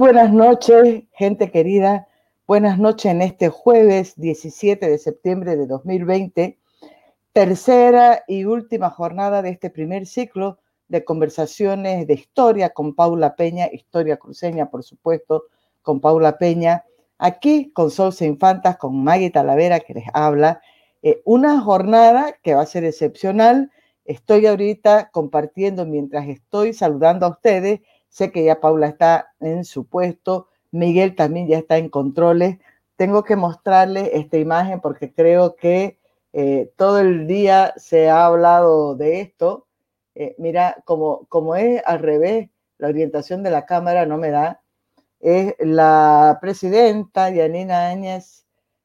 Buenas noches, gente querida. Buenas noches en este jueves 17 de septiembre de 2020, tercera y última jornada de este primer ciclo de conversaciones de historia con Paula Peña, historia cruceña, por supuesto, con Paula Peña, aquí con Solce Infantas, con Maggie Talavera que les habla. Eh, una jornada que va a ser excepcional. Estoy ahorita compartiendo mientras estoy saludando a ustedes Sé que ya Paula está en su puesto, Miguel también ya está en controles. Tengo que mostrarle esta imagen porque creo que eh, todo el día se ha hablado de esto. Eh, mira, como, como es al revés, la orientación de la cámara no me da. Es la presidenta Yanina Áñez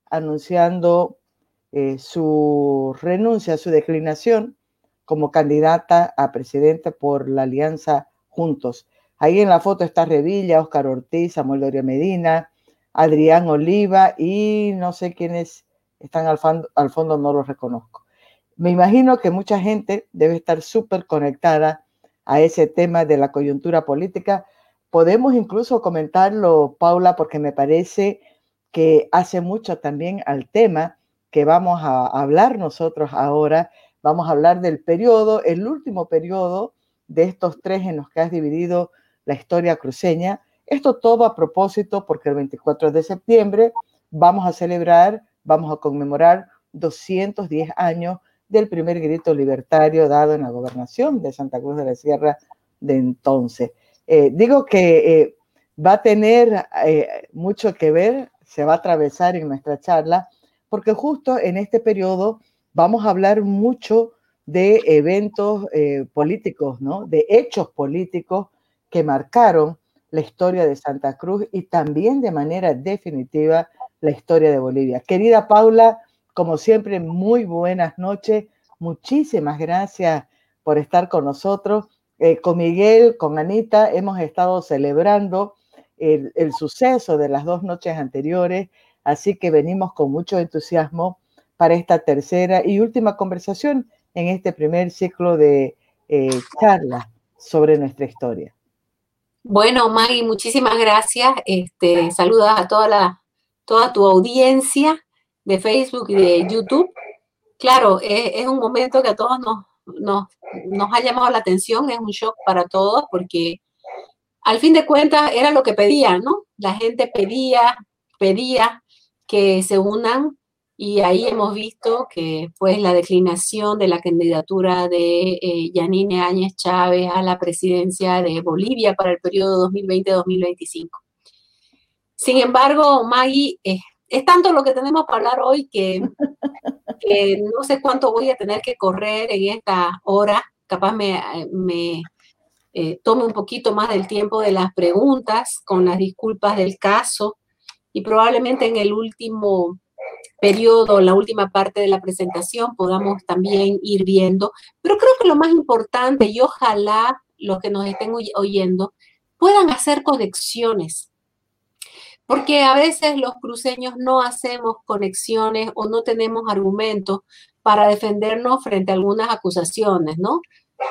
anunciando eh, su renuncia, su declinación como candidata a presidenta por la Alianza Juntos. Ahí en la foto está Revilla, Óscar Ortiz, Samuel Doria Medina, Adrián Oliva y no sé quiénes están al, al fondo, no los reconozco. Me imagino que mucha gente debe estar súper conectada a ese tema de la coyuntura política. Podemos incluso comentarlo, Paula, porque me parece que hace mucho también al tema que vamos a hablar nosotros ahora. Vamos a hablar del periodo, el último periodo de estos tres en los que has dividido la historia cruceña. Esto todo a propósito porque el 24 de septiembre vamos a celebrar, vamos a conmemorar 210 años del primer grito libertario dado en la gobernación de Santa Cruz de la Sierra de entonces. Eh, digo que eh, va a tener eh, mucho que ver, se va a atravesar en nuestra charla, porque justo en este periodo vamos a hablar mucho de eventos políticos, ¿no? de hechos políticos que marcaron la historia de Santa Cruz y también de manera definitiva la historia de Bolivia. Querida Paula, como siempre, muy buenas noches. Muchísimas gracias por estar con nosotros. Eh, con Miguel, con Anita, hemos estado celebrando el, suceso de las dos noches anteriores, así que venimos con mucho entusiasmo para esta tercera y última conversación en este primer ciclo de eh, charlas sobre nuestra historia. Bueno, Maggie, muchísimas gracias. Este, saludos a toda, la, toda tu audiencia de Facebook y de YouTube. Claro, es, un momento que a todos nos, nos, nos, ha llamado la atención, es un shock para todos porque al fin de cuentas era lo que pedían, ¿no? La gente pedía, pedía que se unan y ahí hemos visto que pues la declinación de la candidatura de eh, Yanine Áñez Chávez a la presidencia de Bolivia para el periodo 2020-2025. Sin embargo, Maggie, eh, es tanto lo que tenemos para hablar hoy que, no sé cuánto voy a tener que correr en esta hora. Capaz me, me eh, tome un poquito más del tiempo de las preguntas con las disculpas del caso y probablemente en el último periodo, la última parte de la presentación, podamos también ir viendo. Pero creo que lo más importante, y ojalá los que nos estén oyendo puedan hacer conexiones. Porque a veces los cruceños no hacemos conexiones o no tenemos argumentos para defendernos frente a algunas acusaciones, ¿no?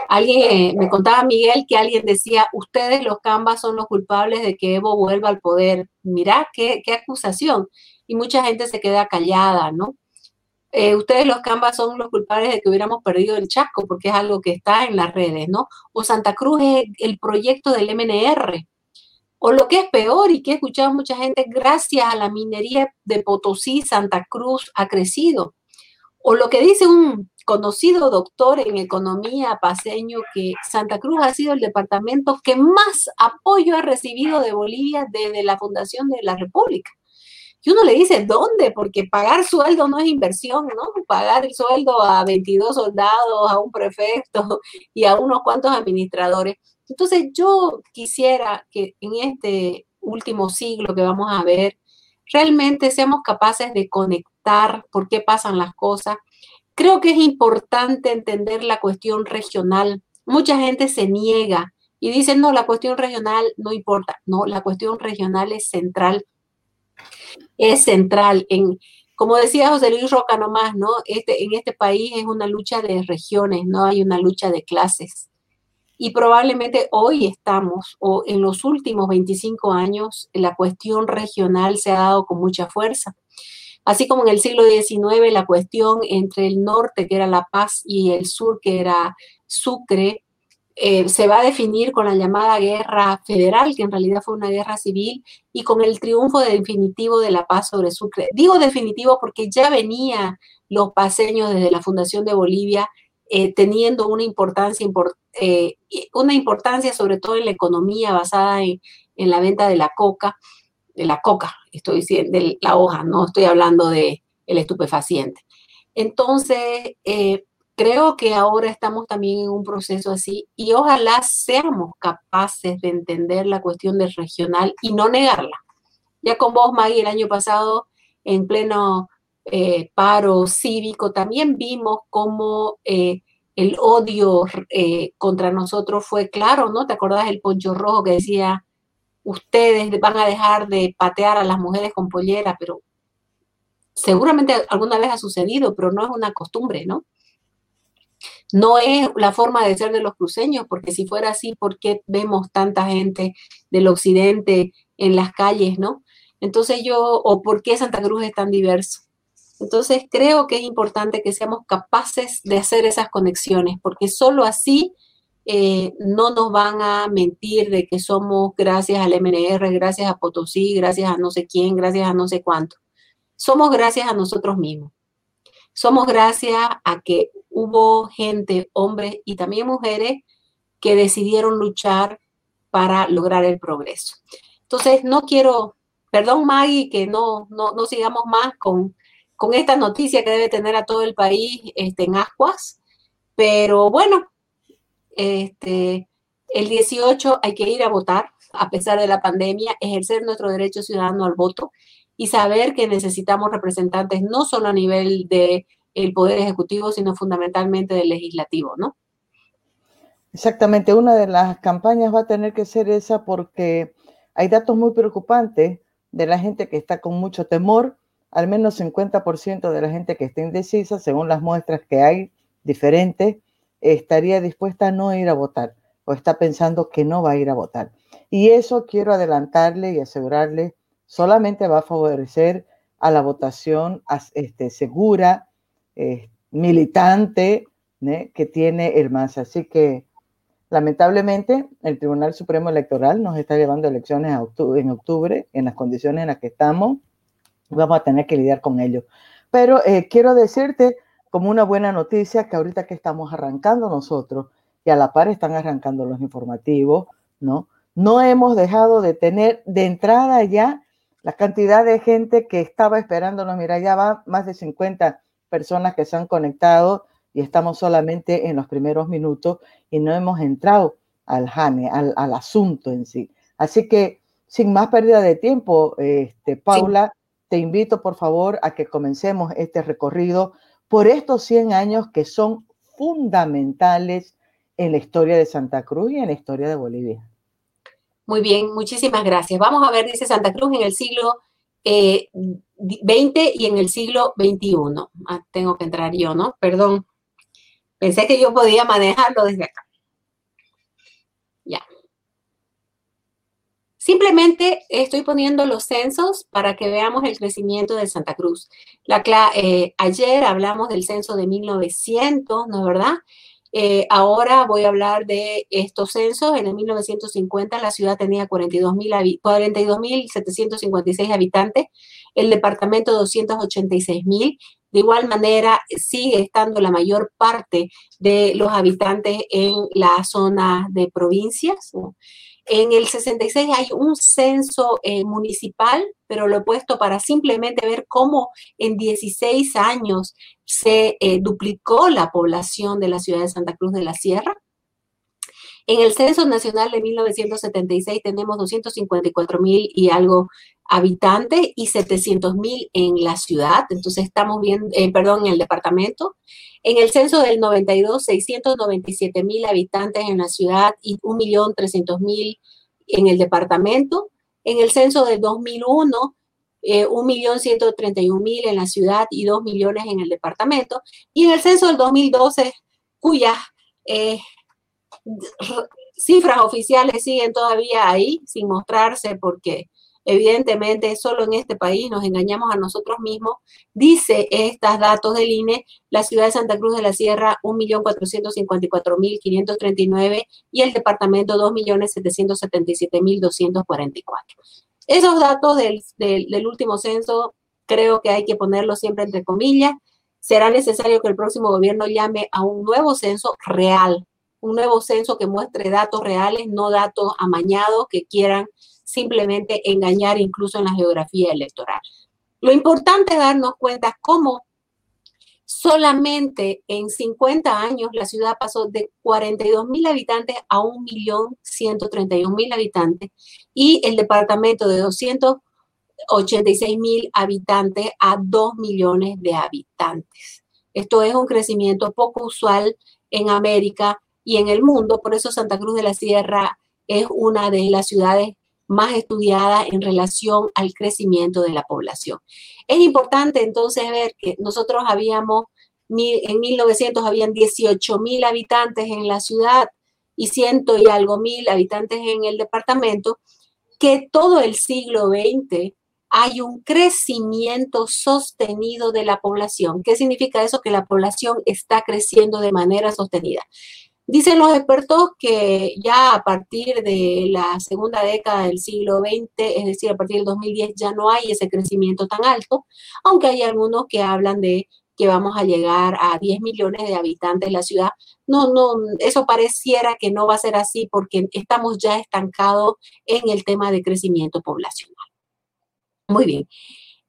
Alguien, eh, me contaba Miguel que alguien decía, ustedes los Cambas son los culpables de que Evo vuelva al poder. Mirá, qué, qué acusación y mucha gente se queda callada, ¿no? Eh, ustedes los Canvas son los culpables de que hubiéramos perdido el chasco, porque es algo que está en las redes, ¿no? O Santa Cruz es el proyecto del MNR. O lo que es peor y que he escuchado mucha gente, gracias a la minería de Potosí, Santa Cruz ha crecido. O lo que dice un conocido doctor en economía paseño, que Santa Cruz ha sido el departamento que más apoyo ha recibido de Bolivia desde la fundación de la República. Y uno le dice, ¿dónde? Porque pagar sueldo no es inversión, ¿no? Pagar el sueldo a 22 soldados, a un prefecto y a unos cuantos administradores. Entonces yo quisiera que en este último siglo que vamos a ver, realmente seamos capaces de conectar por qué pasan las cosas. Creo que es importante entender la cuestión regional. Mucha gente se niega y dice, no, la cuestión regional no importa. No, la cuestión regional es central es central en, como decía José Luis Roca nomás, ¿no? Este, en este país es una lucha de regiones, no hay una lucha de clases. y probablemente hoy estamos, o en los últimos 25 años, la cuestión regional se ha dado con mucha fuerza. Así como en el siglo XIX la cuestión entre el norte, que era La Paz, y el sur, que era Sucre, eh, se va a definir con la llamada guerra federal, que en realidad fue una guerra civil, y con el triunfo definitivo de la paz sobre Sucre. Digo definitivo porque ya venía los paseños desde la fundación de Bolivia eh, teniendo eh, una importancia sobre todo en la economía basada en, la venta de la coca, de la coca, estoy diciendo, de la hoja, no estoy hablando de el estupefaciente. Entonces, creo que ahora estamos también en un proceso así y ojalá seamos capaces de entender la cuestión del regional y no negarla. Ya con vos, Maggie, el año pasado, en pleno eh, paro cívico, también vimos cómo eh, el odio eh, contra nosotros fue claro, ¿no? ¿Te acordás del poncho rojo que decía, ustedes van a dejar de patear a las mujeres con pollera, pero seguramente alguna vez ha sucedido, pero no es una costumbre, ¿no? No es la forma de ser de los cruceños, porque si fuera así, ¿por qué vemos tanta gente del occidente en las calles, no? Entonces yo, o por qué Santa Cruz es tan diverso. Entonces creo que es importante que seamos capaces de hacer esas conexiones, porque solo así eh, no nos van a mentir de que somos gracias al MNR, gracias a Potosí, gracias a no sé quién, gracias a no sé cuánto. Somos gracias a nosotros mismos. Somos gracias a que hubo gente, hombres y también mujeres, que decidieron luchar para lograr el progreso. Entonces, no quiero, perdón Maggie, que no, no, sigamos más con, con esta noticia que debe tener a todo el país este, en ascuas, pero bueno, este, el 18 hay que ir a votar, a pesar de la pandemia, ejercer nuestro derecho ciudadano al voto y saber que necesitamos representantes no solo a nivel de el Poder Ejecutivo, sino fundamentalmente del Legislativo, ¿no? Exactamente, una de las campañas va a tener que ser esa porque hay datos muy preocupantes de la gente que está con mucho temor, al menos 50% de la gente que está indecisa, según las muestras que hay diferentes, estaría dispuesta a no ir a votar o está pensando que no va a ir a votar. Y eso quiero adelantarle y asegurarle, solamente va a favorecer a la votación este, segura, eh, militante que tiene el MAS. Así que lamentablemente el Tribunal Supremo Electoral nos está llevando elecciones en octubre en las condiciones en las que estamos. Vamos a tener que lidiar con ello. Pero eh, quiero decirte como una buena noticia que ahorita que estamos arrancando nosotros y a la par están arrancando los informativos, ¿no? No hemos dejado de tener de entrada ya la cantidad de gente que estaba esperándonos. Mira, ya va más de 50 personas que se han conectado y estamos solamente en los primeros minutos y no hemos entrado al JANE, al, asunto en sí. Así que, sin más pérdida de tiempo, este, Paula, te invito por favor a que comencemos este recorrido por estos 100 años que son fundamentales en la historia de Santa Cruz y en la historia de Bolivia. Muy bien, muchísimas gracias. Vamos a ver, dice Santa Cruz en el siglo eh, 20 y en el siglo 21. Ah, tengo que entrar yo, ¿no? Perdón. Pensé que yo podía manejarlo desde acá. Ya. Simplemente estoy poniendo los censos para que veamos el crecimiento de Santa Cruz. Eh, ayer hablamos del censo de 1900, ¿no es verdad? Eh, ahora voy a hablar de estos censos. En el 1950 la ciudad tenía 42.756 habitantes, el departamento 286.000. De igual manera, sigue estando la mayor parte de los habitantes en la zona de provincias. En el 66 hay un censo eh, municipal, pero lo he puesto para simplemente ver cómo en 16 años se eh, duplicó la población de la ciudad de Santa Cruz de la Sierra. En el Censo Nacional de 1976 tenemos 254 mil y algo habitantes y 700 mil en la ciudad. Entonces estamos viendo, eh, perdón, en el departamento. En el censo del 92, 697 mil habitantes en la ciudad y 1.300.000 en el departamento. En el censo del 2001, eh, 1.131.000 en la ciudad y 2 millones en el departamento. Y en el censo del 2012, cuya eh, cifras oficiales siguen todavía ahí sin mostrarse porque evidentemente solo en este país nos engañamos a nosotros mismos. Dice estos datos del INE, la ciudad de Santa Cruz de la Sierra 1.454.539 y el departamento 2.777.244. Esos datos del, del último censo creo que hay que ponerlos siempre entre comillas. Será necesario que el próximo gobierno llame a un nuevo censo real, un nuevo censo que muestre datos reales, no datos amañados que quieran simplemente engañar incluso en la geografía electoral. Lo importante es darnos cuenta cómo solamente en 50 años la ciudad pasó de 42 mil habitantes a 1.131.000 habitantes y el departamento de 286 mil habitantes a 2 millones de habitantes. Esto es un crecimiento poco usual en América y en el mundo, por eso Santa Cruz de la Sierra es una de las ciudades más estudiada en relación al crecimiento de la población. Es importante entonces ver que nosotros habíamos, en 1900 habían 18 mil habitantes en la ciudad y ciento y algo mil habitantes en el departamento, que todo el siglo XX hay un crecimiento sostenido de la población. ¿Qué significa eso? Que la población está creciendo de manera sostenida. Dicen los expertos que ya a partir de la segunda década del siglo XX, es decir, a partir del 2010, ya no hay ese crecimiento tan alto, aunque hay algunos que hablan de que vamos a llegar a 10 millones de habitantes en la ciudad. No, no, eso pareciera que no va a ser así porque estamos ya estancados en el tema de crecimiento poblacional. Muy bien.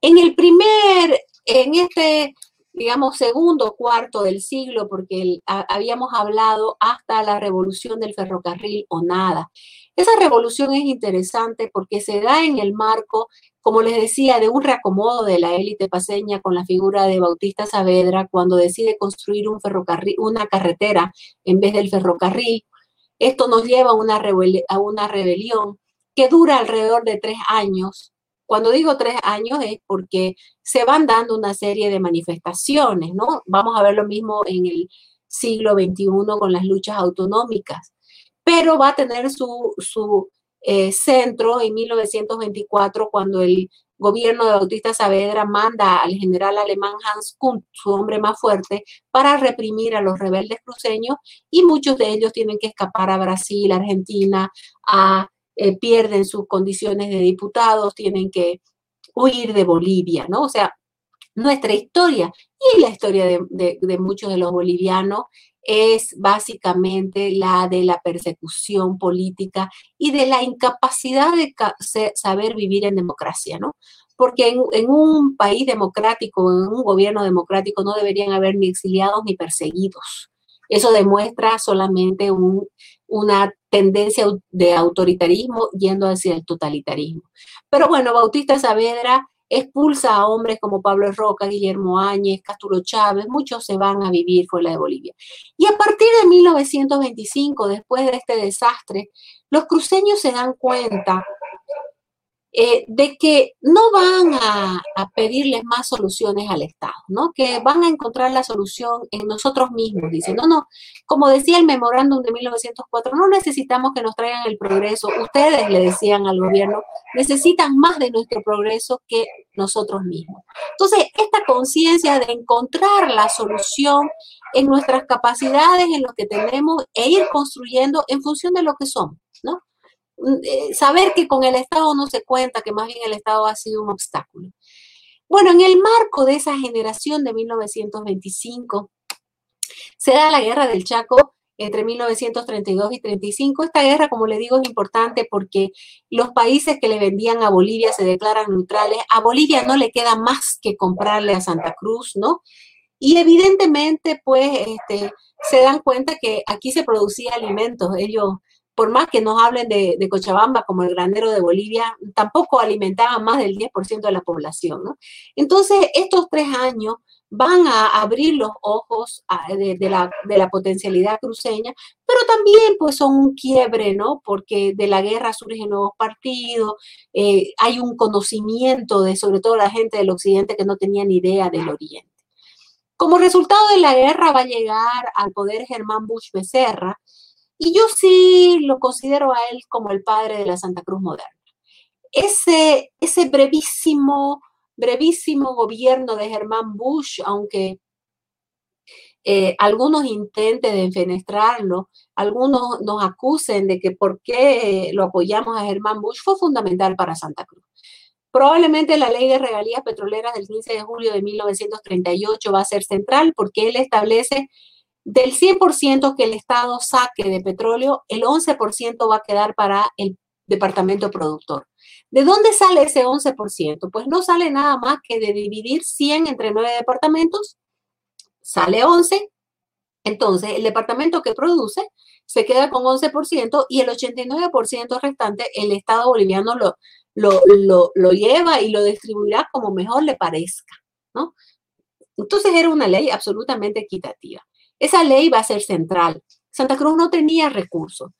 En el primer, en este digamos, segundo cuarto del siglo, porque habíamos hablado hasta la revolución del ferrocarril o nada. Esa revolución es interesante porque se da en el marco, como les decía, de un reacomodo de la élite paseña con la figura de Bautista Saavedra cuando decide construir un ferrocarril, una carretera en vez del ferrocarril. Esto nos lleva a una, a una rebelión que dura alrededor de tres años cuando digo tres años es porque se van dando una serie de manifestaciones, ¿no? Vamos a ver lo mismo en el siglo XXI con las luchas autonómicas, pero va a tener su, su eh, centro en 1924 cuando el gobierno de Bautista Saavedra manda al general alemán Hans Kuhn, su hombre más fuerte, para reprimir a los rebeldes cruceños y muchos de ellos tienen que escapar a Brasil, Argentina, a eh, pierden sus condiciones de diputados, tienen que huir de Bolivia, ¿no? O sea, nuestra historia y la historia de, muchos de los bolivianos es básicamente la de la persecución política y de la incapacidad de saber vivir en democracia, ¿no? Porque en, en, un país democrático, en un gobierno democrático, no deberían haber ni exiliados ni perseguidos. Eso demuestra solamente un, una tendencia de autoritarismo yendo hacia el totalitarismo. Pero bueno, Bautista Saavedra expulsa a hombres como Pablo Roca, Guillermo Áñez, Casturo Chávez, muchos se van a vivir fuera de Bolivia. Y a partir de 1925, después de este desastre, los cruceños se dan cuenta eh, de que no van a, pedirles más soluciones al Estado, ¿no? Que van a encontrar la solución en nosotros mismos. Dicen, no, no, como decía el memorándum de 1904, no necesitamos que nos traigan el progreso. Ustedes le decían al gobierno, necesitan más de nuestro progreso que nosotros mismos. Entonces, esta conciencia de encontrar la solución en nuestras capacidades, en lo que tenemos, e ir construyendo en función de lo que somos, ¿no? Eh, saber que con el Estado no se cuenta, que más bien el Estado ha sido un obstáculo. Bueno, en el marco de esa generación de 1925, se da la guerra del Chaco entre 1932 y 35. Esta guerra, como le digo, es importante porque los países que le vendían a Bolivia se declaran neutrales. A Bolivia no le queda más que comprarle a Santa Cruz, ¿no? Y evidentemente, pues, este, se dan cuenta que aquí se producía alimentos. Ellos por más que nos hablen de, Cochabamba como el granero de Bolivia, tampoco alimentaban más del 10% de la población. ¿no? Entonces, estos tres años van a abrir los ojos de, la, potencialidad cruceña, pero también pues son un quiebre, ¿no? Porque de la guerra surgen nuevos partidos, eh, hay un conocimiento de sobre todo la gente del occidente que no tenía ni idea del oriente. Como resultado de la guerra va a llegar al poder Germán Bush Becerra, Y yo sí lo considero a él como el padre de la Santa Cruz moderna. Ese, ese brevísimo, brevísimo gobierno de Germán Bush, aunque eh, algunos intenten de algunos nos acusen de que por qué lo apoyamos a Germán Bush, fue fundamental para Santa Cruz. Probablemente la ley de regalías petroleras del 15 de julio de 1938 va a ser central porque él establece del 100% que el Estado saque de petróleo, el 11% va a quedar para el departamento productor. ¿De dónde sale ese 11%? Pues no sale nada más que de dividir 100 entre 9 departamentos sale 11, entonces el departamento que produce se queda con 11% y el 89% restante el Estado boliviano lo, lo, lo, lleva y lo distribuirá como mejor le parezca, ¿no? Entonces era una ley absolutamente equitativa. Esa ley va a ser central. Santa Cruz no tenía recursos.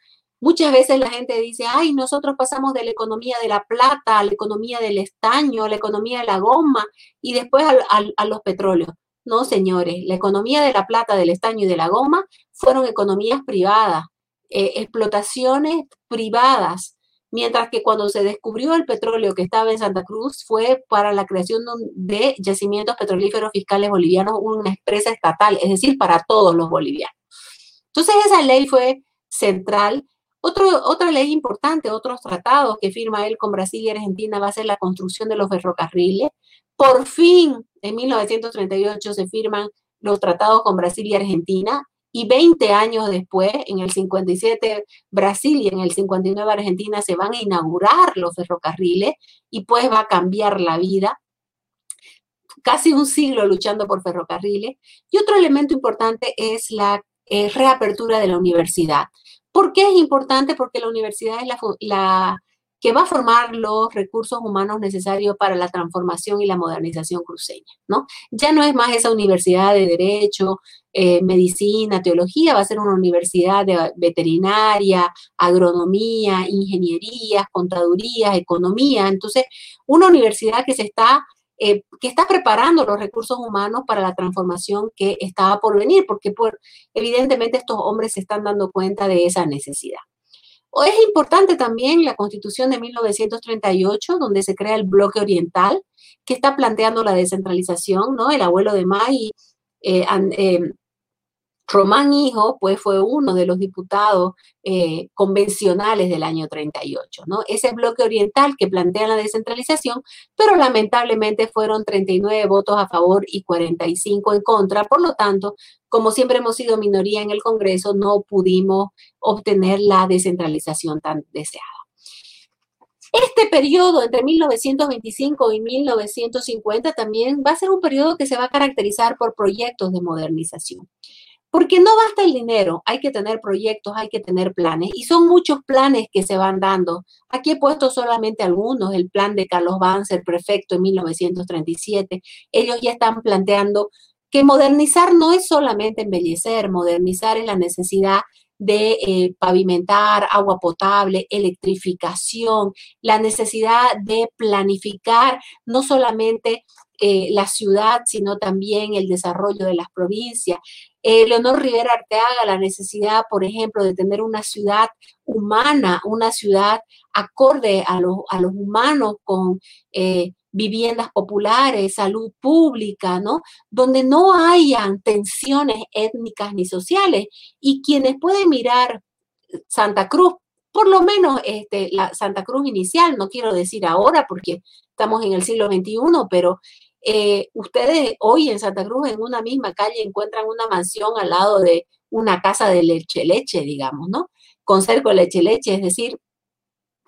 Muchas veces la gente dice, ay, nosotros pasamos de la economía de la plata a la economía del estaño, a la economía de la goma y después a los petróleos. No, señores, la economía de la plata, del estaño y de la goma fueron economías privadas, eh, explotaciones privadas, mientras que cuando se descubrió el petróleo que estaba en Santa Cruz fue para la creación de yacimientos petrolíferos fiscales bolivianos, una empresa estatal, es decir, para todos los bolivianos. Entonces esa ley fue central. otra ley importante, otros tratados que firma él con Brasil y Argentina va a ser la construcción de los ferrocarriles, por fin, en 1938 se firman los tratados con Brasil y Argentina y 20 años después, en el 57 Brasil y en el 59 Argentina, se van a inaugurar los ferrocarriles y pues va a cambiar la vida. Casi un siglo luchando por ferrocarriles. Y otro elemento importante es la reapertura de la universidad. ¿Por qué es importante? Porque la universidad es la que va a formar los recursos humanos necesarios para la transformación y la modernización cruceña, ¿no? Ya no es más esa universidad de derecho, eh, medicina, teología, va a ser una universidad de veterinaria, agronomía, ingeniería, contaduría, economía. Entonces, una universidad que se está eh, que está preparando los recursos humanos para la transformación que estaba por venir, porque por, evidentemente estos hombres se están dando cuenta de esa necesidad. Es importante también la Constitución de 1938, donde se crea el bloque oriental, que está planteando la descentralización, ¿no? El abuelo de May, eh, eh, Román Hijo, pues fue uno de los diputados eh, convencionales del año 38, ¿no? Ese bloque oriental que plantea la descentralización, pero lamentablemente fueron 39 votos a favor y 45 en contra, por lo tanto, como siempre hemos sido minoría en el Congreso, no pudimos obtener la descentralización tan deseada. Este periodo entre 1925 y 1950 también va a ser un periodo que se va a caracterizar por proyectos de modernización. Porque no basta el dinero, hay que tener proyectos, hay que tener planes. Y son muchos planes que se van dando. Aquí he puesto solamente algunos, el plan de Carlos Banzer, prefecto en 1937. Ellos ya están planteando que modernizar no es solamente embellecer, modernizar es la necesidad de eh, pavimentar, agua potable, electrificación, la necesidad de planificar no solamente eh, la ciudad, sino también el desarrollo de las provincias. Eh, Leonor Rivera Arteaga, la necesidad, por ejemplo, de tener una ciudad humana, una ciudad acorde a, a los humanos con viviendas populares, salud pública, ¿no? Donde no hayan tensiones étnicas ni sociales y quienes pueden mirar Santa Cruz, por lo menos este, la Santa Cruz inicial, no quiero decir ahora porque estamos en el siglo XXI, pero eh, ustedes hoy en Santa Cruz, en una misma calle, encuentran una mansión al lado de una casa de leche leche, digamos, ¿no? Con cerco leche leche, es decir,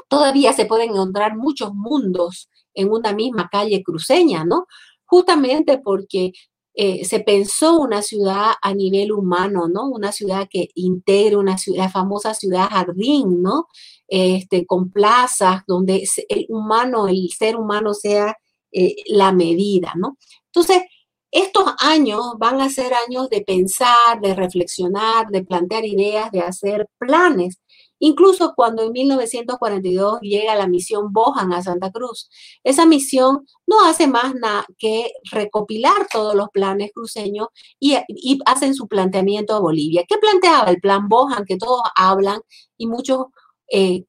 todavía se pueden encontrar muchos mundos en una misma calle cruceña, ¿no? Justamente porque eh, se pensó una ciudad a nivel humano, ¿no? Una ciudad que integre una ciudad, la famosa ciudad jardín, ¿no? Este, con plazas donde el humano, el ser humano sea eh, la medida, ¿no? Entonces, estos años van a ser años de pensar, de reflexionar, de plantear ideas, de hacer planes. incluso cuando en 1942 llega la misión Bohan a Santa Cruz. Esa misión no hace más que recopilar todos los planes cruceños y, hacen su planteamiento a Bolivia. ¿Qué planteaba el plan Bohan que todos hablan y muchos... Eh,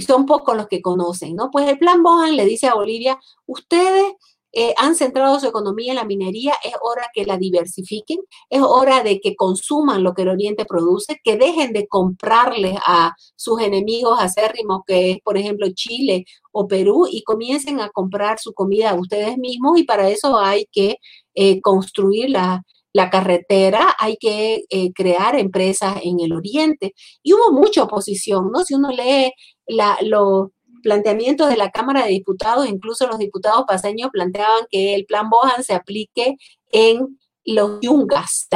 son pocos los que conocen, ¿no? Pues el plan Bohan le dice a Bolivia, ustedes eh, han centrado su economía en la minería, es hora que la diversifiquen, es hora de que consuman lo que el Oriente produce, que dejen de comprarles a sus enemigos acérrimos, que es, por ejemplo, Chile o Perú, y comiencen a comprar su comida ustedes mismos, y para eso hay que eh, construir la, carretera, hay que eh, crear empresas en el Oriente. Y hubo mucha oposición, ¿no? Si uno lee la, lo, planteamientos de la Cámara de Diputados, incluso los diputados paseños planteaban que el plan Bohan se aplique en los yungas,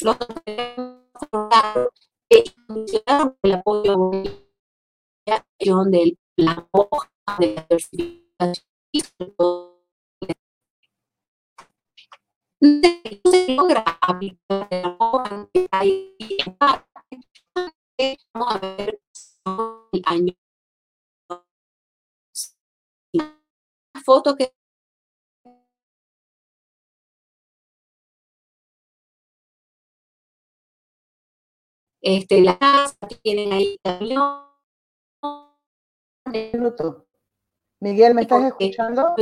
los el apoyo del plan Bohan de se logra aplicar vamos a ver el año foto que este la casa tienen ahí camión Miguel, ¿me estás escuchando?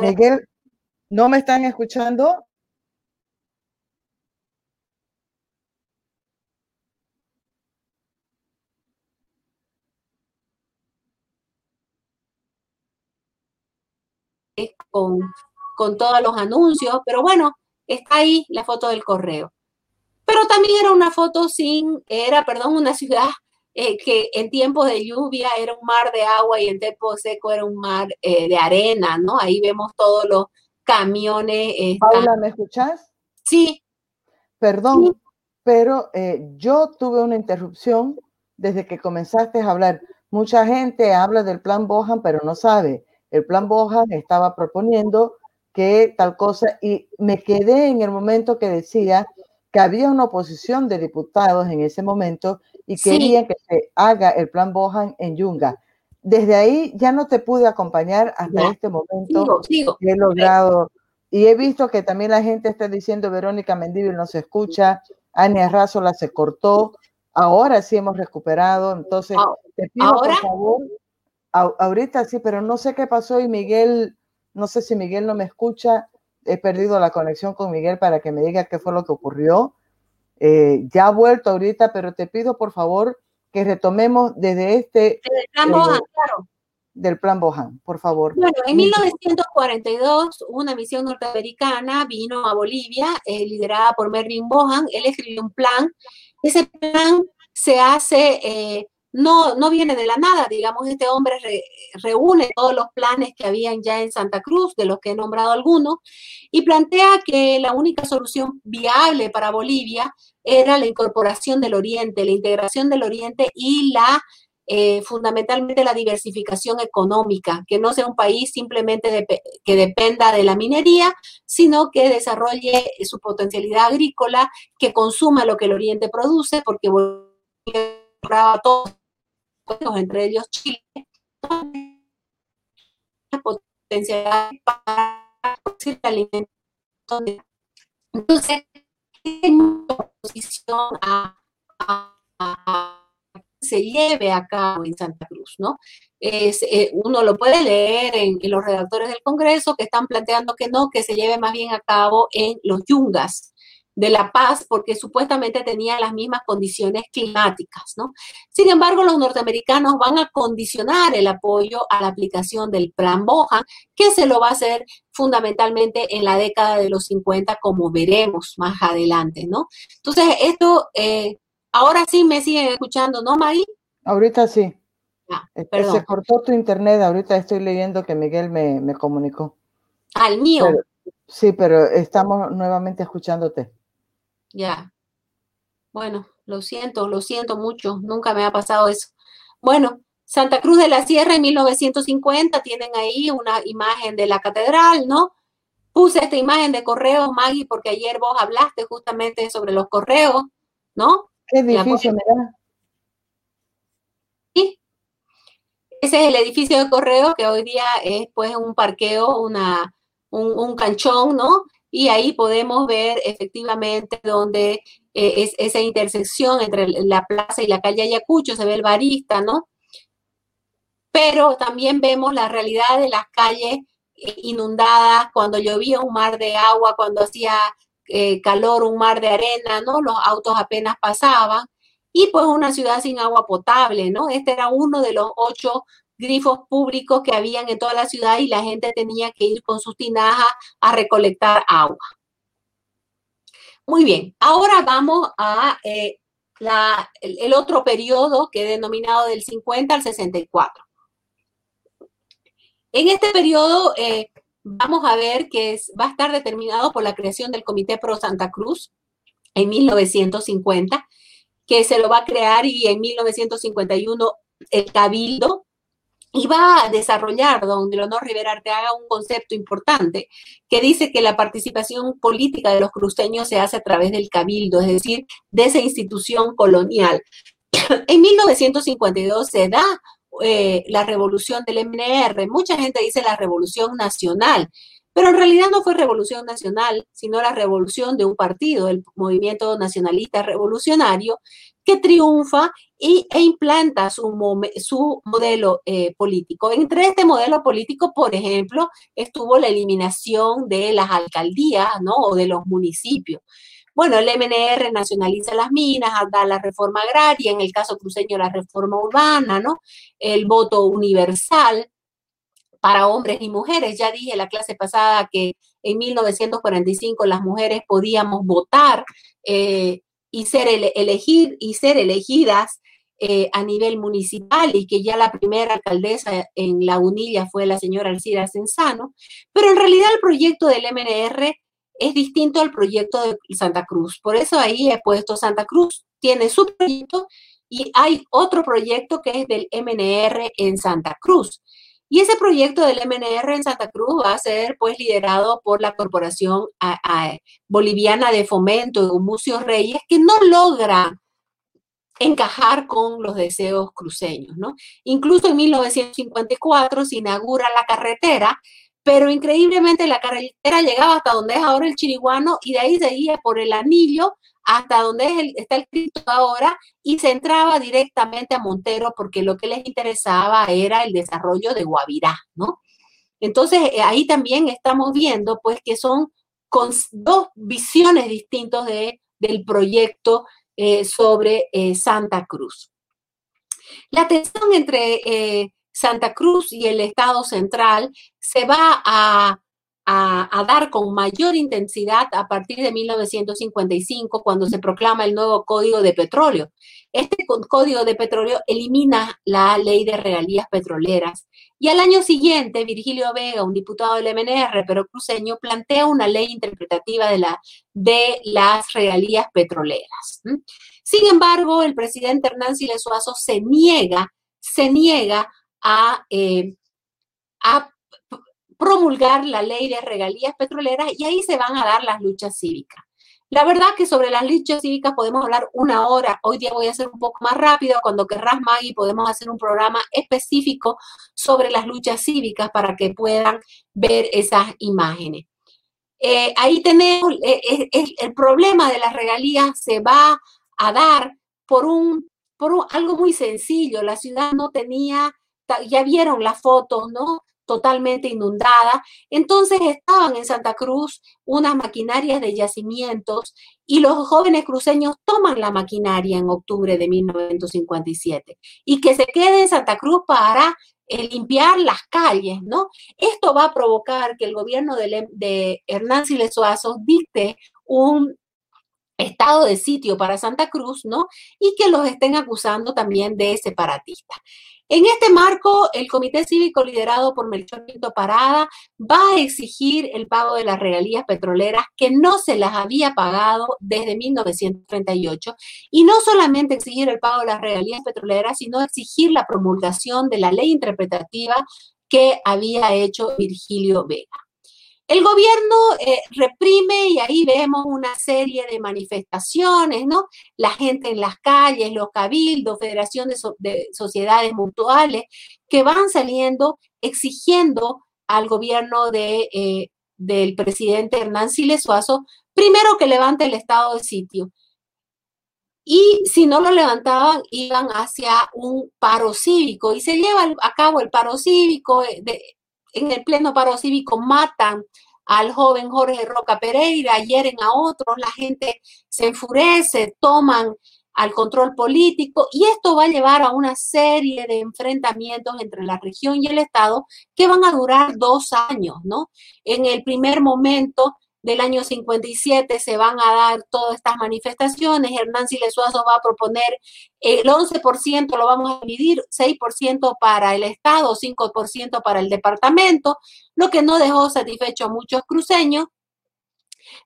Miguel, ¿no me están escuchando? Con, con todos los anuncios, pero bueno, está ahí la foto del correo. Pero también era una foto sin, era, perdón, una ciudad eh, que en tiempos de lluvia era un mar de agua y en tiempos seco era un mar eh, de arena, ¿no? Ahí vemos todos los camiones. Paula, ¿me escuchas? Sí. Perdón, pero eh, yo tuve una interrupción desde que comenzaste a hablar. Mucha gente habla del plan Bohan, pero no sabe. El plan Bohan estaba proponiendo que tal cosa y me quedé en el momento que decía que había una oposición de diputados en ese momento y querían que se haga el plan Bohan en Yunga. Desde ahí ya no te pude acompañar hasta este momento. He logrado y he visto que también la gente está diciendo Verónica Mendívil no se escucha, Ania Rázola se cortó, ahora sí hemos recuperado, entonces te pido por favor, ahorita sí, pero no sé qué pasó y Miguel, no sé si Miguel no me escucha, he perdido la conexión con Miguel para que me diga qué fue lo que ocurrió. Eh, ya ha vuelto ahorita, pero te pido por favor que retomemos desde este... Del plan Bohan, eh, claro. Del plan Bohan, por favor. Bueno, en 1942 una misión norteamericana vino a Bolivia, eh, liderada por Mervyn Bohan. Él escribió un plan. Ese plan se hace no, no viene de la nada, digamos, este hombre reúne todos los planes que habían ya en Santa Cruz, de los que he nombrado algunos, y plantea que la única solución viable para Bolivia era la incorporación del Oriente, la integración del Oriente y la eh, fundamentalmente la diversificación económica, que no sea un país simplemente que dependa de la minería, sino que desarrolle su potencialidad agrícola, que consuma lo que el Oriente produce, porque Bolivia todos entre ellos Chile, la potencialidad para producir alimentos. Entonces, en oposición a, se lleve a cabo en Santa Cruz, ¿no? Es, eh, uno lo puede leer en, en, los redactores del Congreso que están planteando que no, que se lleve más bien a cabo en los yungas, de La Paz porque supuestamente tenía las mismas condiciones climáticas, ¿no? Sin embargo, los norteamericanos van a condicionar el apoyo a la aplicación del Plan Bohan, que se lo va a hacer fundamentalmente en la década de los 50, como veremos más adelante, ¿no? Entonces, esto, eh, ahora sí me siguen escuchando, ¿no, Mari? Ahorita sí. Ah, se cortó tu internet, ahorita estoy leyendo que Miguel me, comunicó. Al mío. sí, pero estamos nuevamente escuchándote. Ya. Bueno, lo siento, lo siento mucho, nunca me ha pasado eso. Bueno, Santa Cruz de la Sierra en 1950, tienen ahí una imagen de la catedral, ¿no? Puse esta imagen de correos, Maggie, porque ayer vos hablaste justamente sobre los correos, ¿no? Qué edificio, da. Sí. Ese es el edificio de correo que hoy día es pues un parqueo, una, un, un canchón, ¿no? Y ahí podemos ver efectivamente donde eh, es esa intersección entre la plaza y la calle Ayacucho, se ve el barista, ¿no? Pero también vemos la realidad de las calles eh, inundadas, cuando llovía un mar de agua, cuando hacía eh, calor, un mar de arena, ¿no? Los autos apenas pasaban. Y pues una ciudad sin agua potable, ¿no? Este era uno de los ocho grifos públicos que habían en toda la ciudad y la gente tenía que ir con sus tinajas a recolectar agua. Muy bien, ahora vamos a eh, el, otro periodo que he denominado del 50 al 64. En este periodo eh, vamos a ver que va a estar determinado por la creación del Comité Pro Santa Cruz en 1950, que se lo va a crear y en 1951 el Cabildo y va a desarrollar don Leonor Rivera Arteaga un concepto importante que dice que la participación política de los cruceños se hace a través del cabildo, es decir, de esa institución colonial. En 1952 se da eh, la revolución del MNR, mucha gente dice la revolución nacional, pero en realidad no fue revolución nacional, sino la revolución de un partido, el movimiento nacionalista revolucionario, que triunfa y, e implanta su, su modelo eh, político. Entre este modelo político, por ejemplo, estuvo la eliminación de las alcaldías ¿no? o de los municipios. Bueno, el MNR nacionaliza las minas, da la reforma agraria, en el caso cruceño la reforma urbana, ¿no? El voto universal para hombres y mujeres. Ya dije la clase pasada que en 1945 las mujeres podíamos votar eh, y ser elegir y ser elegidas eh, a nivel municipal y que ya la primera alcaldesa en La Unilla fue la señora Alcira Sensano, pero en realidad el proyecto del MNR es distinto al proyecto de Santa Cruz. Por eso ahí he puesto Santa Cruz, tiene su proyecto y hay otro proyecto que es del MNR en Santa Cruz. Y ese proyecto del MNR en Santa Cruz va a ser pues liderado por la Corporación Boliviana de Fomento de Mucio Reyes, que no logra encajar con los deseos cruceños, ¿no? Incluso en 1954 se inaugura la carretera, pero increíblemente la carretera llegaba hasta donde es ahora el Chiriguano y de ahí seguía por el anillo hasta donde está el Cristo ahora y se entraba directamente a Montero porque lo que les interesaba era el desarrollo de Guavirá, ¿no? Entonces eh, ahí también estamos viendo pues que son con dos visiones distintas de, del proyecto eh, sobre eh, Santa Cruz. La tensión entre Santa Cruz y el Estado central se va a a, dar con mayor intensidad a partir de 1955, cuando se proclama el nuevo Código de Petróleo. Este Código de Petróleo elimina la ley de regalías petroleras y al año siguiente, Virgilio Vega, un diputado del MNR, pero cruceño, plantea una ley interpretativa de, la, de las regalías petroleras. Sin embargo, el presidente Hernán Siles Suazo se niega, se niega a, eh, a promulgar la ley de regalías petroleras y ahí se van a dar las luchas cívicas. La verdad que sobre las luchas cívicas podemos hablar una hora. Hoy día voy a hacer un poco más rápido. Cuando querrás, Maggie, podemos hacer un programa específico sobre las luchas cívicas para que puedan ver esas imágenes. Eh, ahí tenemos, eh, el problema de las regalías se va a dar por un, por algo muy sencillo. La ciudad no tenía, ya vieron las fotos, ¿no? Totalmente inundada. Entonces estaban en Santa Cruz unas maquinarias de yacimientos y los jóvenes cruceños toman la maquinaria en octubre de 1957 y que se quede en Santa Cruz para eh, limpiar las calles, ¿no? Esto va a provocar que el gobierno de, de Hernán Siles dicte un estado de sitio para Santa Cruz, ¿no? Y que los estén acusando también de separatista. En este marco, el Comité Cívico liderado por Melchor Pinto Parada va a exigir el pago de las regalías petroleras que no se las había pagado desde 1938 y no solamente exigir el pago de las regalías petroleras, sino exigir la promulgación de la ley interpretativa que había hecho Virgilio Vega. El gobierno eh, reprime y ahí vemos una serie de manifestaciones, ¿no? La gente en las calles, los cabildos, federaciones de sociedades mutuales que van saliendo exigiendo al gobierno de, eh, del presidente Hernán Siles Suazo, primero que levante el estado de sitio. Y si no lo levantaban, iban hacia un paro cívico y se lleva a cabo el paro cívico eh, de, en el pleno paro cívico matan al joven Jorge Roca Pereira, hieren a otros, la gente se enfurece, toman al control político y esto va a llevar a una serie de enfrentamientos entre la región y el Estado que van a durar dos años, ¿no? En el primer momento del año 57 se van a dar todas estas manifestaciones. Hernán Siles Suazo va a proponer el 11% lo vamos a dividir, 6% para el Estado, 5% para el departamento, lo que no dejó satisfecho a muchos cruceños.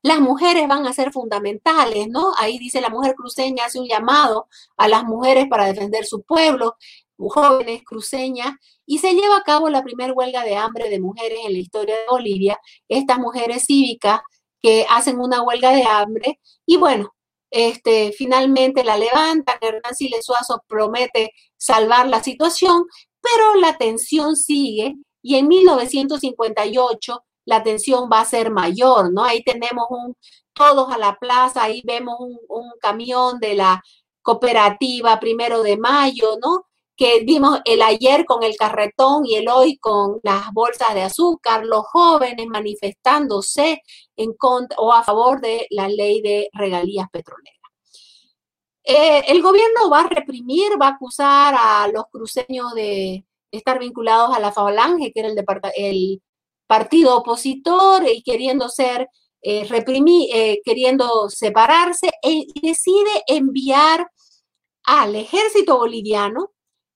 Las mujeres van a ser fundamentales, ¿no? Ahí dice la mujer cruceña hace un llamado a las mujeres para defender su pueblo, jóvenes cruceñas, y se lleva a cabo la primera huelga de hambre de mujeres en la historia de Bolivia, estas mujeres cívicas que hacen una huelga de hambre y bueno, este, finalmente la levantan, Hernán Siles Suazo promete salvar la situación, pero la tensión sigue y en 1958 la tensión va a ser mayor, ¿no? Ahí tenemos un, todos a la plaza, ahí vemos un, un camión de la cooperativa primero de mayo, ¿no? Que vimos el ayer con el carretón y el hoy con las bolsas de azúcar, los jóvenes manifestándose en contra o a favor de la ley de regalías petroleras. Eh, el gobierno va a reprimir, va a acusar a los cruceños de estar vinculados a la Falange, que era el, partido opositor, y queriendo ser eh, reprimir, eh, queriendo separarse, y decide enviar al ejército boliviano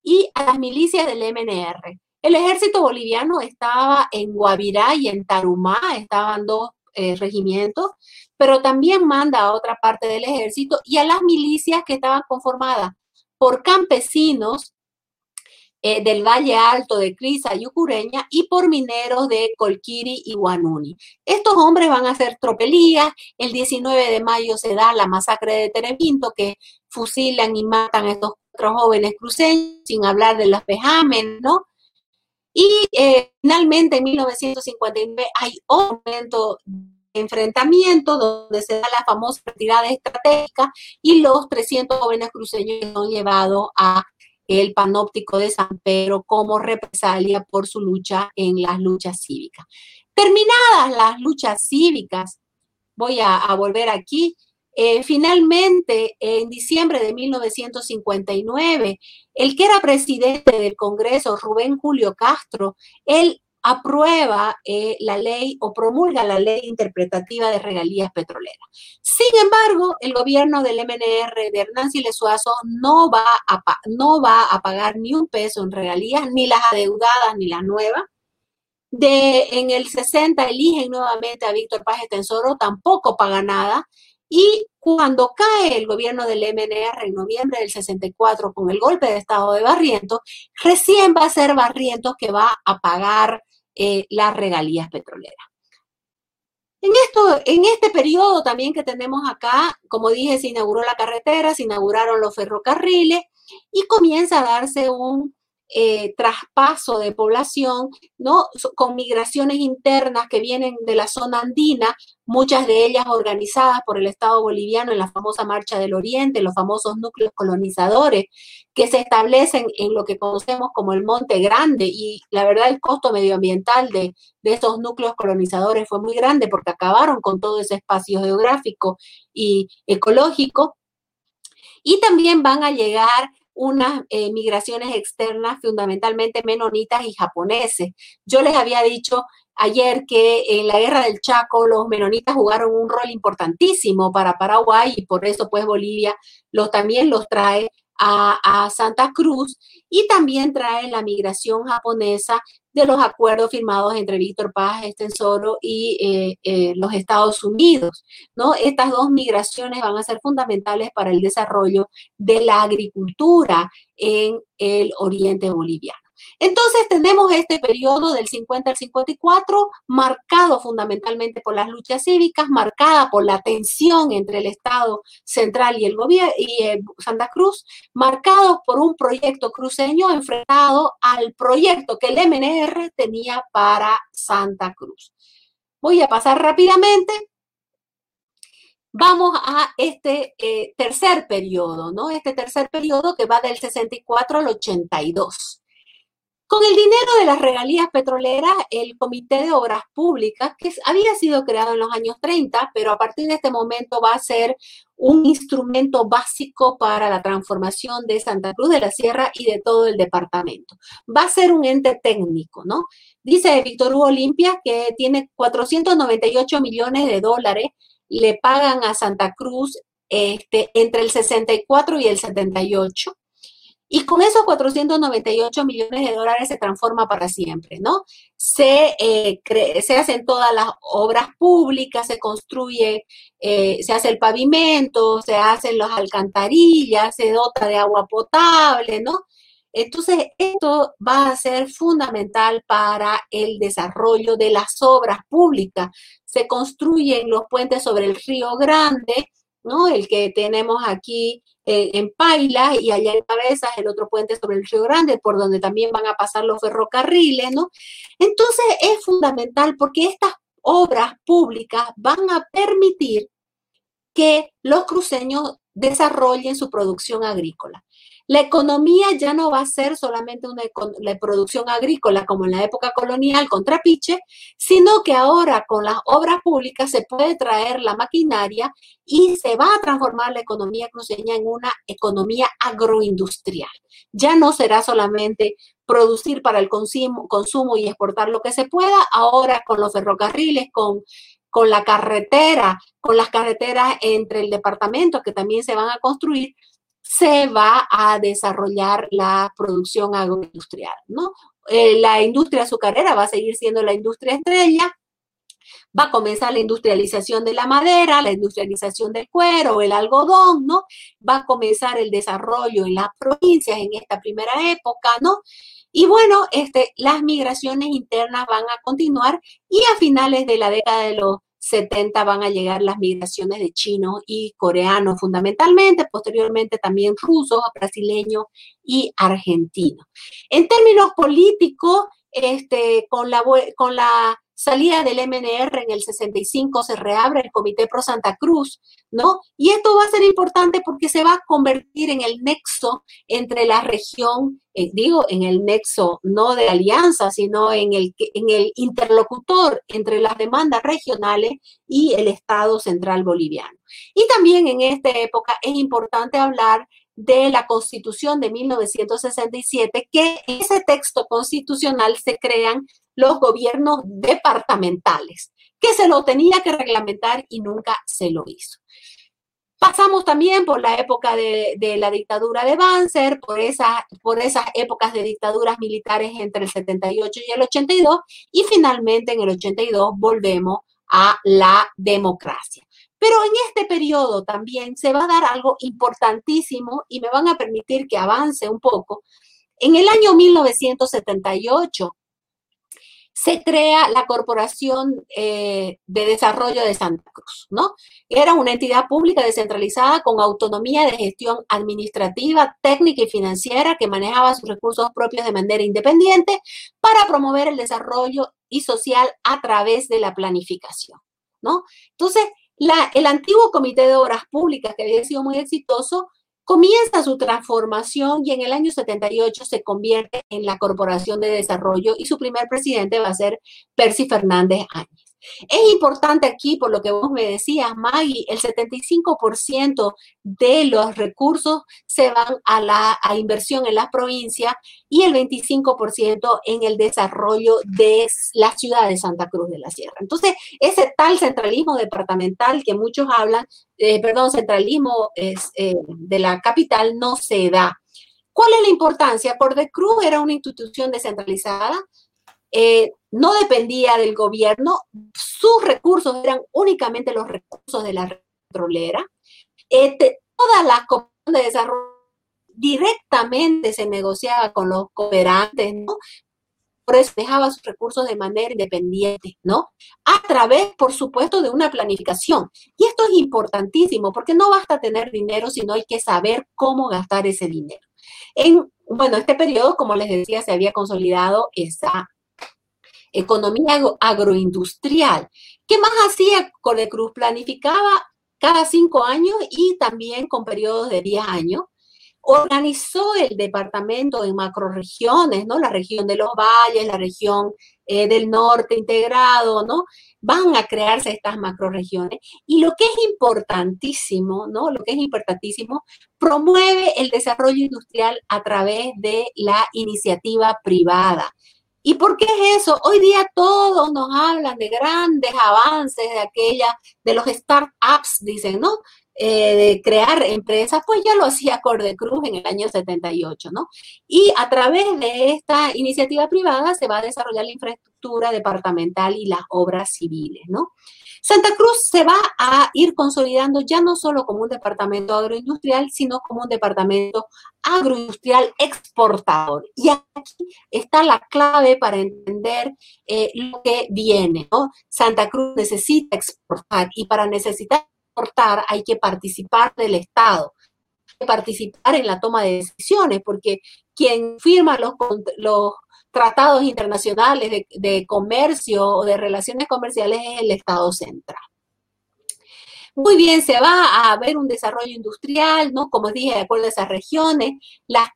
y a las milicias del MNR. El ejército boliviano estaba en Guavirá y en Tarumá, estaban dos eh, regimientos, pero también manda a otra parte del ejército y a las milicias que estaban conformadas por campesinos eh, del Valle Alto de Crisa y Ucureña y por mineros de Colquiri y Guanuni. Estos hombres van a hacer tropelías. El 19 de mayo se da la masacre de Terevinto, que fusilan y matan a estos cuatro jóvenes cruceños, sin hablar de los pejamen, ¿no? Y eh, finalmente en 1959 hay un momento de enfrentamiento donde se da la famosa retirada estratégica y los 300 jóvenes cruceños son llevados a el panóptico de San Pedro como represalia por su lucha en las luchas cívicas. Terminadas las luchas cívicas, voy a, volver aquí, eh, finalmente, en diciembre de 1959, el que era presidente del Congreso, Rubén Julio Castro, él aprueba eh, la ley o promulga la ley interpretativa de regalías petroleras. Sin embargo, el gobierno del MNR de Hernán Siles Suazo no va, a, no va a pagar ni un peso en regalías, ni las adeudadas ni las nuevas. De, en el 60 eligen nuevamente a Víctor Paz Tensoro, tampoco paga nada. Y cuando cae el gobierno del MNR en noviembre del 64 con el golpe de Estado de Barrientos, recién va a ser Barrientos que va a pagar eh, las regalías petroleras. En, esto, en este periodo también que tenemos acá, como dije, se inauguró la carretera, se inauguraron los ferrocarriles y comienza a darse un eh, traspaso de población, ¿no? Con migraciones internas que vienen de la zona andina, muchas de ellas organizadas por el Estado boliviano en la famosa Marcha del Oriente, los famosos núcleos colonizadores que se establecen en lo que conocemos como el Monte Grande. Y la verdad, el costo medioambiental de, de esos núcleos colonizadores fue muy grande porque acabaron con todo ese espacio geográfico y ecológico. Y también van a llegar unas eh, migraciones externas fundamentalmente menonitas y japoneses. Yo les había dicho ayer que en la guerra del Chaco los menonitas jugaron un rol importantísimo para Paraguay y por eso pues Bolivia los, también los trae a, Santa Cruz y también trae la migración japonesa de los acuerdos firmados entre Víctor Paz Estensoro y eh, eh, los Estados Unidos. ¿no? Estas dos migraciones van a ser fundamentales para el desarrollo de la agricultura en el oriente boliviano. Entonces tenemos este periodo del 50 al 54 marcado fundamentalmente por las luchas cívicas, marcada por la tensión entre el Estado central y el gobierno y Santa Cruz, marcado por un proyecto cruceño enfrentado al proyecto que el MNR tenía para Santa Cruz. Voy a pasar rápidamente vamos a este eh, tercer periodo, ¿no? Este tercer periodo que va del 64 al 82. Con el dinero de las regalías petroleras, el Comité de Obras Públicas, que había sido creado en los años 30, pero a partir de este momento va a ser un instrumento básico para la transformación de Santa Cruz de la Sierra y de todo el departamento. Va a ser un ente técnico, ¿no? Dice Víctor Hugo Olimpia que tiene 498 millones de dólares, le pagan a Santa Cruz este, entre el 64 y el 78 y con esos 498 millones de dólares se transforma para siempre, ¿no? Se, eh, hacen todas las obras públicas, se construye, eh, se hace el pavimento, se hacen las alcantarillas, se dota de agua potable, ¿no? Entonces, esto va a ser fundamental para el desarrollo de las obras públicas. Se construyen los puentes sobre el Río Grande, ¿no? El que tenemos aquí en Paila y allá en Cabezas, el otro puente sobre el Río Grande, por donde también van a pasar los ferrocarriles, ¿no? Entonces es fundamental porque estas obras públicas van a permitir que los cruceños desarrollen su producción agrícola. La economía ya no va a ser solamente una producción agrícola como en la época colonial con trapiche, sino que ahora con las obras públicas se puede traer la maquinaria y se va a transformar la economía cruceña en una economía agroindustrial. Ya no será solamente producir para el consumo, consumo y exportar lo que se pueda, ahora con los ferrocarriles, con con la carretera, con las carreteras entre el departamento que también se van a construir, se va a desarrollar la producción agroindustrial, ¿no? Eh, la industria azucarera va a seguir siendo la industria estrella, va a comenzar la industrialización de la madera, la industrialización del cuero, el algodón, ¿no? Va a comenzar el desarrollo en las provincias en esta primera época, ¿no? Y bueno, este, las migraciones internas van a continuar y a finales de la década de los 70 van a llegar las migraciones de chinos y coreanos fundamentalmente, posteriormente también rusos, brasileños y argentinos. En términos políticos, este, con, la, con la salida del MNR en el 65 se reabre el Comité Pro Santa Cruz, ¿no? Y esto va a ser importante porque se va a convertir en el nexo entre la región, eh, digo, en el nexo no de alianza, sino en el, en el interlocutor entre las demandas regionales y el Estado central boliviano. Y también en esta época es importante hablar de la Constitución de 1967, que en ese texto constitucional se crean los gobiernos departamentales, que se lo tenía que reglamentar y nunca se lo hizo. Pasamos también por la época de, la dictadura de Banzer, por, por esas épocas de dictaduras militares entre el 78 y el 82, y finalmente en el 82 volvemos a la democracia. Pero en este periodo también se va a dar algo importantísimo y me van a permitir que avance un poco. En el año 1978 se crea la Corporación eh, de Desarrollo de Santa Cruz, ¿no? Era una entidad pública descentralizada con autonomía de gestión administrativa, técnica y financiera que manejaba sus recursos propios de manera independiente para promover el desarrollo y social a través de la planificación, ¿no? Entonces, el antiguo Comité de Obras Públicas, que había sido muy exitoso, comienza su transformación y en el año 78 se convierte en la Corporación de Desarrollo y su primer presidente va a ser Percy Fernández Áñez. Es importante aquí, por lo que vos me decías, Maggie, el 75% de los recursos se van a la inversión en las provincias y el 25% en el desarrollo de la ciudad de Santa Cruz de la Sierra. Entonces, ese tal centralismo departamental que muchos hablan, eh, perdón, centralismo es, eh, de la capital no se da. ¿Cuál es la importancia? Cruz era una institución descentralizada, eh, no dependía del gobierno, sus recursos eran únicamente los recursos de la petrolera. Este, toda la cooperación de desarrollo directamente se negociaba con los cooperantes, ¿no? Por eso dejaba sus recursos de manera independiente, ¿no? A través, por supuesto, de una planificación. Y esto es importantísimo porque no basta tener dinero, sino hay que saber cómo gastar ese dinero. En, bueno, este periodo, como les decía, se había consolidado esa economía agroindustrial. ¿Qué más hacía Codecruz? Planificaba cada cinco años y también con periodos de diez años. Organizó el departamento en macroregiones, ¿no? La región de los valles, la región eh, del norte integrado, ¿no? Van a crearse estas macroregiones. Y lo que es importantísimo, ¿no? Lo que es importantísimo, promueve el desarrollo industrial a través de la iniciativa privada. ¿Y por qué es eso? Hoy día todos nos hablan de grandes avances de aquella, de los startups, dicen, ¿no? Eh, de crear empresas, pues ya lo hacía Cordecruz en el año 78, ¿no? Y a través de esta iniciativa privada se va a desarrollar la infraestructura departamental y las obras civiles, ¿no? Santa Cruz se va a ir consolidando ya no solo como un departamento agroindustrial, sino como un departamento agroindustrial exportador. Y aquí está la clave para entender eh, lo que viene. ¿no? Santa Cruz necesita exportar y para necesitar exportar hay que participar del Estado participar en la toma de decisiones, porque quien firma los, los tratados internacionales de, comercio o de relaciones comerciales es el Estado central. Muy bien, se va a ver un desarrollo industrial, ¿no? Como dije, de acuerdo a esas regiones,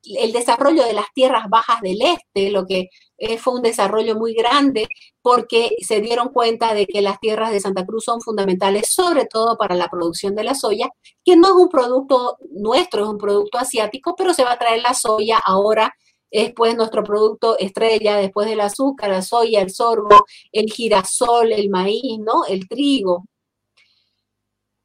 el desarrollo de las tierras bajas del este, lo que eh, fue un desarrollo muy grande porque se dieron cuenta de que las tierras de Santa Cruz son fundamentales, sobre todo para la producción de la soya, que no es un producto nuestro, es un producto asiático, pero se va a traer la soya ahora es pues nuestro producto estrella después del azúcar, la soya, el sorgo, el girasol, el maíz, ¿no? El trigo.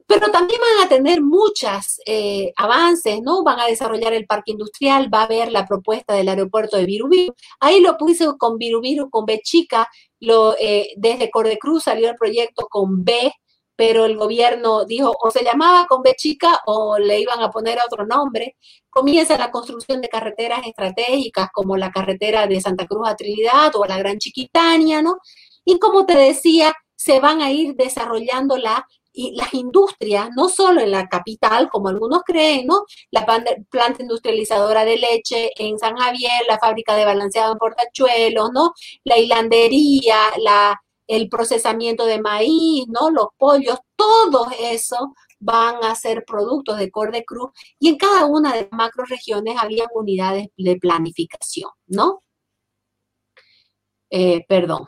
Pero también van a tener muchos eh, avances, ¿no? Van a desarrollar el parque industrial, va a haber la propuesta del aeropuerto de Virubiru. Ahí lo puse con Virubiru, con B chica, lo, eh, desde Cordecruz salió el proyecto con B, pero el gobierno dijo o se llamaba con B chica o le iban a poner otro nombre. Comienza la construcción de carreteras estratégicas como la carretera de Santa Cruz a Trinidad o la Gran Chiquitania, ¿no? Y como te decía, se van a ir desarrollando la, y las industrias, no solo en la capital, como algunos creen, ¿no? La planta industrializadora de leche en San Javier, la fábrica de balanceado en Portachuelos, ¿no? La hilandería, la el procesamiento de maíz, ¿no? Los pollos, todo eso van a ser productos de Corde Cruz y en cada una de las macroregiones había unidades de planificación, ¿no? Eh, perdón.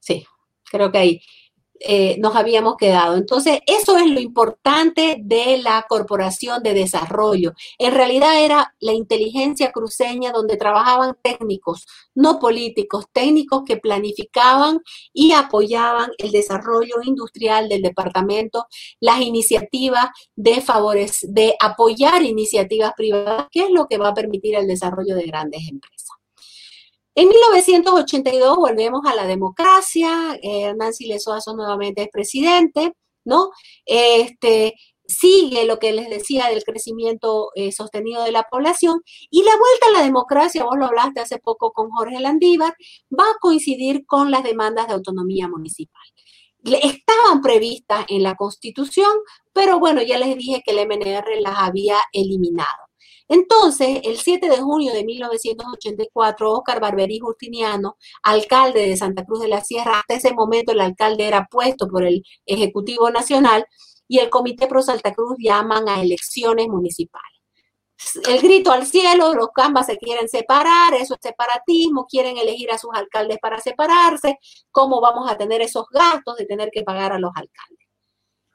Sí, creo que ahí. Eh, nos habíamos quedado. Entonces, eso es lo importante de la Corporación de Desarrollo. En realidad era la inteligencia cruceña donde trabajaban técnicos, no políticos, técnicos que planificaban y apoyaban el desarrollo industrial del departamento, las iniciativas de favores, de apoyar iniciativas privadas, que es lo que va a permitir el desarrollo de grandes empresas. En 1982 volvemos a la democracia, eh, Nancy Lesoazo nuevamente es presidente, ¿no? Este, sigue lo que les decía del crecimiento eh, sostenido de la población y la vuelta a la democracia, vos lo hablaste hace poco con Jorge Landívar, va a coincidir con las demandas de autonomía municipal. Estaban previstas en la Constitución, pero bueno, ya les dije que el MNR las había eliminado. Entonces, el 7 de junio de 1984, Óscar Barberí Justiniano, alcalde de Santa Cruz de la Sierra, hasta ese momento el alcalde era puesto por el Ejecutivo Nacional y el Comité Pro Santa Cruz llaman a elecciones municipales. el grito al cielo, los cambas se quieren separar, eso es separatismo, quieren elegir a sus alcaldes para separarse, cómo vamos a tener esos gastos de tener que pagar a los alcaldes.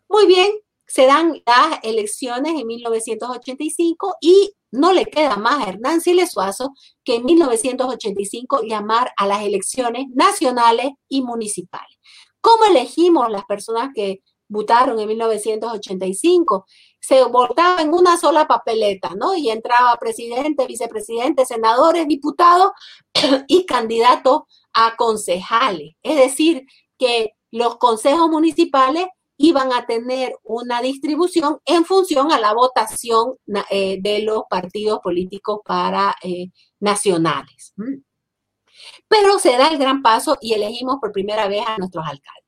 Muy bien, se dan las elecciones en 1985 y no le queda más a Hernán Siles Suazo que en 1985 llamar a las elecciones nacionales y municipales. ¿Cómo elegimos las personas que votaron en 1985? Se votaba en una sola papeleta, ¿no? Y entraba presidente, vicepresidente, senadores, diputados y candidatos a concejales. Es decir, que los consejos municipales iban a tener una distribución en función a la votación eh, de los partidos políticos para eh, nacionales. Pero se da el gran paso y elegimos por primera vez a nuestros alcaldes.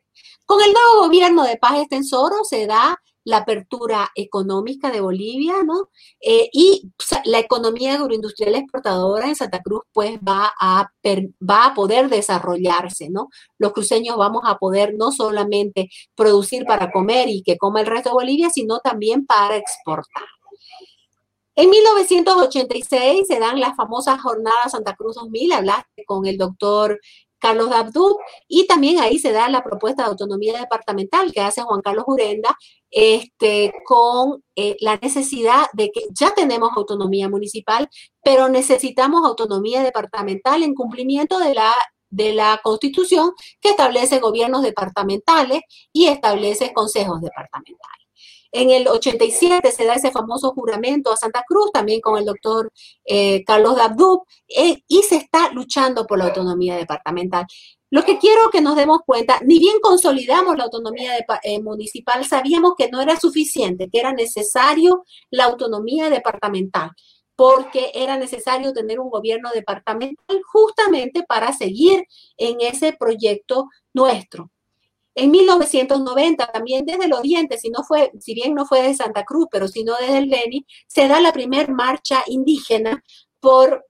Con el nuevo gobierno de Paz Extensoro se da la apertura económica de Bolivia, ¿no? Eh, y la economía agroindustrial exportadora en Santa Cruz, pues va a, va a poder desarrollarse, ¿no? Los cruceños vamos a poder no solamente producir para comer y que coma el resto de Bolivia, sino también para exportar. En 1986 se dan las famosas jornadas Santa Cruz 2000, hablaste con el doctor Carlos Dabdú, y también ahí se da la propuesta de autonomía departamental que hace Juan Carlos Urenda, este, con eh, la necesidad de que ya tenemos autonomía municipal, pero necesitamos autonomía departamental en cumplimiento de la de la Constitución que establece gobiernos departamentales y establece consejos departamentales. En el 87 se da ese famoso juramento a Santa Cruz, también con el doctor eh, Carlos Dabdub, eh, y se está luchando por la autonomía departamental. Lo que quiero que nos demos cuenta, ni bien consolidamos la autonomía eh, municipal, sabíamos que no era suficiente, que era necesario la autonomía departamental, porque era necesario tener un gobierno departamental justamente para seguir en ese proyecto nuestro. En 1990, también desde el oriente, si, no fue, si bien no fue de Santa Cruz, pero sino desde el Beni, se da la primera marcha indígena por,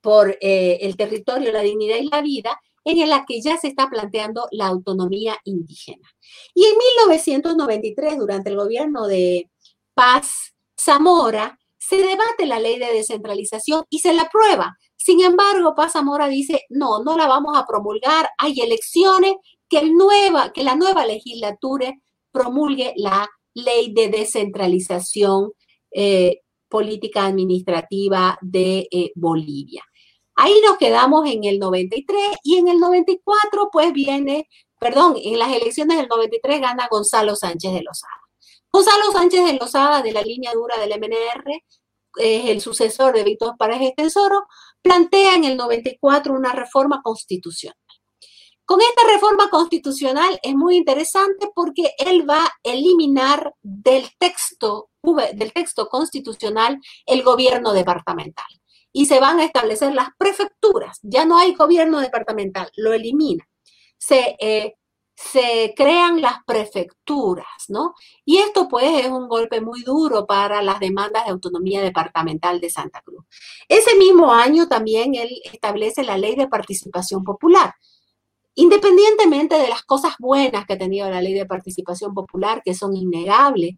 por eh, el territorio, la dignidad y la vida, en la que ya se está planteando la autonomía indígena. Y en 1993, durante el gobierno de Paz Zamora, se debate la ley de descentralización y se la aprueba. Sin embargo, Paz Zamora dice, no, no la vamos a promulgar, hay elecciones que, la nueva legislatura promulgue la ley de descentralización eh, política administrativa de eh, Bolivia. Ahí nos quedamos en el 93 y en el 94 pues viene, perdón, en las elecciones del 93 gana Gonzalo Sánchez de Lozada. Gonzalo Sánchez de Lozada de la línea dura del MNR, es el sucesor de Víctor Paredes Extensoro, plantea en el 94 una reforma constitucional. Con esta reforma constitucional es muy interesante porque él va a eliminar del texto, del texto constitucional el gobierno departamental y se van a establecer las prefecturas. Ya no hay gobierno departamental, lo elimina. Se, eh, se crean las prefecturas, ¿no? Y esto pues es un golpe muy duro para las demandas de autonomía departamental de Santa Cruz. Ese mismo año también él establece la ley de participación popular Independientemente de las cosas buenas que ha tenido la ley de participación popular, que son innegables,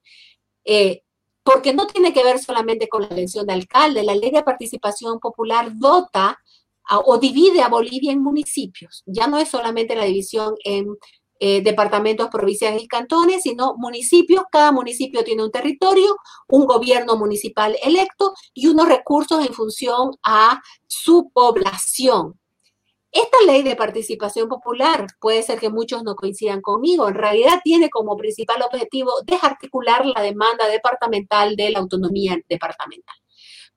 eh, porque no tiene que ver solamente con la elección de alcalde, la ley de participación popular dota o divide a Bolivia en municipios. Ya no es solamente la división en eh, departamentos, provincias y cantones, sino municipios. Cada municipio tiene un territorio, un gobierno municipal electo y unos recursos en función a su población. Esta ley de participación popular, puede ser que muchos no coincidan conmigo, en realidad tiene como principal objetivo desarticular la demanda departamental de la autonomía departamental.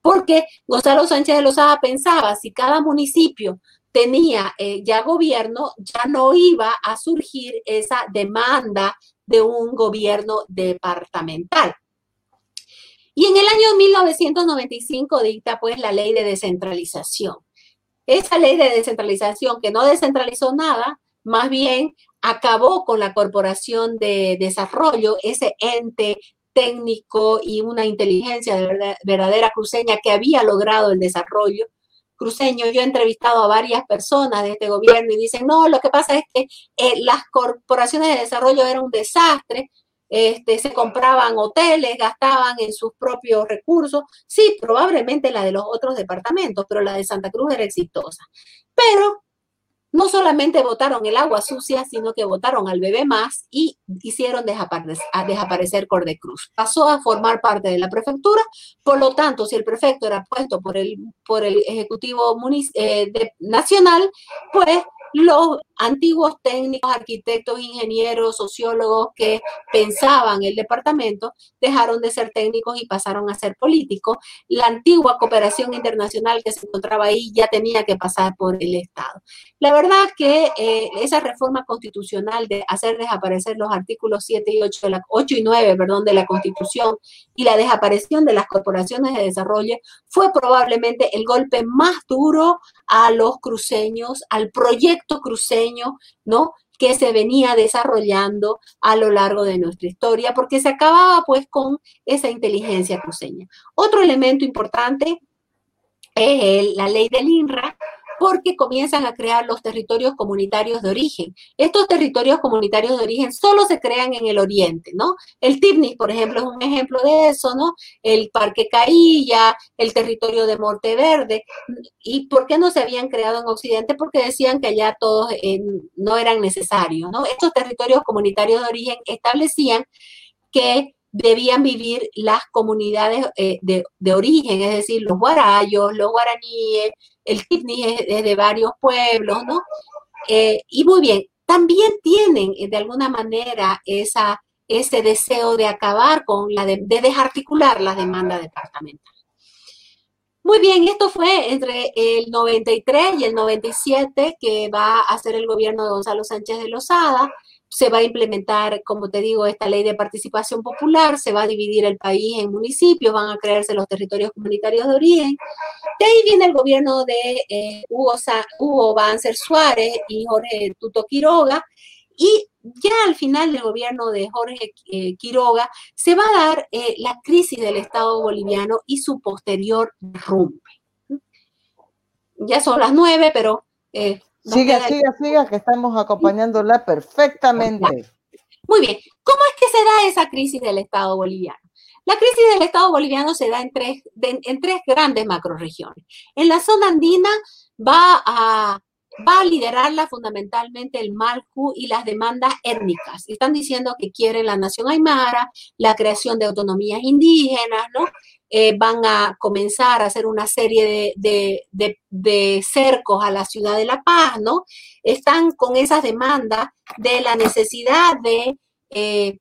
Porque Gonzalo Sánchez de Lozada pensaba, si cada municipio tenía eh, ya gobierno, ya no iba a surgir esa demanda de un gobierno departamental. Y en el año 1995 dicta pues la ley de descentralización. Esa ley de descentralización que no descentralizó nada, más bien acabó con la Corporación de Desarrollo, ese ente técnico y una inteligencia de verdadera cruceña que había logrado el desarrollo cruceño. Yo he entrevistado a varias personas de este gobierno y dicen, no, lo que pasa es que eh, las corporaciones de desarrollo eran un desastre. Este, se compraban hoteles, gastaban en sus propios recursos. Sí, probablemente la de los otros departamentos, pero la de Santa Cruz era exitosa. Pero no solamente votaron el agua sucia, sino que votaron al bebé más y hicieron desaparecer, a desaparecer Cordecruz. Pasó a formar parte de la prefectura, por lo tanto, si el prefecto era puesto por el, por el Ejecutivo eh, Nacional, pues los antiguos técnicos, arquitectos, ingenieros, sociólogos que pensaban el departamento dejaron de ser técnicos y pasaron a ser políticos. La antigua cooperación internacional que se encontraba ahí ya tenía que pasar por el Estado. La verdad que eh, esa reforma constitucional de hacer desaparecer los artículos 7 y 8, de la, 8 y 9 perdón, de la Constitución y la desaparición de las corporaciones de desarrollo fue probablemente el golpe más duro a los cruceños, al proyecto cruceño, ¿no? que se venía desarrollando a lo largo de nuestra historia, porque se acababa pues con esa inteligencia cruceña. Otro elemento importante es la ley del INRA, porque comienzan a crear los territorios comunitarios de origen. Estos territorios comunitarios de origen solo se crean en el oriente, ¿no? El TIPNIS, por ejemplo, es un ejemplo de eso, ¿no? El Parque Cailla, el territorio de Monteverde. ¿Y por qué no se habían creado en Occidente? Porque decían que allá todos eh, no eran necesarios, ¿no? Estos territorios comunitarios de origen establecían que debían vivir las comunidades eh, de, origen, es decir, los guarayos, los guaraníes, el Kidney es, de varios pueblos, ¿no? Eh, y muy bien, también tienen eh, de alguna manera esa, ese deseo de acabar con la de, de desarticular la demanda departamental. Muy bien, esto fue entre el 93 y el 97 que va a hacer el gobierno de Gonzalo Sánchez de Lozada se va a implementar, como te digo, esta ley de participación popular, se va a dividir el país en municipios, van a crearse los territorios comunitarios de origen. De ahí viene el gobierno de eh, Hugo, Hugo Banzer Suárez y Jorge Tuto Quiroga, y ya al final del gobierno de Jorge eh, Quiroga se va a dar eh, la crisis del Estado boliviano y su posterior rompe. Ya son las nueve, pero siga, siga, siga, que estamos acompañándola perfectamente. Muy bien. ¿Cómo es que se da esa crisis del Estado boliviano? La crisis del Estado boliviano se da en tres, en tres grandes macroregiones. En la zona andina va a, va a liderarla fundamentalmente el Malcu y las demandas étnicas. Están diciendo que quieren la nación aymara, la creación de autonomías indígenas, ¿no? Eh, van a comenzar a hacer una serie de, cercos a la ciudad de La Paz, ¿no? Están con esas demandas de la necesidad de, eh,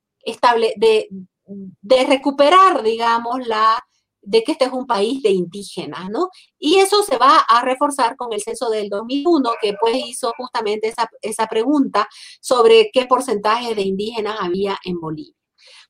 de, recuperar, digamos, la, de que este es un país de indígenas, ¿no? Y eso se va a reforzar con el censo del 2001, que pues hizo justamente esa, esa pregunta sobre qué porcentaje de indígenas había en Bolivia.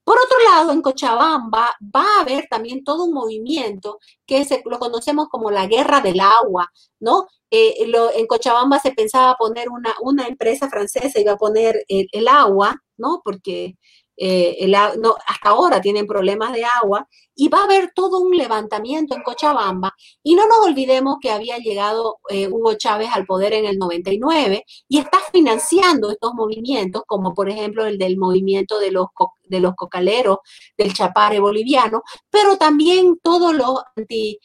Por otro lado, en Cochabamba va a haber también todo un movimiento que se, lo conocemos como la guerra del agua, ¿no? Eh, en Cochabamba se pensaba poner una, una empresa francesa, iba a poner el agua, ¿no? Porque eh, no, hasta ahora tienen problemas de agua y va a haber todo un levantamiento en Cochabamba. Y no nos olvidemos que había llegado eh, Hugo Chávez al poder en el 99 y está financiando estos movimientos, como por ejemplo el del movimiento de los, de los cocaleros del Chapare boliviano, pero también todos los anti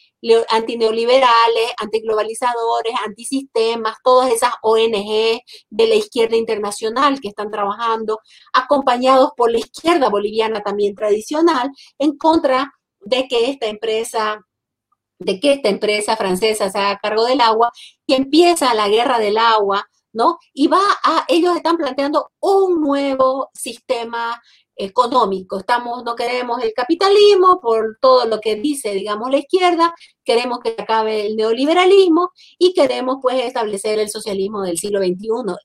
antineoliberales, antiglobalizadores, antisistemas, todas esas ONG de la izquierda internacional que están trabajando, acompañados por la izquierda boliviana también tradicional, en contra de que esta empresa de que esta empresa francesa se haga cargo del agua y empieza la guerra del agua, ¿no? Y va a, ellos están planteando un nuevo sistema económico. Estamos, no queremos el capitalismo por todo lo que dice, digamos, la izquierda, queremos que acabe el neoliberalismo y queremos, pues, establecer el socialismo del siglo XXI.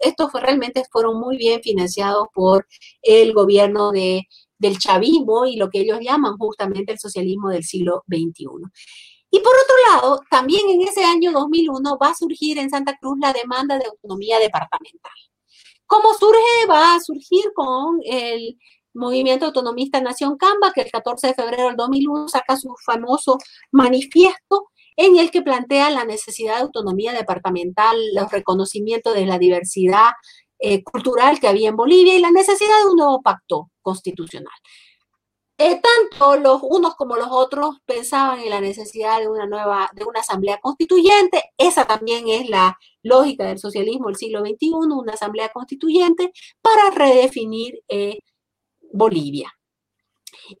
estos realmente fueron muy bien financiados por el gobierno de, del chavismo y lo que ellos llaman justamente el socialismo del siglo XXI. Y por otro lado, también en ese año 2001 va a surgir en Santa Cruz la demanda de autonomía departamental. ¿Cómo surge? Va a surgir con el movimiento autonomista Nación Camba, que el 14 de febrero del 2001 saca su famoso manifiesto en el que plantea la necesidad de autonomía departamental, los reconocimientos de la diversidad eh, cultural que había en Bolivia y la necesidad de un nuevo pacto constitucional. Eh, tanto los unos como los otros pensaban en la necesidad de una nueva, de una asamblea constituyente. Esa también es la lógica del socialismo del siglo XXI, una asamblea constituyente para redefinir eh, Bolivia.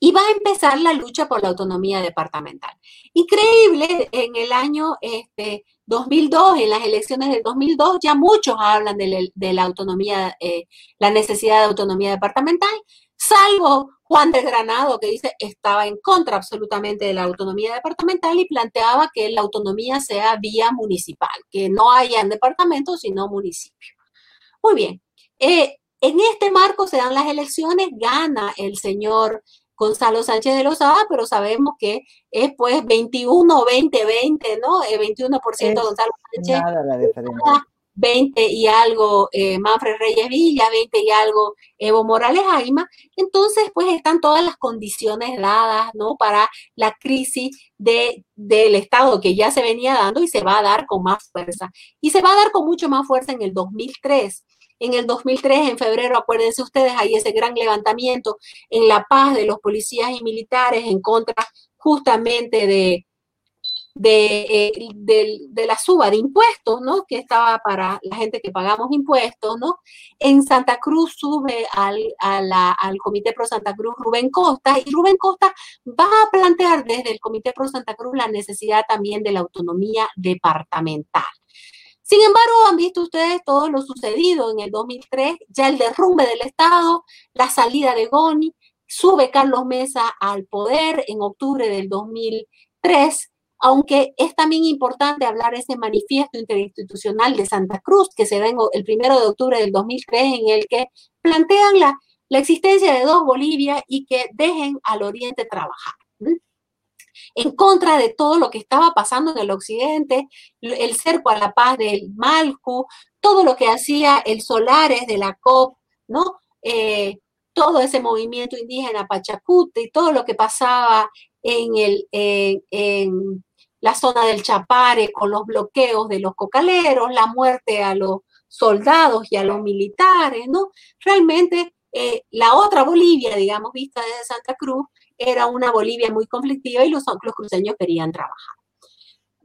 Y va a empezar la lucha por la autonomía departamental. Increíble, en el año este, 2002, en las elecciones del 2002, ya muchos hablan de, la autonomía, eh, la necesidad de autonomía departamental, salvo Juan de Granado, que dice estaba en contra absolutamente de la autonomía departamental y planteaba que la autonomía sea vía municipal, que no haya departamentos, sino municipios. Muy bien. Eh, en este marco se dan las elecciones, gana el señor Gonzalo Sánchez de Lozada, pero sabemos que es pues 21, 20, 20, ¿no? 21% eh, Gonzalo Sánchez. Nada la diferencia. 20 y algo eh, Manfred Reyes Villa, 20 y algo Evo Morales Aima. Entonces, pues están todas las condiciones dadas, ¿no? Para la crisis de, del Estado que ya se venía dando y se va a dar con más fuerza. Y se va a dar con mucho más fuerza en el 2003. En el 2003, en febrero, acuérdense ustedes, hay ese gran levantamiento en La Paz de los policías y militares en contra justamente de, de, eh, la suba de impuestos, ¿no? Que estaba para la gente que pagamos impuestos, ¿no? En Santa Cruz sube al, al Comité Pro Santa Cruz Rubén Costa y Rubén Costa va a plantear desde el Comité Pro Santa Cruz la necesidad también de la autonomía departamental. Sin embargo, han visto ustedes todo lo sucedido en el 2003, ya el derrumbe del Estado, la salida de Goni, sube Carlos Mesa al poder en octubre del 2003, aunque es también importante hablar de ese manifiesto interinstitucional de Santa Cruz que se da el primero de octubre del 2003, en el que plantean la, la existencia de dos Bolivia y que dejen al Oriente trabajar en contra de todo lo que estaba pasando en el occidente, el cerco a la paz del Malcu, todo lo que hacía el Solares de la COP, ¿no? Eh, todo ese movimiento indígena Pachacuti, y todo lo que pasaba en, el, en la zona del Chapare con los bloqueos de los cocaleros, la muerte a los soldados y a los militares, ¿no? Realmente eh, la otra Bolivia, digamos, vista desde Santa Cruz, era una Bolivia muy conflictiva y los, los cruceños querían trabajar.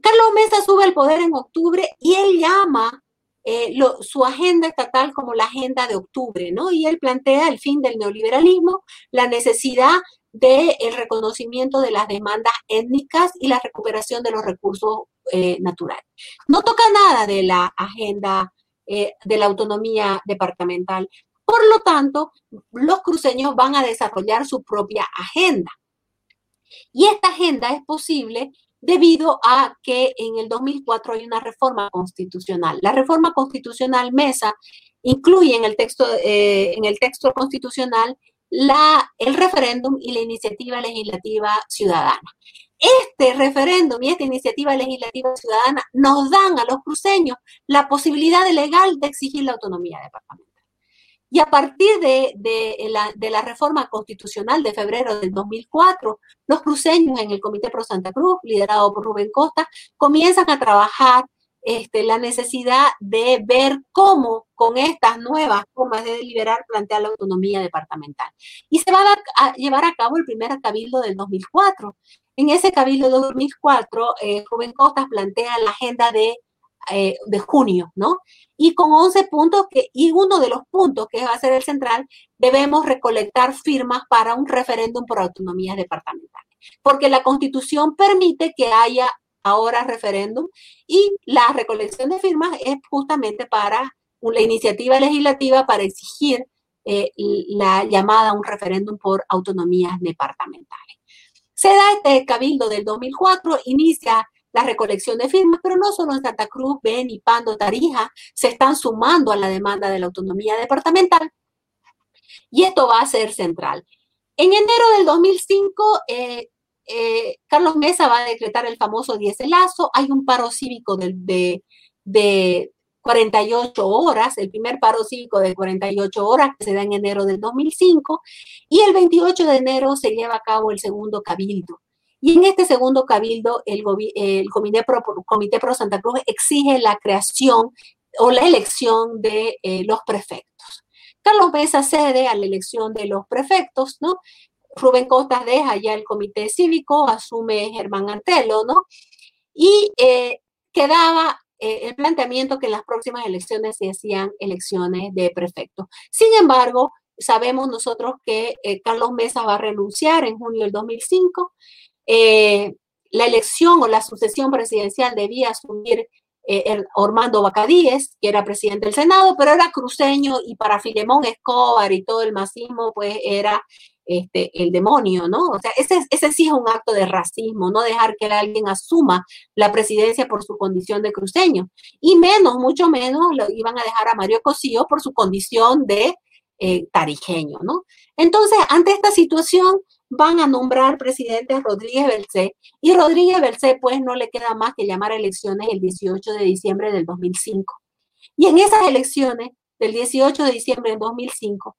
Carlos Mesa sube al poder en octubre y él llama eh, su agenda estatal como la agenda de octubre, ¿no? Y él plantea el fin del neoliberalismo, la necesidad del reconocimiento de las demandas étnicas y la recuperación de los recursos eh, naturales. No toca nada de la agenda eh, de la autonomía departamental, por lo tanto, los cruceños van a desarrollar su propia agenda. Y esta agenda es posible debido a que en el 2004 hay una reforma constitucional. La reforma constitucional Mesa incluye en el texto, eh, en el texto constitucional la, el referéndum y la iniciativa legislativa ciudadana. Este referéndum y esta iniciativa legislativa ciudadana nos dan a los cruceños la posibilidad legal de exigir la autonomía departamental. Y a partir de, la, reforma constitucional de febrero del 2004, los cruceños en el Comité Pro Santa Cruz, liderado por Rubén Costa, comienzan a trabajar este, la necesidad de ver cómo con estas nuevas formas de deliberar plantear la autonomía departamental. Y se va a, llevar a cabo el primer cabildo del 2004. En ese cabildo del 2004, eh, Rubén Costa plantea la agenda de eh, de junio, ¿no? Y con 11 puntos, y uno de los puntos que va a ser el central, debemos recolectar firmas para un referéndum por autonomías departamentales, porque la constitución permite que haya ahora referéndum y la recolección de firmas es justamente para una iniciativa legislativa para exigir eh, la llamada a un referéndum por autonomías departamentales. Se da este cabildo del 2004, inicia la recolección de firmas, pero no solo en Santa Cruz, Beni, Pando, Tarija se están sumando a la demanda de la autonomía departamental y esto va a ser central. En enero del 2005, eh, eh, Carlos Mesa va a decretar el famoso diéselazo, hay un paro cívico de, de 48 horas, el primer paro cívico de 48 horas que se da en enero del 2005, y el 28 de enero se lleva a cabo el segundo cabildo. Y en este segundo cabildo, el, Comité, Pro, Comité Pro Santa Cruz exige la creación o la elección de los prefectos. Carlos Mesa cede a la elección de los prefectos, ¿no? Rubén Costas deja ya el comité cívico, asume Germán Antelo, ¿no? Y quedaba el planteamiento que en las próximas elecciones se hacían elecciones de prefectos. Sin embargo, sabemos nosotros que Carlos Mesa va a renunciar en junio del 2005. Eh, la elección o la sucesión presidencial debía asumir eh, Ormando Bacadíes, que era presidente del Senado, pero era cruceño y para Filemón Escobar y todo el masismo, pues era este, el demonio, ¿no? O sea, ese, ese sí es un acto de racismo, no dejar que alguien asuma la presidencia por su condición de cruceño. Y menos, mucho menos, lo iban a dejar a Mario Cosío por su condición de eh, tarijeño, ¿no? Entonces, ante esta situación, van a nombrar presidente Rodríguez Belcé y Rodríguez Belcé pues no le queda más que llamar a elecciones el 18 de diciembre del 2005. Y en esas elecciones del 18 de diciembre del 2005,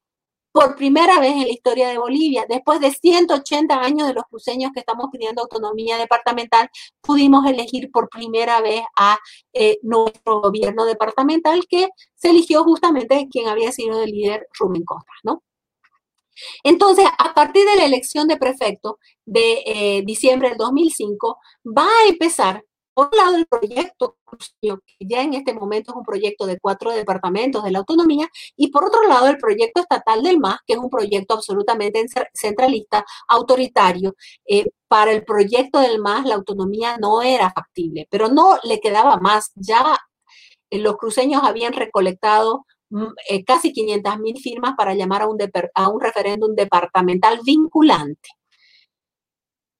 por primera vez en la historia de Bolivia, después de 180 años de los cruceños que estamos pidiendo autonomía departamental, pudimos elegir por primera vez a eh, nuestro gobierno departamental que se eligió justamente quien había sido el líder Rubén Costa, ¿no? Entonces, a partir de la elección de prefecto de eh, diciembre del 2005, va a empezar, por un lado, el proyecto, que ya en este momento es un proyecto de cuatro departamentos de la autonomía, y por otro lado, el proyecto estatal del MAS, que es un proyecto absolutamente centralista, autoritario. Eh, para el proyecto del MAS, la autonomía no era factible, pero no le quedaba más. Ya eh, los cruceños habían recolectado eh, casi 500 mil firmas para llamar a un, a un referéndum departamental vinculante.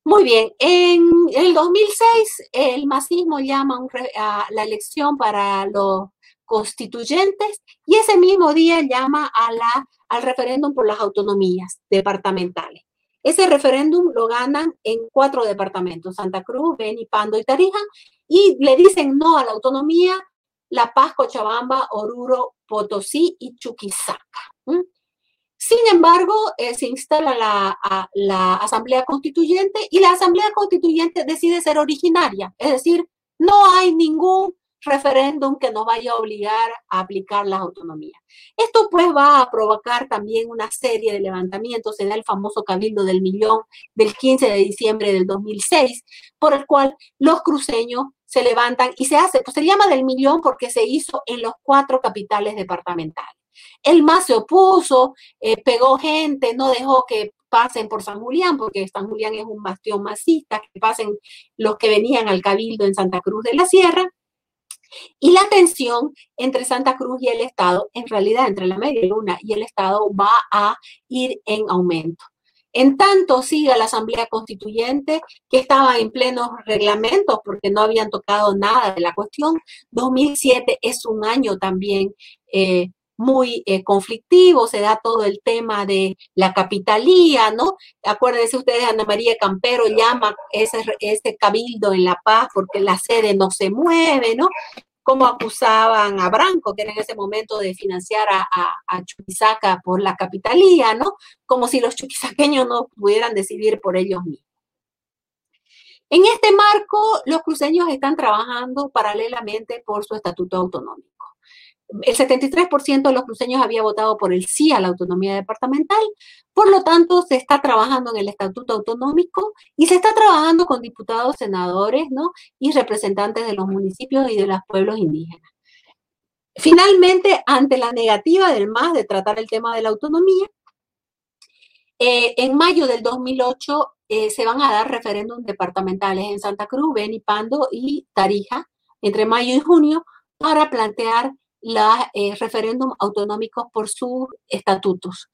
Muy bien, en el 2006 el masismo llama a la elección para los constituyentes y ese mismo día llama a la, al referéndum por las autonomías departamentales. Ese referéndum lo ganan en cuatro departamentos, Santa Cruz, Beni, Pando y Tarija, y le dicen no a la autonomía la Paz, Cochabamba, Oruro, Potosí y Chuquisaca. Sin embargo, eh, se instala la, la Asamblea Constituyente y la Asamblea Constituyente decide ser originaria, es decir, no hay ningún referéndum que nos vaya a obligar a aplicar las autonomías. Esto pues va a provocar también una serie de levantamientos, da el famoso Cabildo del Millón del 15 de diciembre del 2006, por el cual los cruceños se levantan y se hace, pues se llama del millón porque se hizo en los cuatro capitales departamentales. El MAS se opuso, eh, pegó gente, no dejó que pasen por San Julián, porque San Julián es un bastión masista, que pasen los que venían al cabildo en Santa Cruz de la Sierra. Y la tensión entre Santa Cruz y el Estado, en realidad entre la media luna y el Estado, va a ir en aumento. En tanto siga la Asamblea Constituyente, que estaba en plenos reglamentos porque no habían tocado nada de la cuestión, 2007 es un año también eh, muy eh, conflictivo, se da todo el tema de la capitalía, ¿no? Acuérdense ustedes, Ana María Campero llama ese, ese cabildo en La Paz porque la sede no se mueve, ¿no? Cómo acusaban a Branco, que era en ese momento de financiar a, a, Chuquisaca por la capitalía, ¿no? Como si los chuquisaqueños no pudieran decidir por ellos mismos. En este marco, los cruceños están trabajando paralelamente por su estatuto autonómico el 73% de los cruceños había votado por el sí a la autonomía departamental, por lo tanto se está trabajando en el estatuto autonómico y se está trabajando con diputados, senadores ¿no? y representantes de los municipios y de los pueblos indígenas. Finalmente, ante la negativa del MAS de tratar el tema de la autonomía, eh, en mayo del 2008 eh, se van a dar referéndums departamentales en Santa Cruz, Benipando y Tarija, entre mayo y junio, para plantear los eh, referéndum autonómicos por sus estatutos.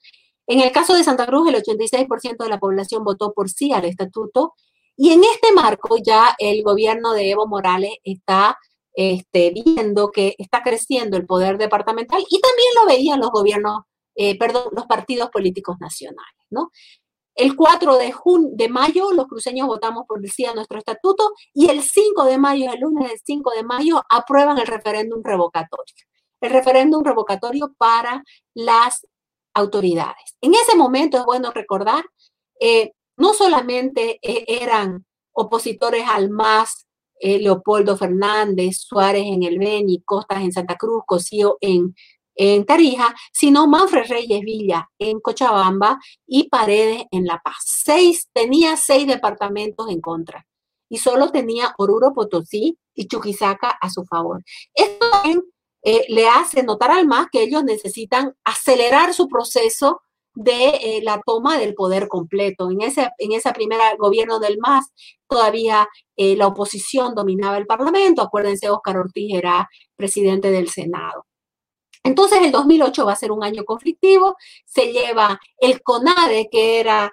En el caso de Santa Cruz, el 86% de la población votó por sí al estatuto y en este marco ya el gobierno de Evo Morales está este, viendo que está creciendo el poder departamental y también lo veían los gobiernos, eh, perdón, los partidos políticos nacionales, ¿no? El 4 de, de mayo los cruceños votamos por sí a nuestro estatuto y el 5 de mayo, el lunes del 5 de mayo, aprueban el referéndum revocatorio el referéndum revocatorio para las autoridades. En ese momento es bueno recordar, eh, no solamente eh, eran opositores al MAS eh, Leopoldo Fernández, Suárez en el Beni, Costas en Santa Cruz, Cosío en, en Tarija, sino Manfred Reyes Villa en Cochabamba y Paredes en La Paz. Seis, tenía seis departamentos en contra y solo tenía Oruro, Potosí y Chuquisaca a su favor. Esto eh, le hace notar al MAS que ellos necesitan acelerar su proceso de eh, la toma del poder completo. En ese, en primer gobierno del MAS todavía eh, la oposición dominaba el Parlamento. Acuérdense, Óscar Ortiz era presidente del Senado. Entonces, el 2008 va a ser un año conflictivo. Se lleva el CONADE, que era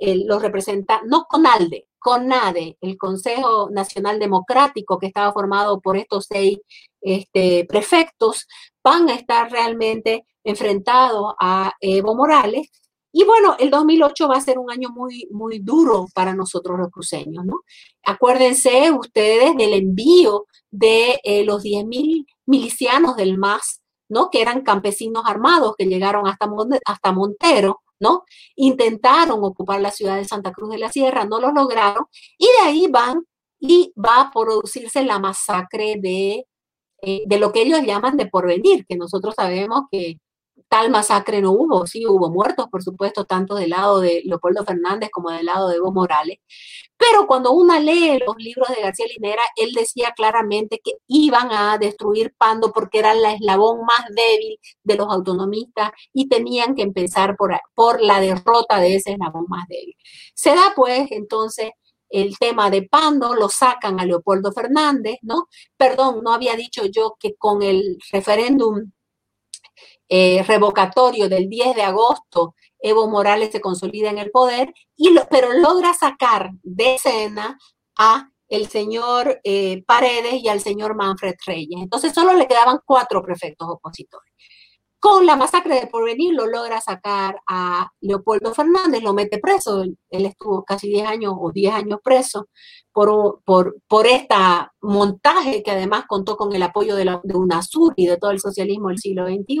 los representantes, no CONALDE, CONADE, el Consejo Nacional Democrático, que estaba formado por estos seis este, prefectos, van a estar realmente enfrentados a Evo Morales. Y bueno, el 2008 va a ser un año muy, muy duro para nosotros los cruceños, ¿no? Acuérdense ustedes del envío de eh, los 10.000 milicianos del MAS, ¿no? Que eran campesinos armados que llegaron hasta, hasta Montero ¿no? Intentaron ocupar la ciudad de Santa Cruz de la Sierra, no lo lograron, y de ahí van y va a producirse la masacre de, eh, de lo que ellos llaman de porvenir, que nosotros sabemos que tal masacre no hubo, sí hubo muertos, por supuesto, tanto del lado de Leopoldo Fernández como del lado de Evo Morales, pero cuando uno lee los libros de García Linera, él decía claramente que iban a destruir Pando porque era la eslabón más débil de los autonomistas y tenían que empezar por, por la derrota de ese eslabón más débil. Se da pues entonces el tema de Pando, lo sacan a Leopoldo Fernández, ¿no? Perdón, no había dicho yo que con el referéndum eh, revocatorio del 10 de agosto, Evo Morales se consolida en el poder, y pero logra sacar de escena a el señor eh, Paredes y al señor Manfred Reyes. Entonces solo le quedaban cuatro prefectos opositores. Con la masacre de Porvenir lo logra sacar a Leopoldo Fernández, lo mete preso, él, estuvo casi 10 años o 10 años preso por, por, este montaje que además contó con el apoyo de, la, de UNASUR y de todo el socialismo del siglo XXI,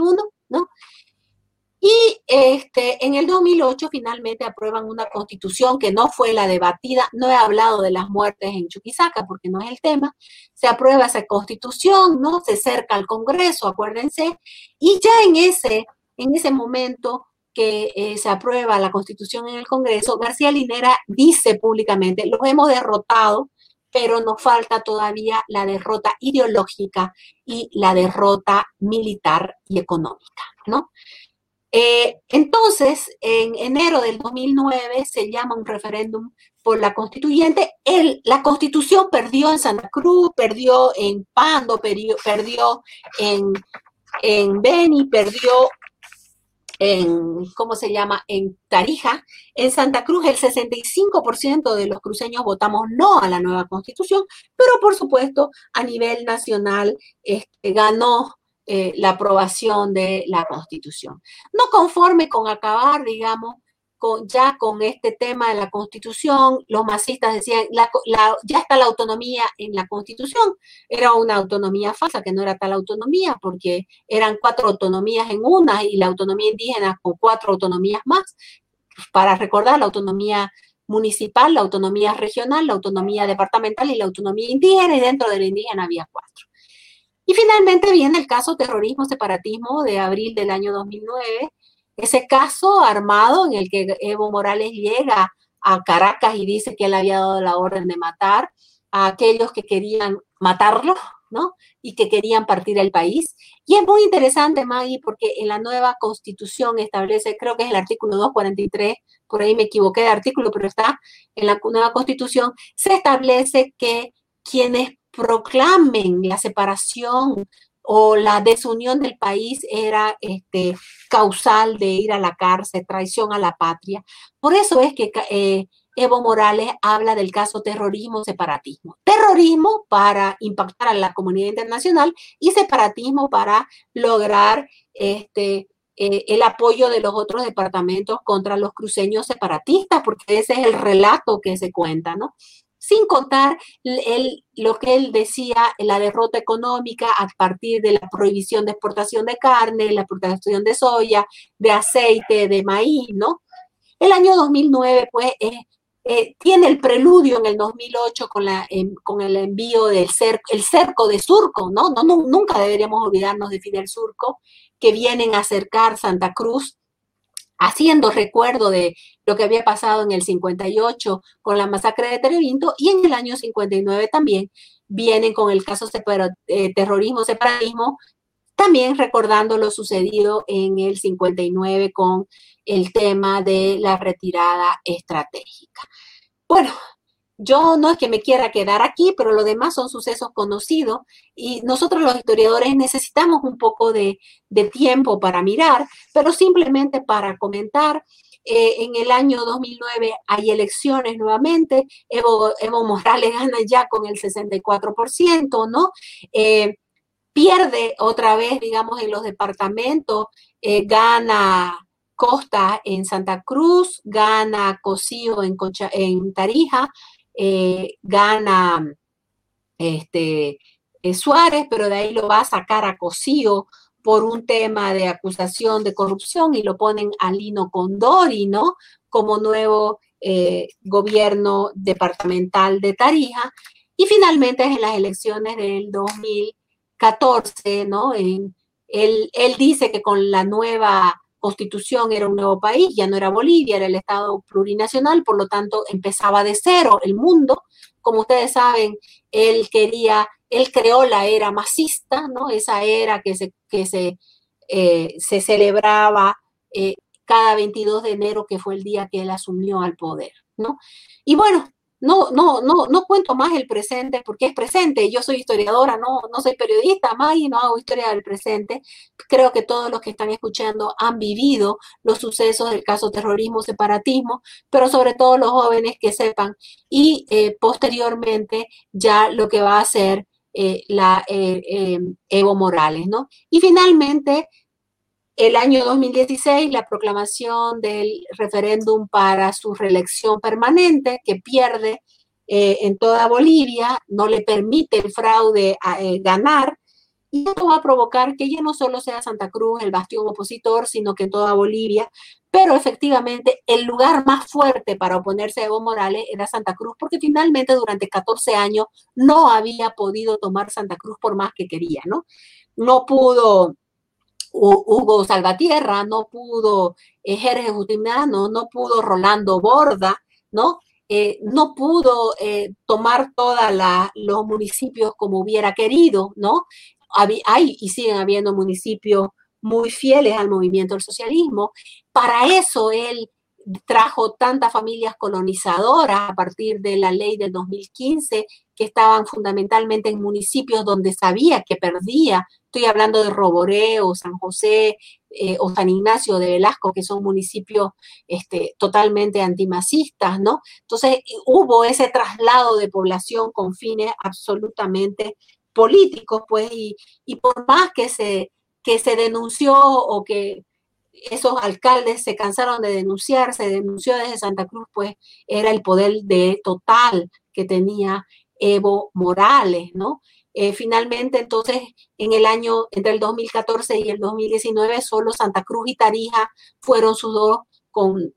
¿no? Y este, en el 2008 finalmente aprueban una constitución que no fue la debatida, no he hablado de las muertes en Chuquisaca porque no es el tema, se aprueba esa constitución, ¿no? Se cerca al Congreso, acuérdense, y ya en ese, en ese momento que eh, se aprueba la constitución en el Congreso, García Linera dice públicamente, los hemos derrotado, pero nos falta todavía la derrota ideológica y la derrota militar y económica, ¿no? Eh, entonces, en enero del 2009 se llama un referéndum por la constituyente. la constitución perdió en Santa Cruz, perdió en Pando, perdió, en, en Beni, perdió en, ¿cómo se llama?, en Tarija. En Santa Cruz el 65% de los cruceños votamos no a la nueva constitución, pero por supuesto a nivel nacional este, ganó eh, la aprobación de la Constitución. No conforme con acabar, digamos, con, ya con este tema de la Constitución, los masistas decían, ya está la autonomía en la Constitución. Era una autonomía falsa, que no era tal autonomía, porque eran cuatro autonomías en una y la autonomía indígena con cuatro autonomías más. Para recordar, la autonomía municipal, la autonomía regional, la autonomía departamental y la autonomía indígena, y dentro de la indígena había cuatro. Y finalmente viene el caso terrorismo-separatismo de abril del año 2009, ese caso armado en el que Evo Morales llega a Caracas y dice que él había dado la orden de matar a aquellos que querían matarlo, ¿no? Y que querían partir el país. Y es muy interesante, Maggie, porque en la nueva constitución establece, creo que es el artículo 243, por ahí me equivoqué de artículo, pero está en la nueva constitución, se establece que quienes proclamen la separación o la desunión del país era este, causal de ir a la cárcel, traición a la patria. Por eso es que eh, Evo Morales habla del caso terrorismo-separatismo. Terrorismo para impactar a la comunidad internacional y separatismo para lograr este, eh, el apoyo de los otros departamentos contra los cruceños separatistas, porque ese es el relato que se cuenta, ¿no? Sin contar lo que él decía, la derrota económica a partir de la prohibición de exportación de carne, la exportación de soya, de aceite, de maíz, ¿no? El año 2009, pues, es eh, tiene el preludio en el 2008 con, la, con el envío del el cerco de Surco, ¿no? ¿no? Nunca deberíamos olvidarnos de Fidel Surco, que vienen a acercar Santa Cruz haciendo recuerdo de lo que había pasado en el 58 con la masacre de Terevinto y en el año 59 también vienen con el caso de eh, terrorismo, separatismo, también recordando lo sucedido en el 59 con el tema de la retirada estratégica. Bueno, yo no es que me quiera quedar aquí, pero lo demás son sucesos conocidos y nosotros los historiadores necesitamos un poco de, tiempo para mirar, pero simplemente para comentar. Eh, en el año 2009 hay elecciones nuevamente, Evo, Morales gana ya con el 64%, ¿no? Eh, pierde otra vez, digamos, en los departamentos, eh, gana Costa en Santa Cruz, gana Cosío en, en Tarija, eh, gana este, eh, Suárez, pero de ahí lo va a sacar a Cosío por un tema de acusación de corrupción y lo ponen a Lino Condori, ¿no? Como nuevo gobierno departamental de Tarija. Y finalmente en las elecciones del 2000 14, ¿no? él, él dice que con la nueva constitución era un nuevo país, ya no era Bolivia, era el Estado plurinacional, por lo tanto empezaba de cero el mundo. Como ustedes saben, él quería, él creó la era masista, ¿no? Esa era que se, que se, eh, se celebraba eh, cada 22 de enero, que fue el día que él asumió al poder, ¿no? Y bueno, no, no, no, no cuento más el presente porque es presente. Yo soy historiadora, no, no soy periodista más y no hago historia del presente. Creo que todos los que están escuchando han vivido los sucesos del caso terrorismo, separatismo, pero sobre todo los jóvenes que sepan y eh, posteriormente ya lo que va a hacer eh, la eh, Evo Morales, ¿no? Y finalmente el año 2016, la proclamación del referéndum para su reelección permanente, que pierde eh, en toda Bolivia, no le permite el fraude eh, ganar, y esto va a provocar que ya no solo sea Santa Cruz el bastión opositor, sino que en toda Bolivia, pero efectivamente el lugar más fuerte para oponerse a Evo Morales era Santa Cruz, porque finalmente durante 14 años no había podido tomar Santa Cruz por más que quería, ¿no? No pudo Hugo Salvatierra, no pudo eh, Jerez Justimano, no pudo Rolando Borda, ¿no? Eh, no pudo eh, tomar todos los municipios como hubiera querido, ¿no? hay y siguen habiendo municipios muy fieles al movimiento del socialismo. Para eso él trajo tantas familias colonizadoras a partir de la ley del 2015, que estaban fundamentalmente en municipios donde sabía que perdía. Estoy hablando de Roboreo, San José eh, o San Ignacio de Velasco, que son municipios este, totalmente antimacistas, ¿no? Entonces hubo ese traslado de población con fines absolutamente políticos, pues, y, y por más que se, que se denunció o que esos alcaldes se cansaron de denunciar, se denunció desde Santa Cruz, pues era el poder de total que tenía Evo Morales, ¿no? Eh, finalmente, entonces, en el año, entre el 2014 y el 2019, solo Santa Cruz y Tarija fueron sus dos, con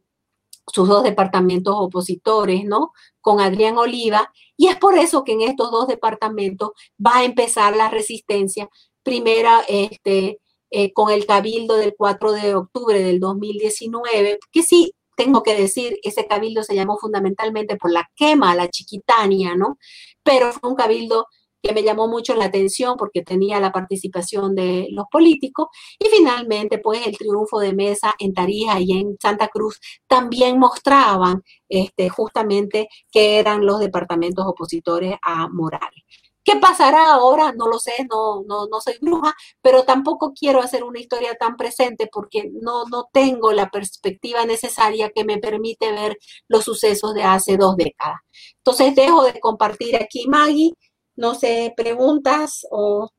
sus dos departamentos opositores, ¿no? Con Adrián Oliva. Y es por eso que en estos dos departamentos va a empezar la resistencia. Primera, este, eh, con el cabildo del 4 de octubre del 2019, que sí, tengo que decir, ese cabildo se llamó fundamentalmente por la quema la chiquitania, ¿no? Pero fue un cabildo que me llamó mucho la atención porque tenía la participación de los políticos y finalmente pues el triunfo de Mesa en Tarija y en Santa Cruz también mostraban este, justamente que eran los departamentos opositores a Morales. ¿Qué pasará ahora? No lo sé, no, no, no soy bruja, pero tampoco quiero hacer una historia tan presente porque no, no tengo la perspectiva necesaria que me permite ver los sucesos de hace dos décadas. Entonces dejo de compartir aquí, Maggie. No sé, preguntas o...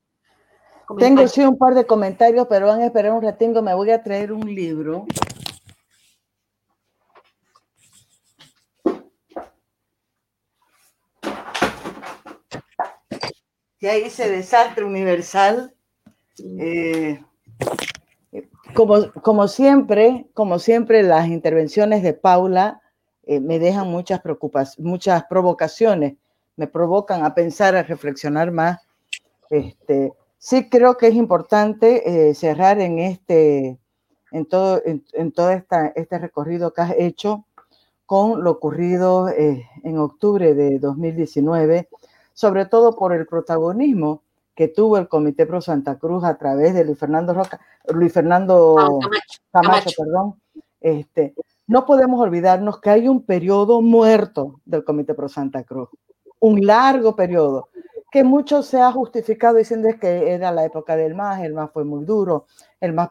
Tengo sí un par de comentarios, pero van a esperar un ratingo. Me voy a traer un libro que hay ese desastre universal. Eh, como, como, siempre, como siempre, las intervenciones de Paula eh, me dejan muchas preocupaciones, muchas provocaciones, me provocan a pensar, a reflexionar más. Este, sí creo que es importante eh, cerrar en este, en todo, en, todo esta, este recorrido que has hecho con lo ocurrido eh, en octubre de 2019, sobre todo por el protagonismo que tuvo el Comité Pro Santa Cruz a través de Luis Fernando Roca, Luis Fernando Camacho, perdón, este, no podemos olvidarnos que hay un periodo muerto del Comité Pro Santa Cruz, un largo periodo, que mucho se ha justificado diciendo que era la época del MAS, el MAS fue muy duro, el MAS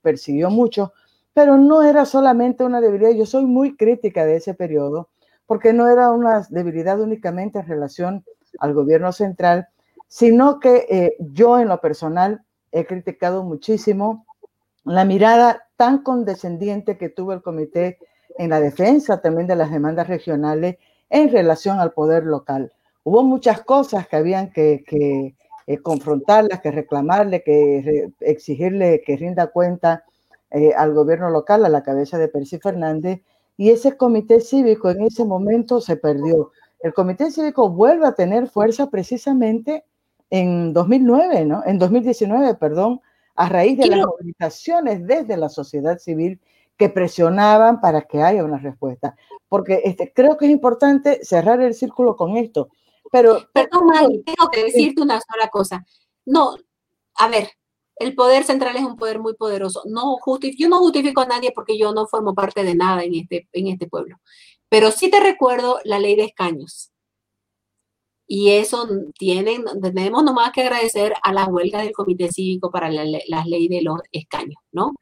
persiguió mucho, pero no era solamente una debilidad. Yo soy muy crítica de ese periodo, porque no era una debilidad únicamente en relación al gobierno central, sino que eh, yo en lo personal he criticado muchísimo la mirada tan condescendiente que tuvo el comité en la defensa también de las demandas regionales en relación al poder local. Hubo muchas cosas que habían que, eh, confrontarlas, que reclamarle, que exigirle que rinda cuenta eh, al gobierno local a la cabeza de Percy Fernández y ese comité cívico en ese momento se perdió. El comité cívico vuelve a tener fuerza precisamente en 2009, ¿no? En 2019, perdón, a raíz de las movilizaciones desde la sociedad civil que presionaban para que haya una respuesta. Porque este, creo que es importante cerrar el círculo con esto. Pero, Perdón, Mari, tengo que decirte una sola cosa. No, a ver, el poder central es un poder muy poderoso. No yo no justifico a nadie porque yo no formo parte de nada en este, en este pueblo. Pero sí te recuerdo la ley de escaños. Y eso tienen, tenemos nomás que agradecer a la huelga del Comité Cívico para la, ley de los escaños, ¿no?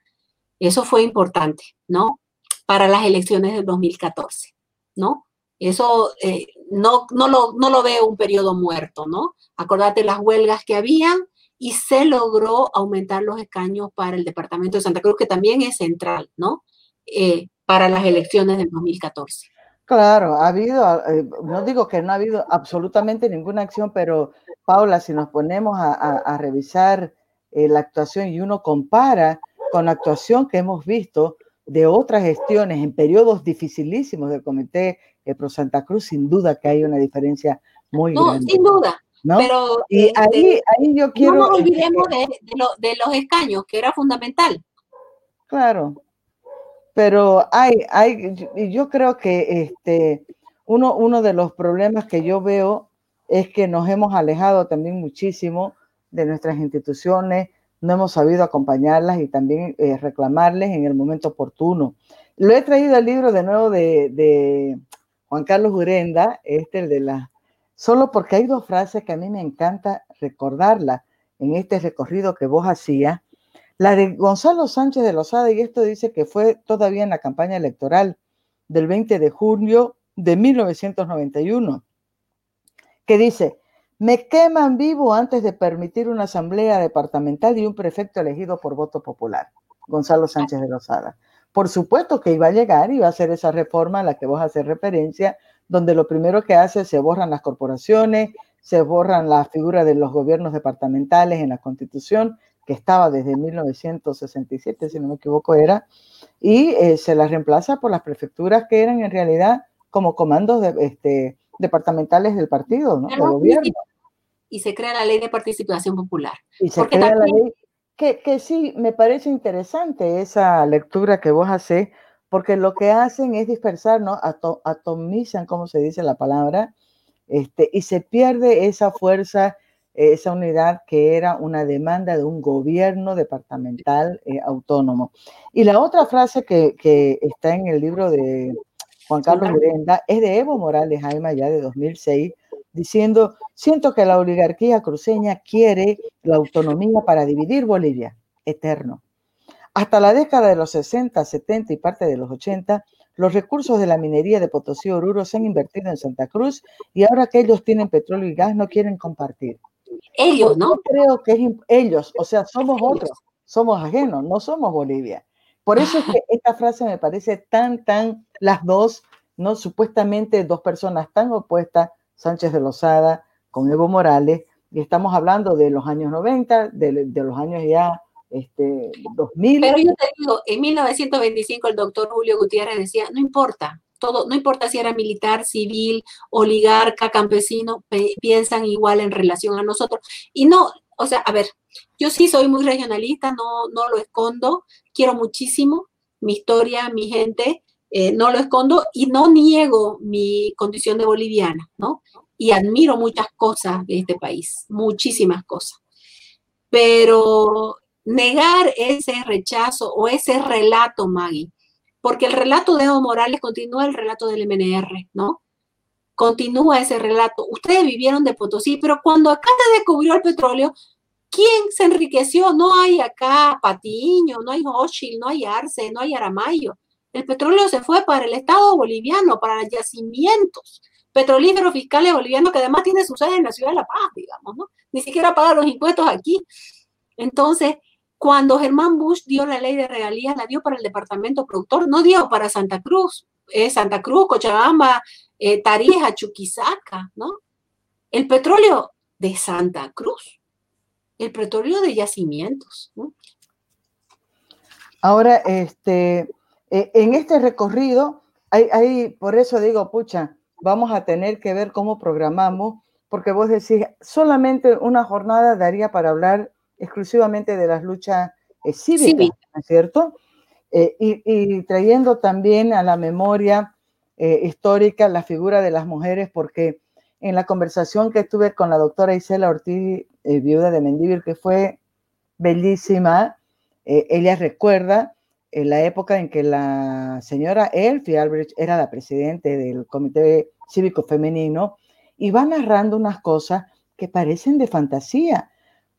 Eso fue importante, ¿no? Para las elecciones del 2014, ¿no? Eso eh, no, no, lo, no lo veo un periodo muerto, ¿no? Acordate las huelgas que habían y se logró aumentar los escaños para el departamento de Santa Cruz, que también es central, ¿no? Eh, para las elecciones del 2014. Claro, ha habido, eh, no digo que no ha habido absolutamente ninguna acción, pero Paula, si nos ponemos a, revisar eh, la actuación y uno compara con la actuación que hemos visto de otras gestiones en periodos dificilísimos del Comité eh, Pro Santa Cruz, sin duda que hay una diferencia muy no, grande. Sin duda, ¿no? Pero y este, ahí, ahí yo quiero... No nos olvidemos de, de los escaños, que era fundamental. Claro, pero hay, hay, yo creo que este, uno, uno de los problemas que yo veo es que nos hemos alejado también muchísimo de nuestras instituciones, no hemos sabido acompañarlas y también eh, reclamarles en el momento oportuno. Lo he traído el libro de nuevo de, de Juan Carlos Urenda, este, el de la, solo porque hay dos frases que a mí me encanta recordarlas en este recorrido que vos hacías, la de Gonzalo Sánchez de Lozada, y esto dice que fue todavía en la campaña electoral del 20 de junio de 1991, que dice, me queman vivo antes de permitir una asamblea departamental y un prefecto elegido por voto popular. Gonzalo Sánchez de Lozada. Por supuesto que iba a llegar y va a hacer esa reforma a la que vos haces referencia, donde lo primero que hace es se borran las corporaciones, se borran las figuras de los gobiernos departamentales en la constitución que estaba desde 1967, si no me equivoco, era, y eh, se las reemplaza por las prefecturas que eran en realidad como comandos de, este, departamentales del partido, ¿no? Del gobierno. Y se crea la ley de participación popular. Y se crea la ley, que, que sí, me parece interesante esa lectura que vos haces, porque lo que hacen es dispersar, ¿no? atomizan, como se dice la palabra, este, y se pierde esa fuerza esa unidad que era una demanda de un gobierno departamental eh, autónomo. Y la otra frase que, está en el libro de Juan Carlos Mirenda es de Evo Morales Jaime ya de 2006, diciendo, siento que la oligarquía cruceña quiere la autonomía para dividir Bolivia, eterno. Hasta la década de los 60, 70 y parte de los 80, los recursos de la minería de Potosí Oruro se han invertido en Santa Cruz y ahora que ellos tienen petróleo y gas no quieren compartir. Ellos, ¿no? Yo creo que es ellos, o sea, somos otros, somos ajenos, no somos Bolivia. Por eso es que esta frase me parece tan, tan, las dos, ¿no? Supuestamente dos personas tan opuestas, Sánchez de Lozada con Evo Morales, y estamos hablando de los años 90, de, de los años ya este, 2000. Pero yo te digo, en 1925 el doctor Julio Gutiérrez decía, no importa, todo, no importa si era militar, civil, oligarca, campesino, piensan igual en relación a nosotros. Y no, o sea, a ver, yo sí soy muy regionalista, no, no lo escondo, quiero muchísimo mi historia, mi gente, eh, no lo escondo y no niego mi condición de boliviana, ¿no? Y admiro muchas cosas de este país, muchísimas cosas. Pero negar ese rechazo o ese relato, Maggie, porque el relato de Evo Morales continúa el relato del MNR, ¿no? Continúa ese relato. Ustedes vivieron de Potosí, pero cuando acá se descubrió el petróleo, ¿quién se enriqueció? No hay acá Patiño, no hay Hochil, no hay Arce, no hay Aramayo. El petróleo se fue para el Estado boliviano, para yacimientos petrolíferos fiscales bolivianos, que además tiene su sede en la ciudad de La Paz, digamos, ¿no? Ni siquiera paga los impuestos aquí. Entonces, cuando Germán Bush dio la ley de regalías, la dio para el departamento productor, no dio para Santa Cruz, eh, Santa Cruz, Cochabamba, eh, Tarija, Chuquisaca, ¿no? El petróleo de Santa Cruz, el petróleo de yacimientos. ¿no? Ahora, este, eh, en este recorrido, hay, por eso digo, pucha, vamos a tener que ver cómo programamos, porque vos decís, solamente una jornada daría para hablar exclusivamente de las luchas eh, cívicas, ¿no es cierto? Eh, y, trayendo también a la memoria eh, histórica la figura de las mujeres, porque en la conversación que tuve con la doctora Isela Ortiz, viuda de Mendívil, que fue bellísima, ella recuerda la época en que la señora Elfie Albrecht era la presidente del Comité Cívico Femenino y va narrando unas cosas que parecen de fantasía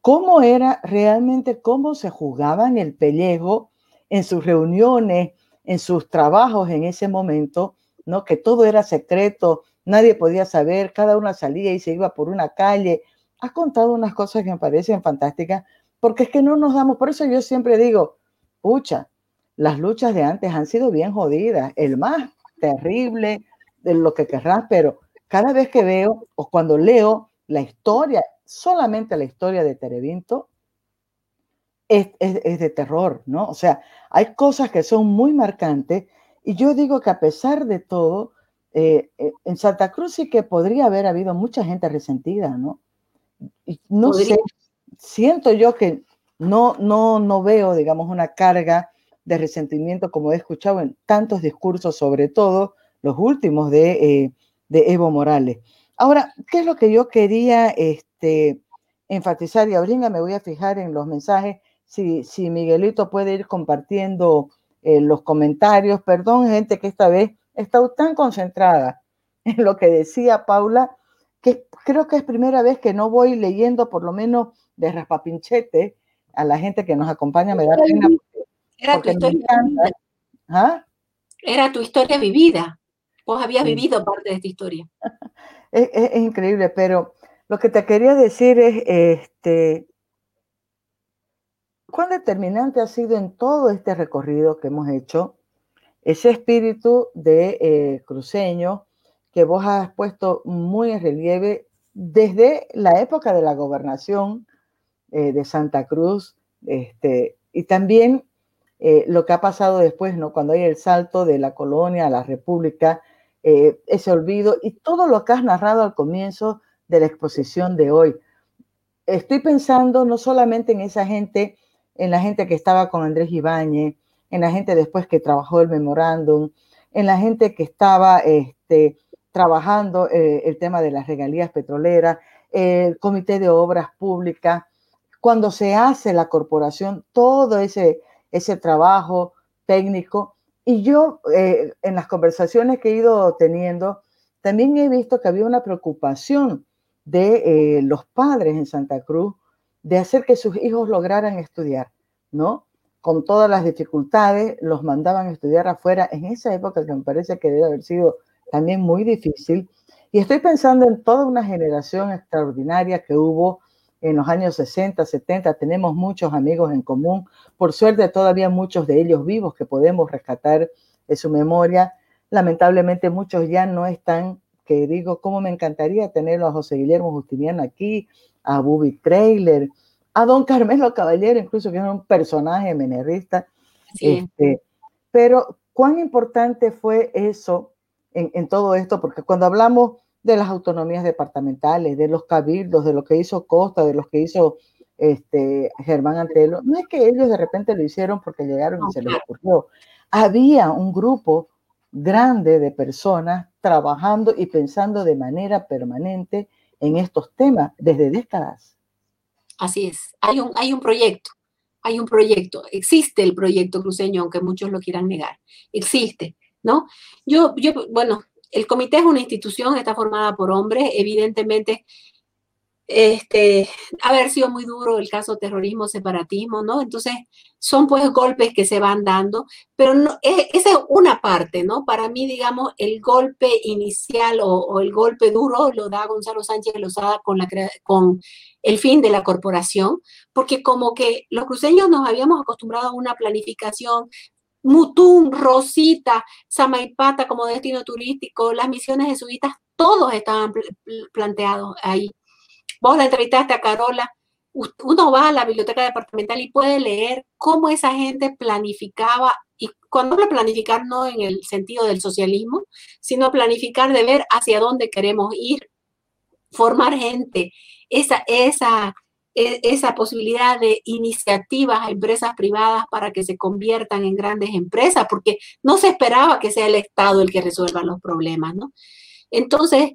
cómo era realmente, cómo se jugaban el pellejo en sus reuniones, en sus trabajos en ese momento, ¿no? Que todo era secreto, nadie podía saber, cada una salía y se iba por una calle. Ha contado unas cosas que me parecen fantásticas, porque es que no nos damos, por eso yo siempre digo, pucha, las luchas de antes han sido bien jodidas, el más terrible de lo que querrás, pero cada vez que veo o cuando leo la historia solamente la historia de Terevinto es, de terror, ¿no? O sea, hay cosas que son muy marcantes y yo digo que a pesar de todo, eh, eh, en Santa Cruz sí que podría haber habido mucha gente resentida, ¿no? Y no sé, siento yo que no, no, no veo, digamos, una carga de resentimiento como he escuchado en tantos discursos, sobre todo los últimos de, eh, de Evo Morales. Ahora, ¿qué es lo que yo quería este, enfatizar? Y ahorita me voy a fijar en los mensajes, si, si Miguelito puede ir compartiendo eh, los comentarios. Perdón, gente, que esta vez he estado tan concentrada en lo que decía Paula, que creo que es primera vez que no voy leyendo por lo menos de raspapinchete a la gente que nos acompaña. Me da pena. Era tu historia vivida. ¿Ah? Era tu historia vivida. Vos habías vivido parte de esta historia. es, increíble, pero lo que te quería decir es, este, cuán determinante ha sido en todo este recorrido que hemos hecho ese espíritu de eh, cruceño que vos has puesto muy en relieve desde la época de la gobernación eh, de Santa Cruz, este, y también eh, lo que ha pasado después, ¿no? Cuando hay el salto de la colonia a la república, eh, ese olvido y todo lo que has narrado al comienzo de la exposición de hoy. Estoy pensando no solamente en esa gente, en la gente que estaba con Andrés Ibáñez, en la gente después que trabajó el memorándum, en la gente que estaba este, trabajando eh, el tema de las regalías petroleras, el comité de obras públicas, cuando se hace la corporación, todo ese, ese trabajo técnico y yo, eh, en las conversaciones que he ido teniendo, también he visto que había una preocupación de eh, los padres en Santa Cruz de hacer que sus hijos lograran estudiar, ¿no? Con todas las dificultades, los mandaban a estudiar afuera en esa época que me parece que debe haber sido también muy difícil. Y estoy pensando en toda una generación extraordinaria que hubo en los años 60, 70, tenemos muchos amigos en común, por suerte todavía muchos de ellos vivos que podemos rescatar de su memoria. Lamentablemente muchos ya no están, que digo, cómo me encantaría tenerlo a José Guillermo Justiniano aquí, a Bubi Trailer, a don Carmelo Caballero, incluso que es un personaje menerista. Este, pero cuán importante fue eso en, todo esto, porque cuando hablamos de las autonomías departamentales, de los cabildos, de lo que hizo Costa, de lo que hizo este, Germán Antelo, no es que ellos de repente lo hicieron porque llegaron y se les ocurrió. Había un grupo grande de personas trabajando y pensando de manera permanente en estos temas desde décadas. Así es, hay un, hay un proyecto, hay un proyecto, existe el proyecto cruceño, aunque muchos lo quieran negar, existe, ¿no? Yo, yo, bueno, el comité es una institución, está formada por hombres, evidentemente este, haber sido muy duro el caso terrorismo, separatismo, ¿no? Entonces, son pues golpes que se van dando, pero no, e, esa es una parte, ¿no? Para mí, digamos, el golpe inicial o, el golpe duro lo da Gonzalo Sánchez Lozada con, la, con el fin de la corporación, porque como que los cruceños nos habíamos acostumbrado a una planificación Mutum, Rosita, Samaipata como destino turístico, las misiones jesuitas, todos estaban planteados ahí. Vos la entrevistaste a Carola, uno va a la biblioteca departamental y puede leer cómo esa gente planificaba, y cuando hablo planificar no en el sentido del socialismo, sino planificar de ver hacia dónde queremos ir, formar gente, esa, esa, e, esa posibilidad de iniciativas a empresas privadas para que se conviertan en grandes empresas, porque no se esperaba que sea el Estado el que resuelva los problemas, ¿no? Entonces,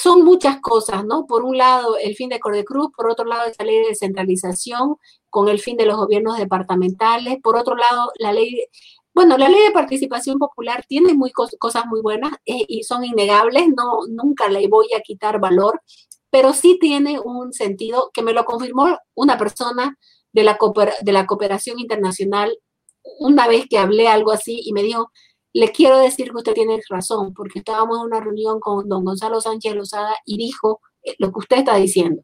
son muchas cosas, ¿no? Por un lado, el fin de Cordecruz, por otro lado, esa ley de descentralización con el fin de los gobiernos departamentales, por otro lado, la ley, bueno, la ley de participación popular tiene muy cosas muy buenas eh, y son innegables, no, nunca le voy a quitar valor, pero sí tiene un sentido que me lo confirmó una persona de la, de la cooperación internacional una vez que hablé algo así y me dijo, le quiero decir que usted tiene razón, porque estábamos en una reunión con don Gonzalo Sánchez Lozada y dijo eh, lo que usted está diciendo.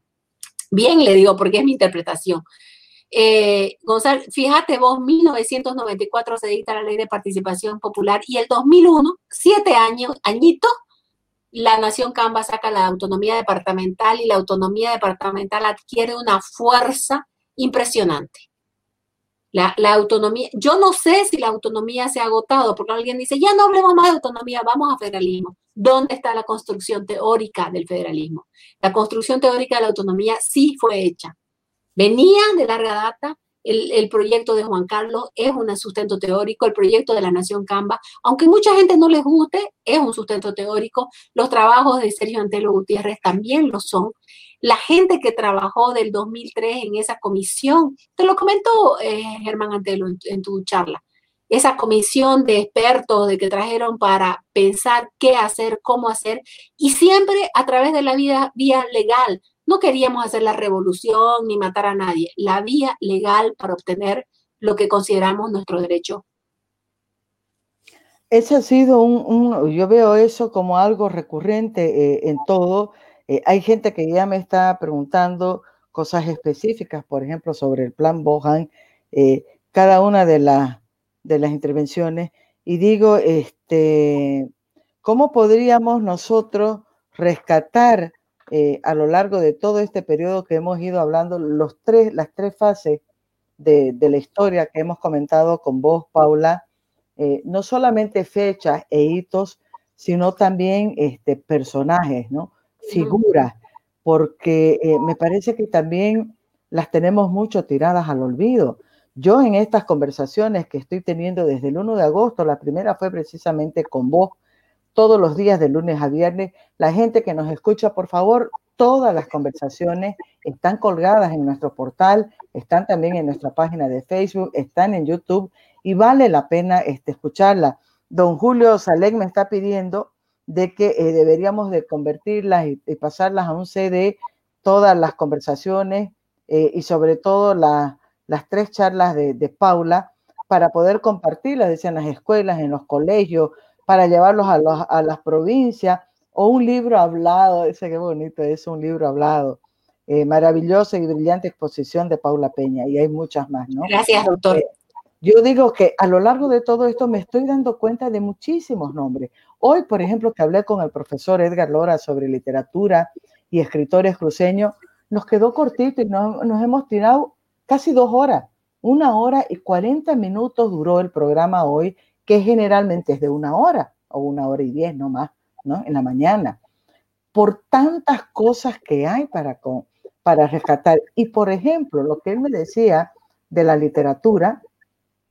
Bien, le digo, porque es mi interpretación. Eh, Gonzalo, fíjate vos, 1994 se dicta la ley de participación popular y el 2001, siete años, añito, la Nación Camba saca la autonomía departamental y la autonomía departamental adquiere una fuerza impresionante. La, autonomía, yo no sé si la autonomía se ha agotado, porque alguien dice, ya no hablemos más de autonomía, vamos a federalismo. ¿Dónde está la construcción teórica del federalismo? La construcción teórica de la autonomía sí fue hecha. Venía de larga data, el, el, proyecto de Juan Carlos es un sustento teórico, el proyecto de la Nación Camba, aunque mucha gente no les guste, es un sustento teórico, los trabajos de Sergio Antelo Gutiérrez también lo son, la gente que trabajó del 2003 en esa comisión, te lo comentó eh, Germán Antelo en, tu charla, esa comisión de expertos de que trajeron para pensar qué hacer, cómo hacer, y siempre a través de la vía, vía legal. No queríamos hacer la revolución ni matar a nadie, la vía legal para obtener lo que consideramos nuestro derecho. Ese ha sido un, yo veo eso como algo recurrente eh, en todo, eh, hay gente que ya me está preguntando cosas específicas, por ejemplo, sobre el plan Bohan, eh, cada una de, las intervenciones, y digo, este, ¿cómo podríamos nosotros rescatar eh, a lo largo de todo este periodo que hemos ido hablando, los tres, las tres fases de, la historia que hemos comentado con vos, Paula, no solamente fechas e hitos, sino también este, personajes, ¿no? Figuras, porque eh, me parece que también las tenemos mucho tiradas al olvido. Yo en estas conversaciones que estoy teniendo desde el 1 de agosto, la primera fue precisamente con vos, todos los días de lunes a viernes. La gente que nos escucha, por favor, todas las conversaciones están colgadas en nuestro portal, están también en nuestra página de Facebook, están en YouTube y vale la pena este, escucharla. Don Julio Salek me está pidiendo de que eh, deberíamos de convertirlas y, pasarlas a un CD, todas las conversaciones eh, y sobre todo las tres charlas de, Paula para poder compartirlas, decían las escuelas, en los colegios, para llevarlos a, a las provincias o un libro hablado, ese qué bonito es un libro hablado. Eh, maravillosa y brillante exposición de Paula Peña y hay muchas más, ¿no? Gracias, doctor. Yo digo que a lo largo de todo esto me estoy dando cuenta de muchísimos nombres. Hoy, por ejemplo, que hablé con el profesor Edgar Lora sobre literatura y escritores cruceños, nos quedó cortito y nos, hemos tirado casi dos horas. Una hora y cuarenta minutos duró el programa hoy, que generalmente es de una hora. o una hora y diez, no más, ¿no? En la mañana. Por tantas cosas que hay para, para rescatar. Y por ejemplo, lo que él me decía de la literatura,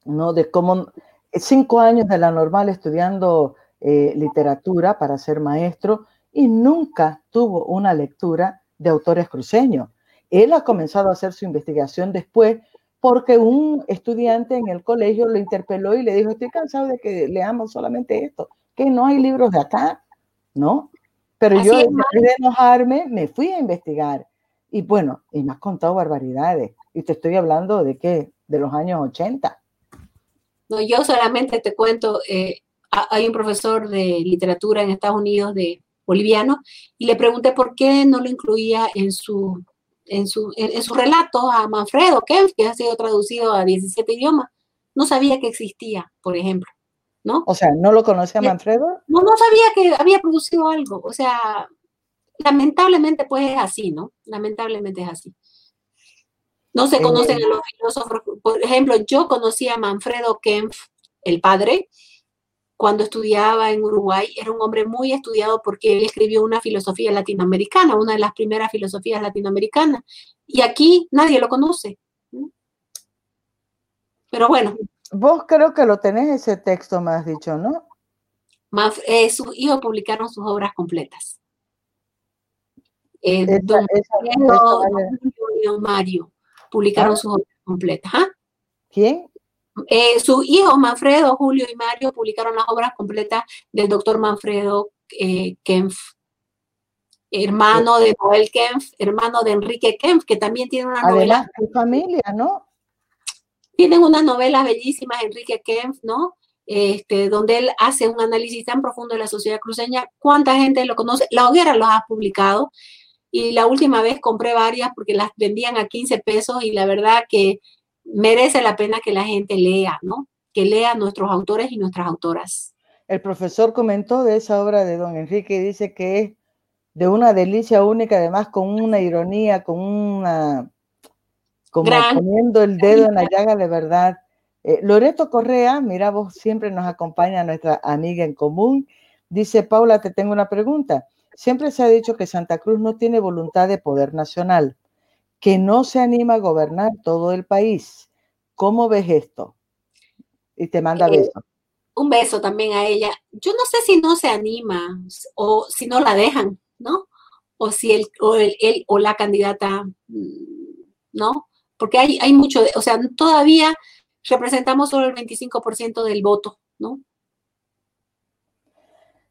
¿no? De cómo cinco años de la normal estudiando eh, literatura para ser maestro y nunca tuvo una lectura de autores cruceños. Él ha comenzado a hacer su investigación después porque un estudiante en el colegio lo interpeló y le dijo, estoy cansado de que leamos solamente esto, que no hay libros de acá, ¿no? Pero yo, en vez de enojarme, me fui a investigar. Y bueno, y me has contado barbaridades. Y te estoy hablando de qué? De los años 80. No, yo solamente te cuento, eh, hay un profesor de literatura en Estados Unidos de boliviano y le pregunté por qué no lo incluía en su en su, en, su relato a Manfredo Kempf, que ha sido traducido a 17 idiomas. No sabía que existía, por ejemplo. ¿no? O sea, ¿no lo conocía Manfredo? No, no sabía que había producido algo. O sea, lamentablemente pues es así, ¿no? Lamentablemente es así. No se conocen a los filósofos. Por ejemplo, yo conocí a Manfredo Kempf, el padre, cuando estudiaba en Uruguay, era un hombre muy estudiado porque él escribió una filosofía latinoamericana, una de las primeras filosofías latinoamericanas. Y aquí nadie lo conoce. Pero bueno. Vos creo que lo tenés ese texto, me has dicho, ¿no? Eh, sus hijos publicaron sus obras completas. Eh, Mario publicaron ¿Ah? sus obras completas. ¿ah? ¿Quién? Eh, sus hijos, Manfredo, Julio y Mario, publicaron las obras completas del doctor Manfredo eh, Kempf, hermano de Noel Kempf, hermano de Enrique Kempf, que también tiene una novela. Su familia, ¿no? Tienen unas novelas bellísimas, Enrique Kempf, ¿no? Este, donde él hace un análisis tan profundo de la sociedad cruceña. ¿Cuánta gente lo conoce? La Hoguera los ha publicado y la última vez compré varias porque las vendían a 15 pesos y la verdad que merece la pena que la gente lea, ¿no? Que lea nuestros autores y nuestras autoras. El profesor comentó de esa obra de don Enrique y dice que es de una delicia única, además con una ironía, con una... como poniendo el dedo en la llaga de verdad. Eh, Loreto Correa, mira, vos siempre nos acompaña nuestra amiga en común. Dice, Paula, te tengo una pregunta. Siempre se ha dicho que Santa Cruz no tiene voluntad de poder nacional que no se anima a gobernar todo el país. ¿Cómo ves esto? Y te manda eh, beso. Un beso también a ella. Yo no sé si no se anima o si no la dejan, ¿no? O si él o, el, o la candidata, mm, ¿no? Porque hay, hay mucho, de, o sea, todavía representamos solo el 25% del voto, ¿no?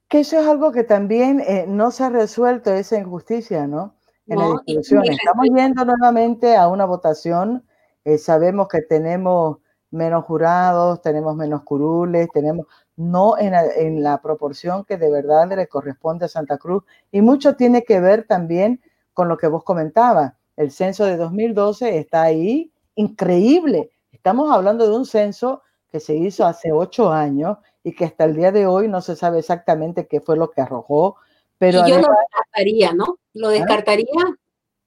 Que eso es algo que también eh, no se ha resuelto, esa injusticia, ¿no? Estamos yendo nuevamente a una votación. Eh, sabemos que tenemos menos jurados, tenemos menos curules, tenemos no en la, proporción que de verdad le corresponde a Santa Cruz. Y mucho tiene que ver también con lo que vos comentabas. El censo de 2012 está ahí, increíble. Estamos hablando de un censo que se hizo hace ocho años y que hasta el día de hoy no se sabe exactamente qué fue lo que arrojó, pero yo lo descartaría, ¿no? Lo ¿Ah? descartaría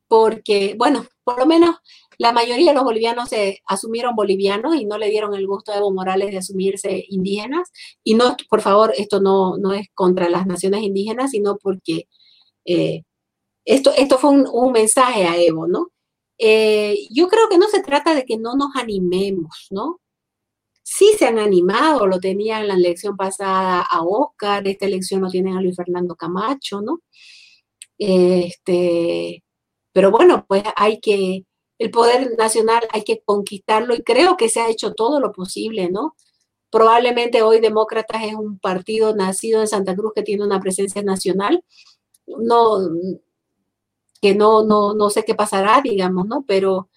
porque, bueno, por lo menos la mayoría de los bolivianos se asumieron bolivianos y no le dieron el gusto a Evo Morales de asumirse indígenas. Y no, por favor, esto no, no es contra las naciones indígenas, sino porque eh, esto, esto fue un, mensaje a Evo, ¿no? Eh, yo creo que no se trata de que no nos animemos, ¿no? Sí se han animado, lo tenían la elección pasada a Oscar, esta elección lo tienen a Luis Fernando Camacho, ¿no? Este, pero bueno, pues hay que, el poder nacional hay que conquistarlo y creo que se ha hecho todo lo posible, ¿no? Probablemente hoy Demócratas es un partido nacido en Santa Cruz que tiene una presencia nacional, no, que no, no, no sé qué pasará, digamos, ¿no? Pero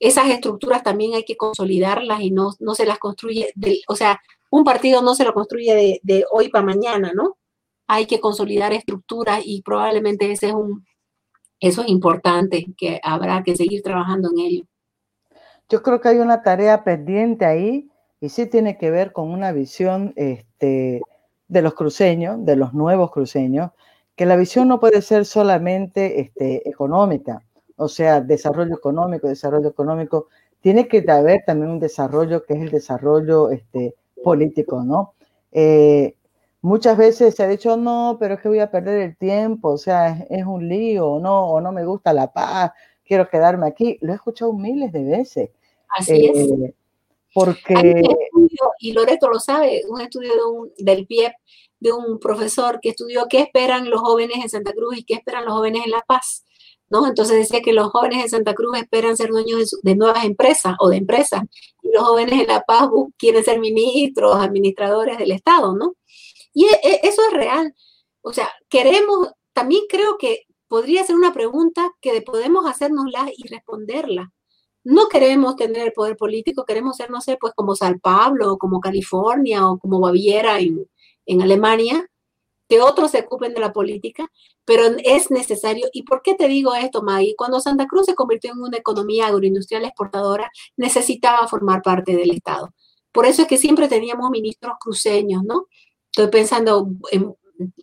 esas estructuras también hay que consolidarlas y no, no se las construye, o sea, un partido no se lo construye de, hoy para mañana, ¿no? Hay que consolidar estructuras y probablemente ese es un, eso es importante, que habrá que seguir trabajando en ello. Yo creo que hay una tarea pendiente ahí y sí tiene que ver con una visión este, de los cruceños, de los nuevos cruceños, que la visión no puede ser solamente este, económica, o sea, desarrollo económico, desarrollo económico, tiene que haber también un desarrollo que es el desarrollo este, político, ¿no? Eh, muchas veces se ha dicho, no, pero es que voy a perder el tiempo, o sea, es, un lío, o no, o no me gusta la paz, quiero quedarme aquí. Lo he escuchado miles de veces. Así es. Eh, porque... y Loreto lo sabe, un estudio del PIEP de un profesor que estudió qué esperan los jóvenes en Santa Cruz y qué esperan los jóvenes en La Paz. ¿No? Entonces decía que los jóvenes en Santa Cruz esperan ser dueños de, nuevas empresas o de empresas, y los jóvenes en La Paz quieren ser ministros, administradores del Estado, ¿no? Y e, e, eso es real. O sea, queremos, también creo que podría ser una pregunta que podemos hacernosla y responderla. No queremos tener el poder político, queremos ser, no sé, pues como San Pablo, o como California, o como Baviera en, en Alemania, que otros se ocupen de la política, pero es necesario. ¿Y por qué te digo esto, Maggie? Cuando Santa Cruz se convirtió en una economía agroindustrial exportadora, necesitaba formar parte del Estado. Por eso es que siempre teníamos ministros cruceños, ¿no? Estoy pensando en,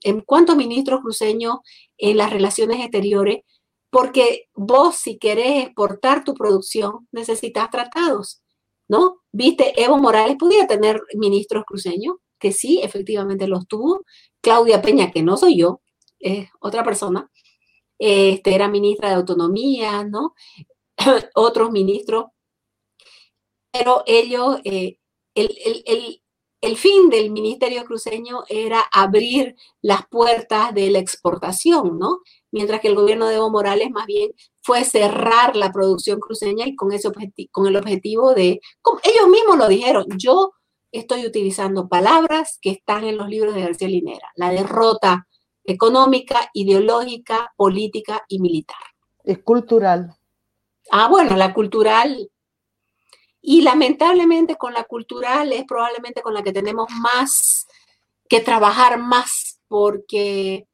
en cuántos ministros cruceños en las relaciones exteriores, porque vos si querés exportar tu producción necesitas tratados, ¿no? Viste, Evo Morales podía tener ministros cruceños, que sí, efectivamente los tuvo, Claudia Peña, que no soy yo, es otra persona, este, era ministra de Autonomía, ¿no? Otros ministros, pero ellos, eh, el, fin del Ministerio Cruceño era abrir las puertas de la exportación, ¿no? Mientras que el gobierno de Evo Morales más bien fue cerrar la producción cruceña y con, ese con el objetivo de, como ellos mismos lo dijeron, yo estoy utilizando palabras que están en los libros de García Linera. La derrota económica, ideológica, política y militar. Es cultural. Ah, bueno, la cultural. Y lamentablemente con la cultural es probablemente con la que tenemos más que trabajar más, porque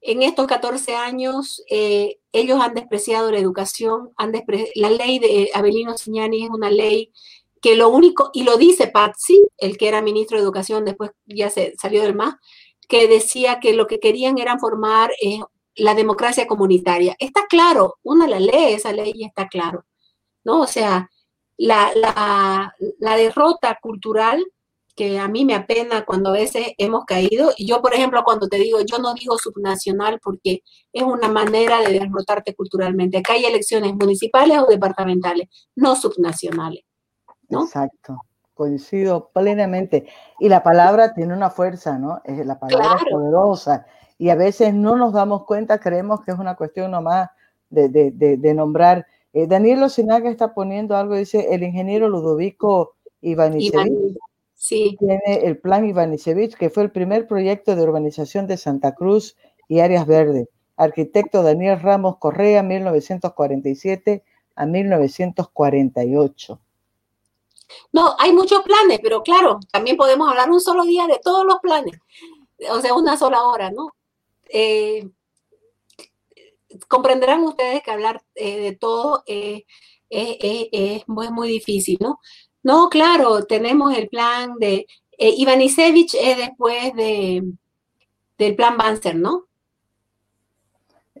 en estos 14 años eh, ellos han despreciado la educación, han la ley de Abelino Signani es una ley que lo único, y lo dice Patsy, el que era ministro de Educación, después ya se salió del MAS, que decía que lo que querían era formar eh, la democracia comunitaria. Está claro, una la lee esa ley y está claro, ¿no? O sea, la, la, derrota cultural que a mí me apena cuando a veces hemos caído, y yo, por ejemplo, cuando te digo, yo no digo subnacional porque es una manera de derrotarte culturalmente. Acá hay elecciones municipales o departamentales, no subnacionales. Exacto, coincido plenamente. Y la palabra tiene una fuerza, ¿no? Es la palabra poderosa. Y a veces no nos damos cuenta, creemos que es una cuestión nomás de, de, nombrar. Eh, Daniel Ocinaga está poniendo algo, dice el ingeniero Ludovico Ivanisevich. Sí. Tiene el plan Ivanisevich, que fue el primer proyecto de urbanización de Santa Cruz y áreas verdes. Arquitecto Daniel Ramos Correa, 1947 a 1948. No, hay muchos planes, pero claro, también podemos hablar un solo día de todos los planes, o sea, una sola hora, ¿no? Eh, comprenderán ustedes que hablar eh, de todo eh, es muy, difícil, ¿no? No, claro, tenemos el plan de Ivanisevich es después de, del plan Banzer, ¿no?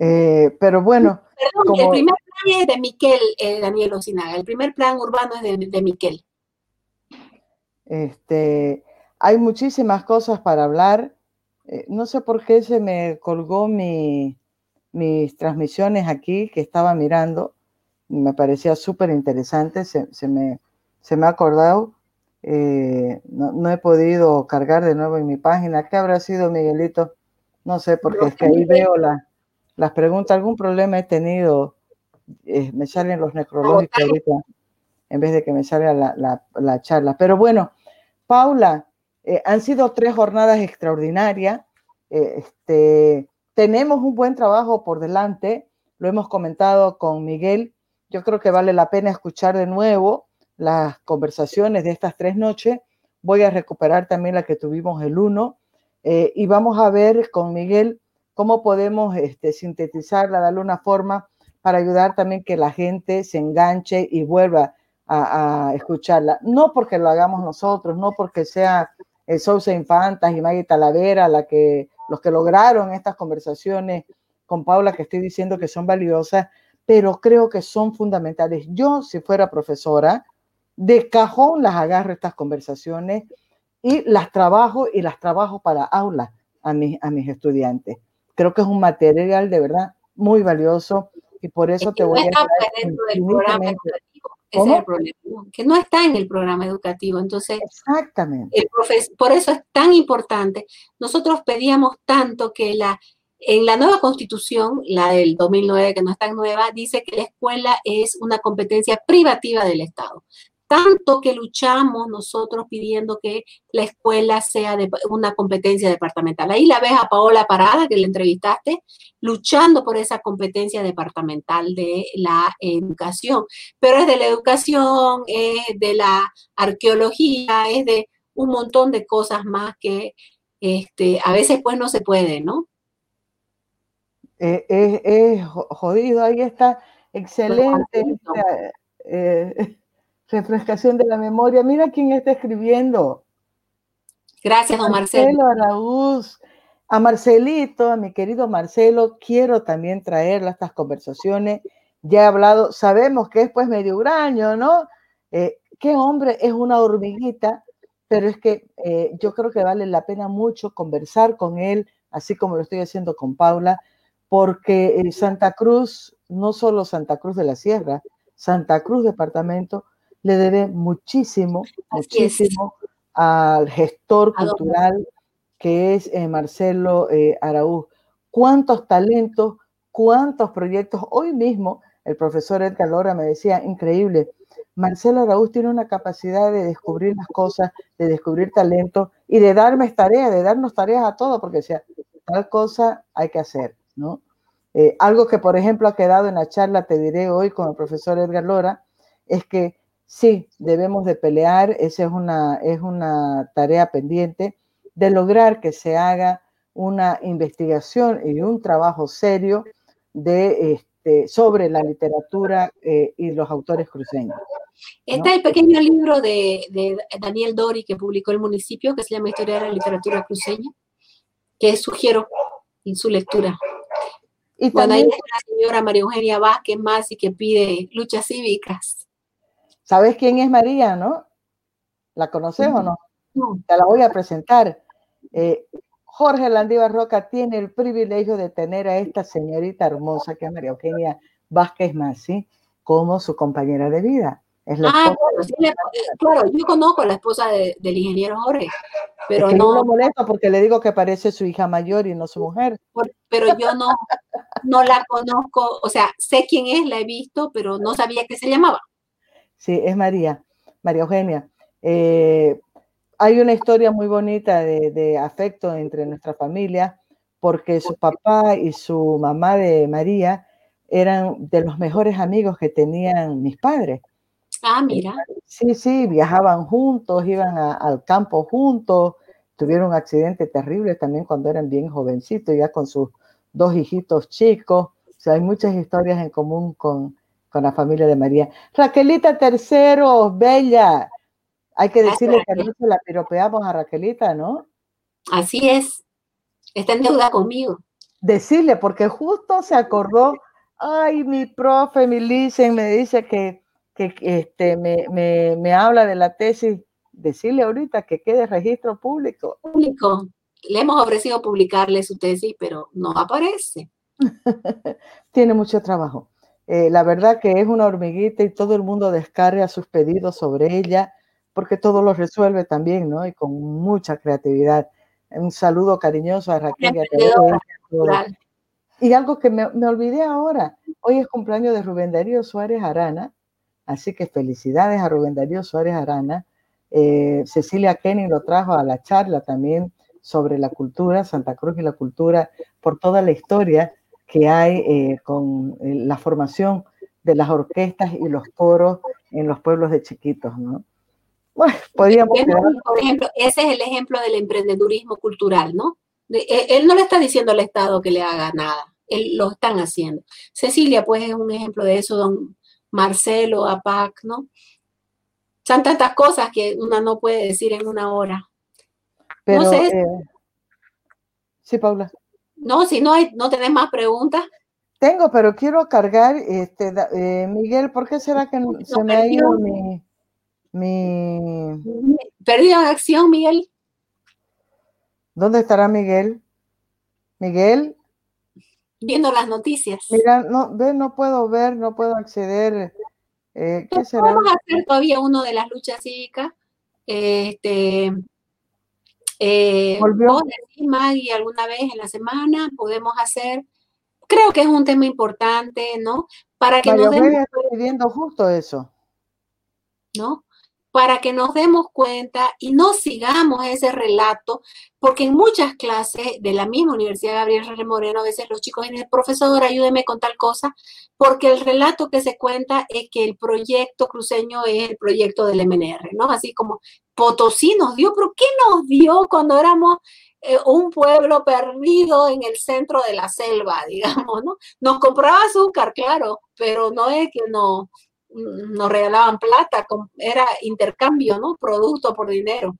pero bueno. Perdón, el primer plan es de Miquel Daniel Ocinaga, el primer plan urbano es de, de Miquel. Este, hay muchísimas cosas para hablar. Eh, no sé por qué se me colgó mis transmisiones aquí que estaba mirando. Me parecía súper interesante. Se, me, se me ha acordado. Eh, no, he podido cargar de nuevo en mi página. ¿Qué habrá sido, Miguelito? No sé, porque es que ahí veo las preguntas. ¿Algún problema he tenido? Eh, me salen los necrológicos ahorita en vez de que me salga la, la charla. Pero bueno, Paula, eh, han sido tres jornadas extraordinarias. Eh, este, tenemos un buen trabajo por delante, lo hemos comentado con Miguel. Yo creo que vale la pena escuchar de nuevo las conversaciones de estas tres noches. Voy a recuperar también la que tuvimos el 1 eh, y vamos a ver con Miguel cómo podemos este, sintetizarla, darle una forma para ayudar también que la gente se enganche y vuelva a, escucharla. No porque lo hagamos nosotros, no porque sea el Sousa Infantas y Maggie Talavera la que, los que lograron estas conversaciones con Paula, que estoy diciendo que son valiosas, pero creo que son fundamentales. Yo, si fuera profesora, de cajón las agarro estas conversaciones y las trabajo y las trabajo para aulas a mis, a mis estudiantes. Creo que es un material de verdad muy valioso y por eso te voy a decir es el problema, que no está en el programa educativo. Entonces, Exactamente. por eso es tan importante. Nosotros pedíamos tanto que la, en la nueva constitución, la del 2009, que no es tan nueva, dice que la escuela es una competencia privativa del Estado tanto que luchamos nosotros pidiendo que la escuela sea de una competencia departamental. Ahí la ves a Paola Parada, que le entrevistaste, luchando por esa competencia departamental de la educación. Pero es de la educación, es de la arqueología, es de un montón de cosas más que este, a veces pues no se puede, ¿no? Eh, es, jodido, ahí está, excelente refrescación de la memoria. Mira quién está escribiendo. Gracias, don Marcelo. Marcelo A Marcelito, a mi querido Marcelo, quiero también traerle a estas conversaciones. Ya he hablado, sabemos que es pues medio huraño, ¿no? Eh, qué hombre es una hormiguita, pero es que eh, yo creo que vale la pena mucho conversar con él, así como lo estoy haciendo con Paula, porque Santa Cruz, no solo Santa Cruz de la Sierra, Santa Cruz Departamento, le debe muchísimo, muchísimo al gestor cultural que es eh, Marcelo eh, Araúz. ¿Cuántos talentos, cuántos proyectos? Hoy mismo el profesor Edgar Lora me decía, increíble, Marcelo Araúz tiene una capacidad de descubrir las cosas, de descubrir talentos y de darme tareas, de darnos tareas a todos, porque sea, tal cosa hay que hacer, ¿no? Eh, algo que, por ejemplo, ha quedado en la charla, te diré hoy con el profesor Edgar Lora, es que sí, debemos de pelear, esa es una, es una tarea pendiente, de lograr que se haga una investigación y un trabajo serio de, este, sobre la literatura eh, y los autores cruceños. Está el pequeño libro de, Daniel Dori que publicó el municipio, que se llama Historia de la Literatura Cruceña, que sugiero en su lectura. Y también la señora María Eugenia Vázquez más y que pide luchas cívicas. ¿Sabes quién es María, no? ¿La conoces o no? Te la voy a presentar. Eh, Jorge Landívar Roca tiene el privilegio de tener a esta señorita hermosa que es María Eugenia Vázquez Masi como su compañera de vida. Es la ah, claro, yo conozco a la esposa del ingeniero Jorge, pero no. lo molesto porque le digo que parece su hija mayor y no su mujer. pero yo no, no la conozco, o sea, sé quién es, la he visto, pero no sabía que se llamaba. Sí, es María, María Eugenia. Eh, hay una historia muy bonita de, afecto entre nuestra familia, porque su papá y su mamá de María eran de los mejores amigos que tenían mis padres. Ah, mira. Sí, sí, viajaban juntos, iban al campo juntos, tuvieron un accidente terrible también cuando eran bien jovencitos, ya con sus dos hijitos chicos. O sea, hay muchas historias en común con, con la familia de María. Raquelita Tercero, bella. Hay que decirle que no se la piropeamos a Raquelita, ¿no? Así es. Está en deuda conmigo. Decirle, porque justo se acordó, ay, mi profe, mi licen, me dice que, que este, me, me, me habla de la tesis. Decirle ahorita que quede registro público. Público. Le hemos ofrecido publicarle su tesis, pero no aparece. Tiene mucho trabajo. Eh, la verdad que es una hormiguita y todo el mundo descarga sus pedidos sobre ella porque todo lo resuelve también, ¿no? Y con mucha creatividad. Un saludo cariñoso a Raquel. Y algo que me, olvidé ahora, hoy es cumpleaños de Rubén Darío Suárez Arana, así que felicidades a Rubén Darío Suárez Arana. Eh, Cecilia Kenny lo trajo a la charla también sobre la cultura, Santa Cruz y la cultura, por toda la historia que hay eh, con eh, la formación de las orquestas y los coros en los pueblos de chiquitos, ¿no? Bueno, podríamos... Por ejemplo, ese es el ejemplo del emprendedurismo cultural, ¿no? E, él no le está diciendo al Estado que le haga nada, él lo están haciendo. Cecilia, pues, es un ejemplo de eso, don Marcelo, APAC, ¿no? Son tantas cosas que una no puede decir en una hora. Pero, no sé. Eh, sí, Paula. No, si no, hay, no tenés más preguntas. Tengo, pero quiero cargar, este, eh, Miguel, ¿por qué será que se me ha ido mi... Mi... Perdido en acción, Miguel. ¿Dónde estará Miguel? Miguel. Viendo las noticias. Mira, no, ve, no puedo ver, no puedo acceder. Eh, ¿Qué será? Vamos a hacer todavía uno de las luchas cívicas. Este, eh, ¿Volvió? Maggie, alguna vez en la semana podemos hacer. Creo que es un tema importante, ¿no? Para que nos demos... pidiendo justo eso. ¿No? Para que nos demos cuenta y no sigamos ese relato, porque en muchas clases de la misma Universidad Gabriel Reyes Moreno, a veces los chicos dicen, profesor, ayúdeme con tal cosa, porque el relato que se cuenta es que el proyecto cruceño es el proyecto del MNR, ¿no? Así como Potosí nos dio, pero ¿qué nos dio cuando éramos eh, un pueblo perdido en el centro de la selva, digamos, ¿no? Nos compraba azúcar, claro, pero no es que no nos regalaban plata, era intercambio, ¿no? Producto por dinero.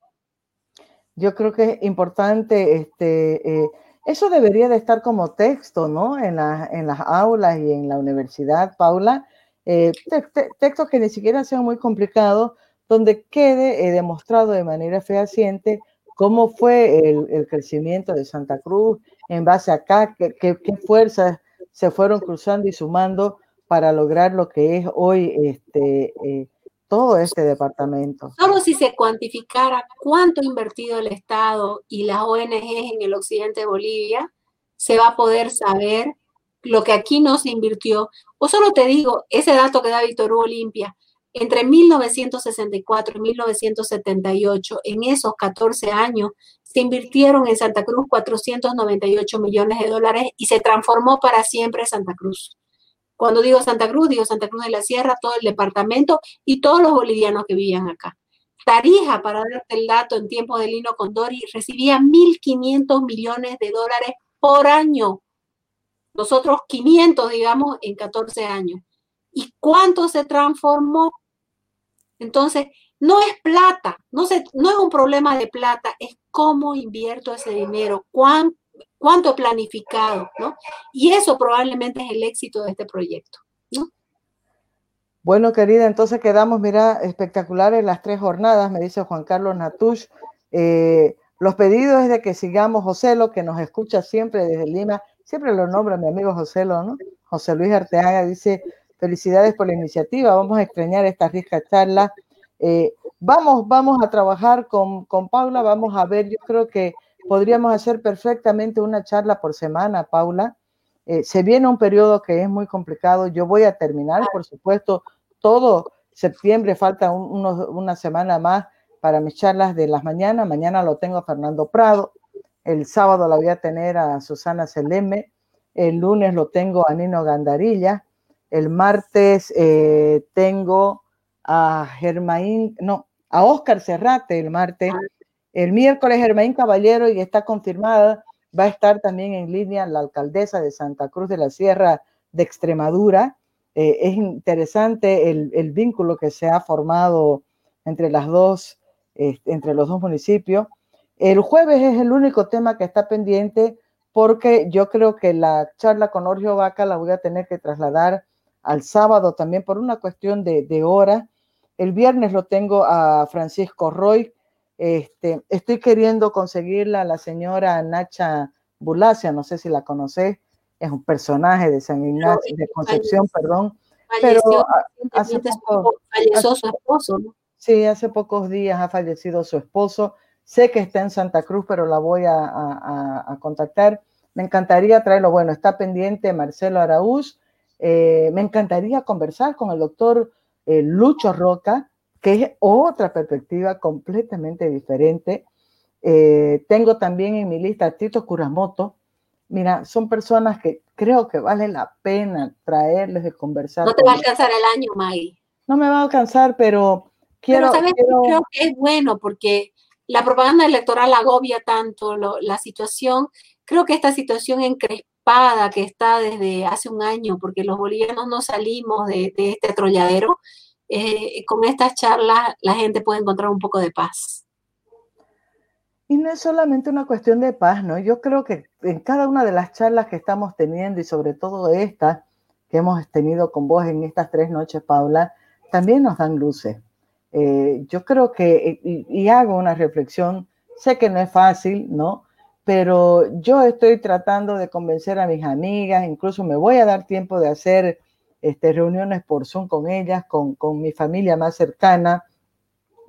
Yo creo que es importante, este, eh, eso debería de estar como texto, ¿no? En, en las aulas y en la universidad, Paula, eh, textos que ni siquiera sean muy complicados, donde quede eh, demostrado de manera fehaciente cómo fue el, crecimiento de Santa Cruz en base a acá, qué, qué fuerzas se fueron cruzando y sumando para lograr lo que es hoy este, eh, todo este departamento. Solo si se cuantificara cuánto ha invertido el Estado y las ONG en el occidente de Bolivia, se va a poder saber lo que aquí no se invirtió. O solo te digo, ese dato que da Víctor Hugo Olimpia, entre 1964 y 1978, en esos 14 años, se invirtieron en Santa Cruz 498 millones de dólares y se transformó para siempre Santa Cruz. Cuando digo Santa Cruz, digo Santa Cruz de la Sierra, todo el departamento y todos los bolivianos que vivían acá. Tarija, para darte el dato, en tiempos de Lino Condori, recibía 1.500 millones de dólares por año. Nosotros 500, digamos, en 14 años. ¿Y cuánto se transformó? Entonces, no es plata, no, no es un problema de plata, es cómo invierto ese dinero, cuán, cuánto planificado, ¿no? Y eso probablemente es el éxito de este proyecto, ¿no? Bueno, querida, entonces quedamos, mira, espectaculares las tres jornadas, me dice Juan Carlos Natush. Eh, los pedidos es de que sigamos Joselo, que nos escucha siempre desde Lima, siempre lo nombra mi amigo Joselo, ¿no? José Luis Arteaga dice, felicidades por la iniciativa, vamos a extrañar esta rica charla. Eh, vamos, vamos a trabajar con, con Paula, vamos a ver, yo creo que podríamos hacer perfectamente una charla por semana, Paula. Eh, se viene un periodo que es muy complicado. Yo voy a terminar, por supuesto, todo septiembre, falta una semana más para mis charlas de las mañanas. Mañana lo tengo a Fernando Prado. El sábado la voy a tener a Susana Seleme. El lunes lo tengo a Nino Gandarilla. El martes eh, tengo a Germain, no, a Oscar Serrate el martes. El miércoles Germain Caballero, y está confirmada, va a estar también en línea la alcaldesa de Santa Cruz de la Sierra de Extremadura. Eh, es interesante el, vínculo que se ha formado entre, las dos, entre los dos municipios. El jueves es el único tema que está pendiente porque yo creo que la charla con Orgio Vaca la voy a tener que trasladar al sábado también por una cuestión de, de hora. El viernes lo tengo a Francisco Roy, este, estoy queriendo conseguirla a la señora Nacha Bulacia, no sé si la conoces, es un personaje de San Ignacio, de Concepción, perdón. pero hace falleció su esposo, Sí, hace pocos días ha fallecido su esposo. Sé que está en Santa Cruz, pero la voy a, contactar. Me encantaría traerlo. Bueno, está pendiente Marcelo Araúz. Eh, me encantaría conversar con el doctor eh, Lucho Roca, que es otra perspectiva completamente diferente. Eh, tengo también en mi lista a Tito Kuramoto. Mira, son personas que creo que vale la pena traerles de conversar. No te va a alcanzar el año, Maggie. No me va a alcanzar, pero quiero... Pero, Creo que es bueno porque la propaganda electoral agobia tanto la situación. Creo que esta situación encrespada que está desde hace un año, porque los bolivianos no salimos de, de este trolladero, eh, con estas charlas la gente puede encontrar un poco de paz. Y no es solamente una cuestión de paz, ¿no? Yo creo que en cada una de las charlas que estamos teniendo y sobre todo esta que hemos tenido con vos en estas tres noches, Paula, también nos dan luces. Eh, yo creo que, y, hago una reflexión, sé que no es fácil, ¿no? Pero yo estoy tratando de convencer a mis amigas, incluso me voy a dar tiempo de hacer este, reuniones por Zoom con ellas, con, con mi familia más cercana,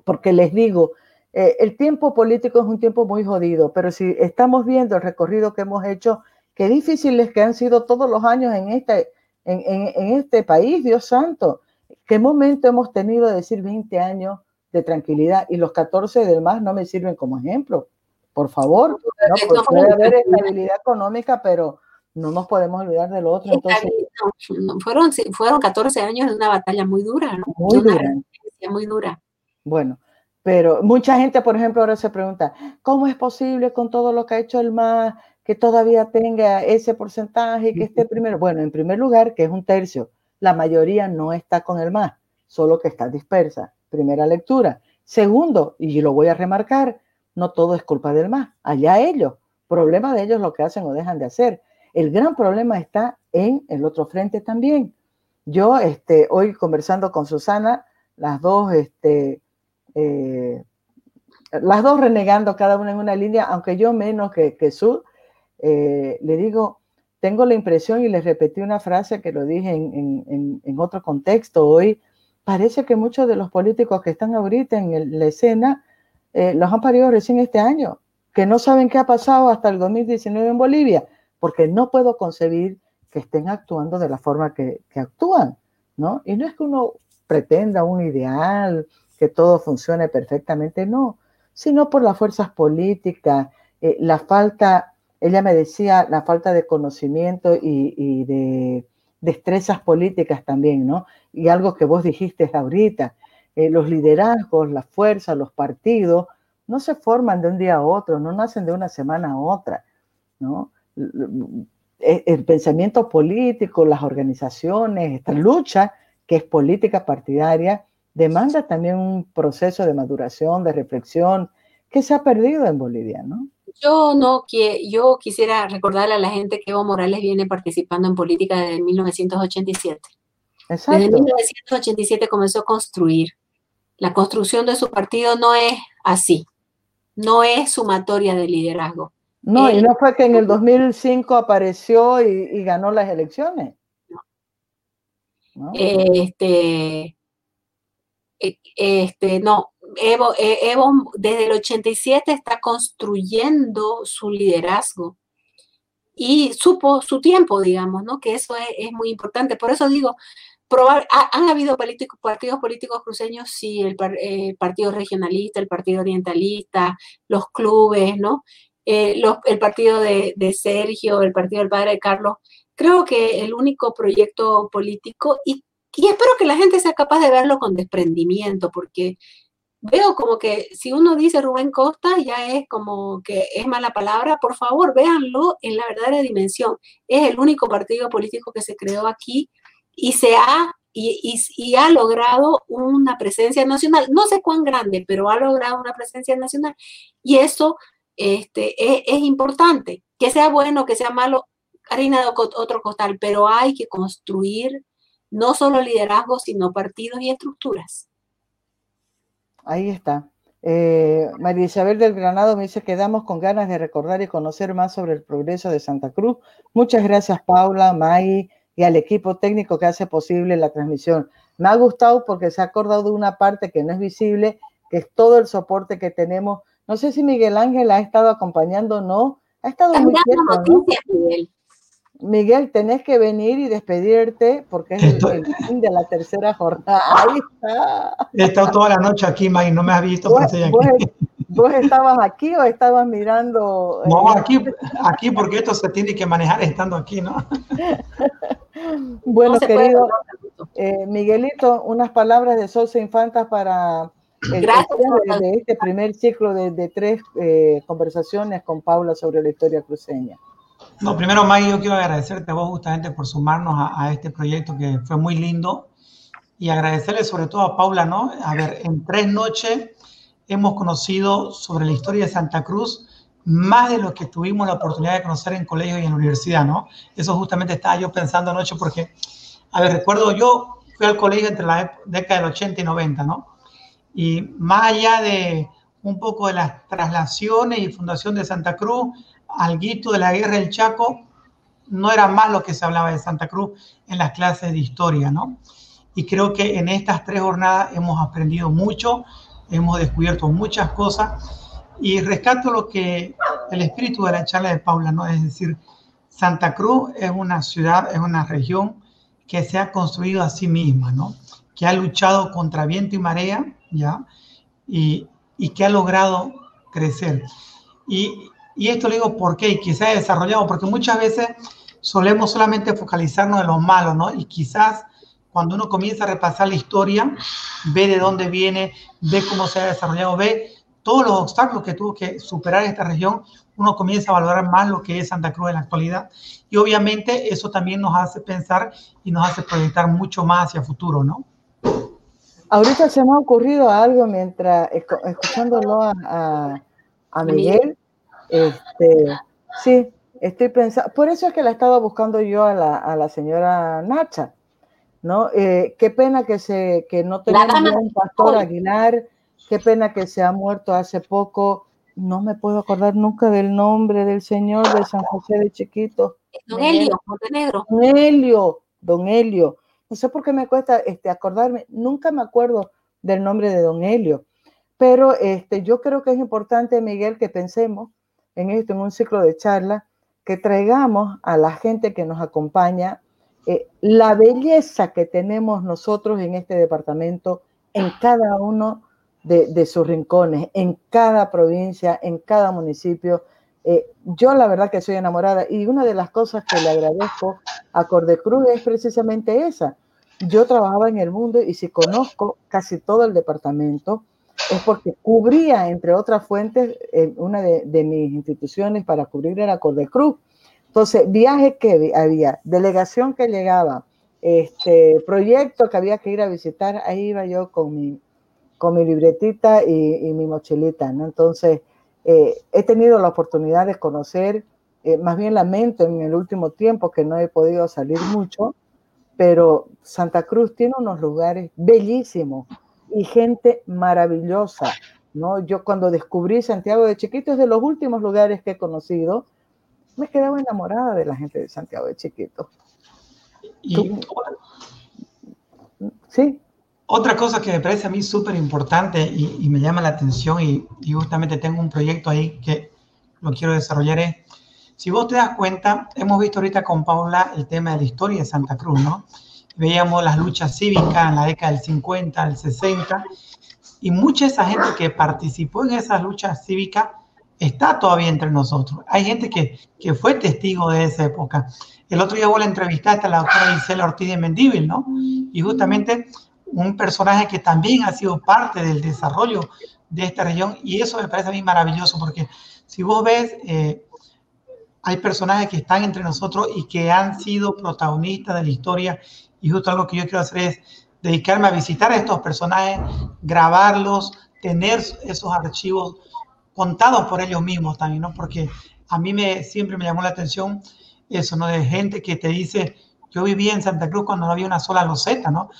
porque les digo, eh, el tiempo político es un tiempo muy jodido, pero si estamos viendo el recorrido que hemos hecho, qué difíciles que han sido todos los años en este, en, en, este país, Dios santo. ¿Qué momento hemos tenido de decir 20 años de tranquilidad y los 14 del más no me sirven como ejemplo? Por favor, no, pues puede haber estabilidad económica, pero no nos podemos olvidar del otro. Entonces, fueron, fueron 14 años de una batalla muy dura, ¿no? Muy dura. Muy dura. Bueno, pero mucha gente, por ejemplo, ahora se pregunta, ¿cómo es posible con todo lo que ha hecho el MAS que todavía tenga ese porcentaje y que esté primero? Bueno, en primer lugar, que es un tercio, la mayoría no está con el MAS, solo que está dispersa. Primera lectura. Segundo, y lo voy a remarcar, no todo es culpa del MAS, allá ellos. Problema de ellos lo que hacen o dejan de hacer. El gran problema está en el otro frente también. Yo este, hoy conversando con Susana, las dos este, eh, las dos renegando cada una en una línea, aunque yo menos que, que eh, le digo, tengo la impresión y les repetí una frase que lo dije en, otro contexto hoy, parece que muchos de los políticos que están ahorita en la escena eh, los han parido recién este año, que no saben qué ha pasado hasta el 2019 en Bolivia, porque no puedo concebir que estén actuando de la forma que, actúan, ¿no? Y no es que uno pretenda un ideal que todo funcione perfectamente, no, sino por las fuerzas políticas, eh, la falta, ella me decía, la falta de conocimiento y, de destrezas políticas también, ¿no? Y algo que vos dijiste ahorita, eh, los liderazgos, la fuerza, los partidos, no se forman de un día a otro, no nacen de una semana a otra, ¿no? El pensamiento político, las organizaciones, esta lucha que es política partidaria, demanda también un proceso de maduración, de reflexión, que se ha perdido en Bolivia, ¿no? Yo no yo quisiera recordarle a la gente que Evo Morales viene participando en política desde 1987. Exacto. Desde 1987 comenzó a construir. La construcción de su partido no es así, no es sumatoria de liderazgo. No, y no fue que en el 2005 apareció y, ganó las elecciones. No. Este, eh, este, no, Evo, eh, Evo desde el 87 está construyendo su liderazgo y supo su tiempo, digamos, ¿no? Que eso es, muy importante. Por eso digo, probar, han habido partidos políticos cruceños, sí, el, eh, partido regionalista, el partido orientalista, los clubes, ¿no? El partido de, de, Sergio, el partido del padre de Carlos. Creo que el único proyecto político, y y espero que la gente sea capaz de verlo con desprendimiento, porque veo como que si uno dice Rubén Costa, ya es como que es mala palabra. Por favor, véanlo en la verdadera dimensión. Es el único partido político que se creó aquí y se ha y, ha logrado una presencia nacional, no sé cuán grande, pero ha logrado una presencia nacional. Y eso este, es, importante. Que sea bueno, que sea malo, harina de otro costal, pero hay que construir no solo liderazgo, sino partidos y estructuras. Ahí está. Eh, María Isabel del Granado me dice, quedamos con ganas de recordar y conocer más sobre el progreso de Santa Cruz. Muchas gracias, Paula, May y al equipo técnico que hace posible la transmisión. Me ha gustado porque se ha acordado una parte que no es visible, que es todo el soporte que tenemos. No sé si Miguel Ángel ha estado acompañando o no. Ha estado muy quieto, Miguel, tenés que venir y despedirte porque es el, fin de la tercera jornada. Ahí está. He estado toda la noche aquí, May, no me has visto. ¿Vos, ¿Vos, estabas aquí o estabas mirando? No, eh? aquí, aquí porque esto se tiene que manejar estando aquí, ¿no? bueno, querido eh, Miguelito, unas palabras de Sosa Infantas para el de, este primer ciclo de, tres eh, conversaciones con Paula sobre la historia cruceña. No, primero, Maggie, yo quiero agradecerte a vos justamente por sumarnos a, este proyecto que fue muy lindo y agradecerle sobre todo a Paula, ¿no? A ver, en tres noches hemos conocido sobre la historia de Santa Cruz más de lo que tuvimos la oportunidad de conocer en colegio y en universidad, ¿no? Eso justamente estaba yo pensando anoche porque, a ver, recuerdo yo fui al colegio entre la década del 80 y 90, ¿no? Y más allá de un poco de las traslaciones y fundación de Santa Cruz, guito de la guerra del Chaco, no era más lo que se hablaba de Santa Cruz en las clases de historia, ¿no? Y creo que en estas tres jornadas hemos aprendido mucho, hemos descubierto muchas cosas y rescato lo que el espíritu de la charla de Paula, ¿no? Es decir, Santa Cruz es una ciudad, es una región que se ha construido a sí misma, ¿no? Que ha luchado contra viento y marea, ¿ya? Y, y que ha logrado crecer. Y, y esto lo digo porque y que se ha desarrollado, porque muchas veces solemos solamente focalizarnos en lo malo, ¿no? Y quizás cuando uno comienza a repasar la historia, ve de dónde viene, ve cómo se ha desarrollado, ve todos los obstáculos que tuvo que superar esta región, uno comienza a valorar más lo que es Santa Cruz en la actualidad. Y obviamente eso también nos hace pensar y nos hace proyectar mucho más hacia futuro, ¿no? Ahorita se me ha ocurrido algo mientras escuchándolo a, a, Miguel. Este, sí, estoy pensando, por eso es que la estaba buscando yo a la, a la señora Nacha, ¿no? Eh, qué pena que, se, que no tenemos un pastor Aguilar, qué pena que se ha muerto hace poco, no me puedo acordar nunca del nombre del señor de San José de Chiquito. Don Helio, Montenegro. Don Helio, don Helio no sé por qué me cuesta este, acordarme, nunca me acuerdo del nombre de don Helio, pero este, yo creo que es importante, Miguel, que pensemos en esto, en un ciclo de charla, que traigamos a la gente que nos acompaña eh, la belleza que tenemos nosotros en este departamento, en cada uno de, de sus rincones, en cada provincia, en cada municipio, eh, yo la verdad que soy enamorada y una de las cosas que le agradezco a Cordecruz es precisamente esa. Yo trabajaba en el mundo y si conozco casi todo el departamento es porque cubría, entre otras fuentes, una de, mis instituciones para cubrir era Cordecruz. Entonces, viaje que había, delegación que llegaba, este proyecto que había que ir a visitar, ahí iba yo con mi, con mi libretita y, mi mochilita, ¿no? Entonces, eh, he tenido la oportunidad de conocer, eh, más bien lamento en el último tiempo que no he podido salir mucho, pero Santa Cruz tiene unos lugares bellísimos y gente maravillosa. ¿no? Yo cuando descubrí Santiago de Chiquito es de los últimos lugares que he conocido, me quedaba enamorada de la gente de Santiago de Chiquito. sí. Otra cosa que me parece a mí súper importante y, me llama la atención y, justamente tengo un proyecto ahí que lo quiero desarrollar es, si vos te das cuenta, hemos visto ahorita con Paula el tema de la historia de Santa Cruz, ¿no? Veíamos las luchas cívicas en la década del 50, del 60, y mucha de esa gente que participó en esas luchas cívicas está todavía entre nosotros. Hay gente que, que fue testigo de esa época. El otro día vos la entrevistaste a la doctora Gisela Ortiz de Mendíbil, ¿no? Y justamente un personaje que también ha sido parte del desarrollo de esta región y eso me parece a mí maravilloso porque si vos ves, eh, hay personajes que están entre nosotros y que han sido protagonistas de la historia y justo algo que yo quiero hacer es dedicarme a visitar a estos personajes, grabarlos, tener esos archivos contados por ellos mismos también, ¿no? Porque a mí me, siempre me llamó la atención eso, ¿no? De gente que te dice, yo vivía en Santa Cruz cuando no había una sola loseta, ¿no?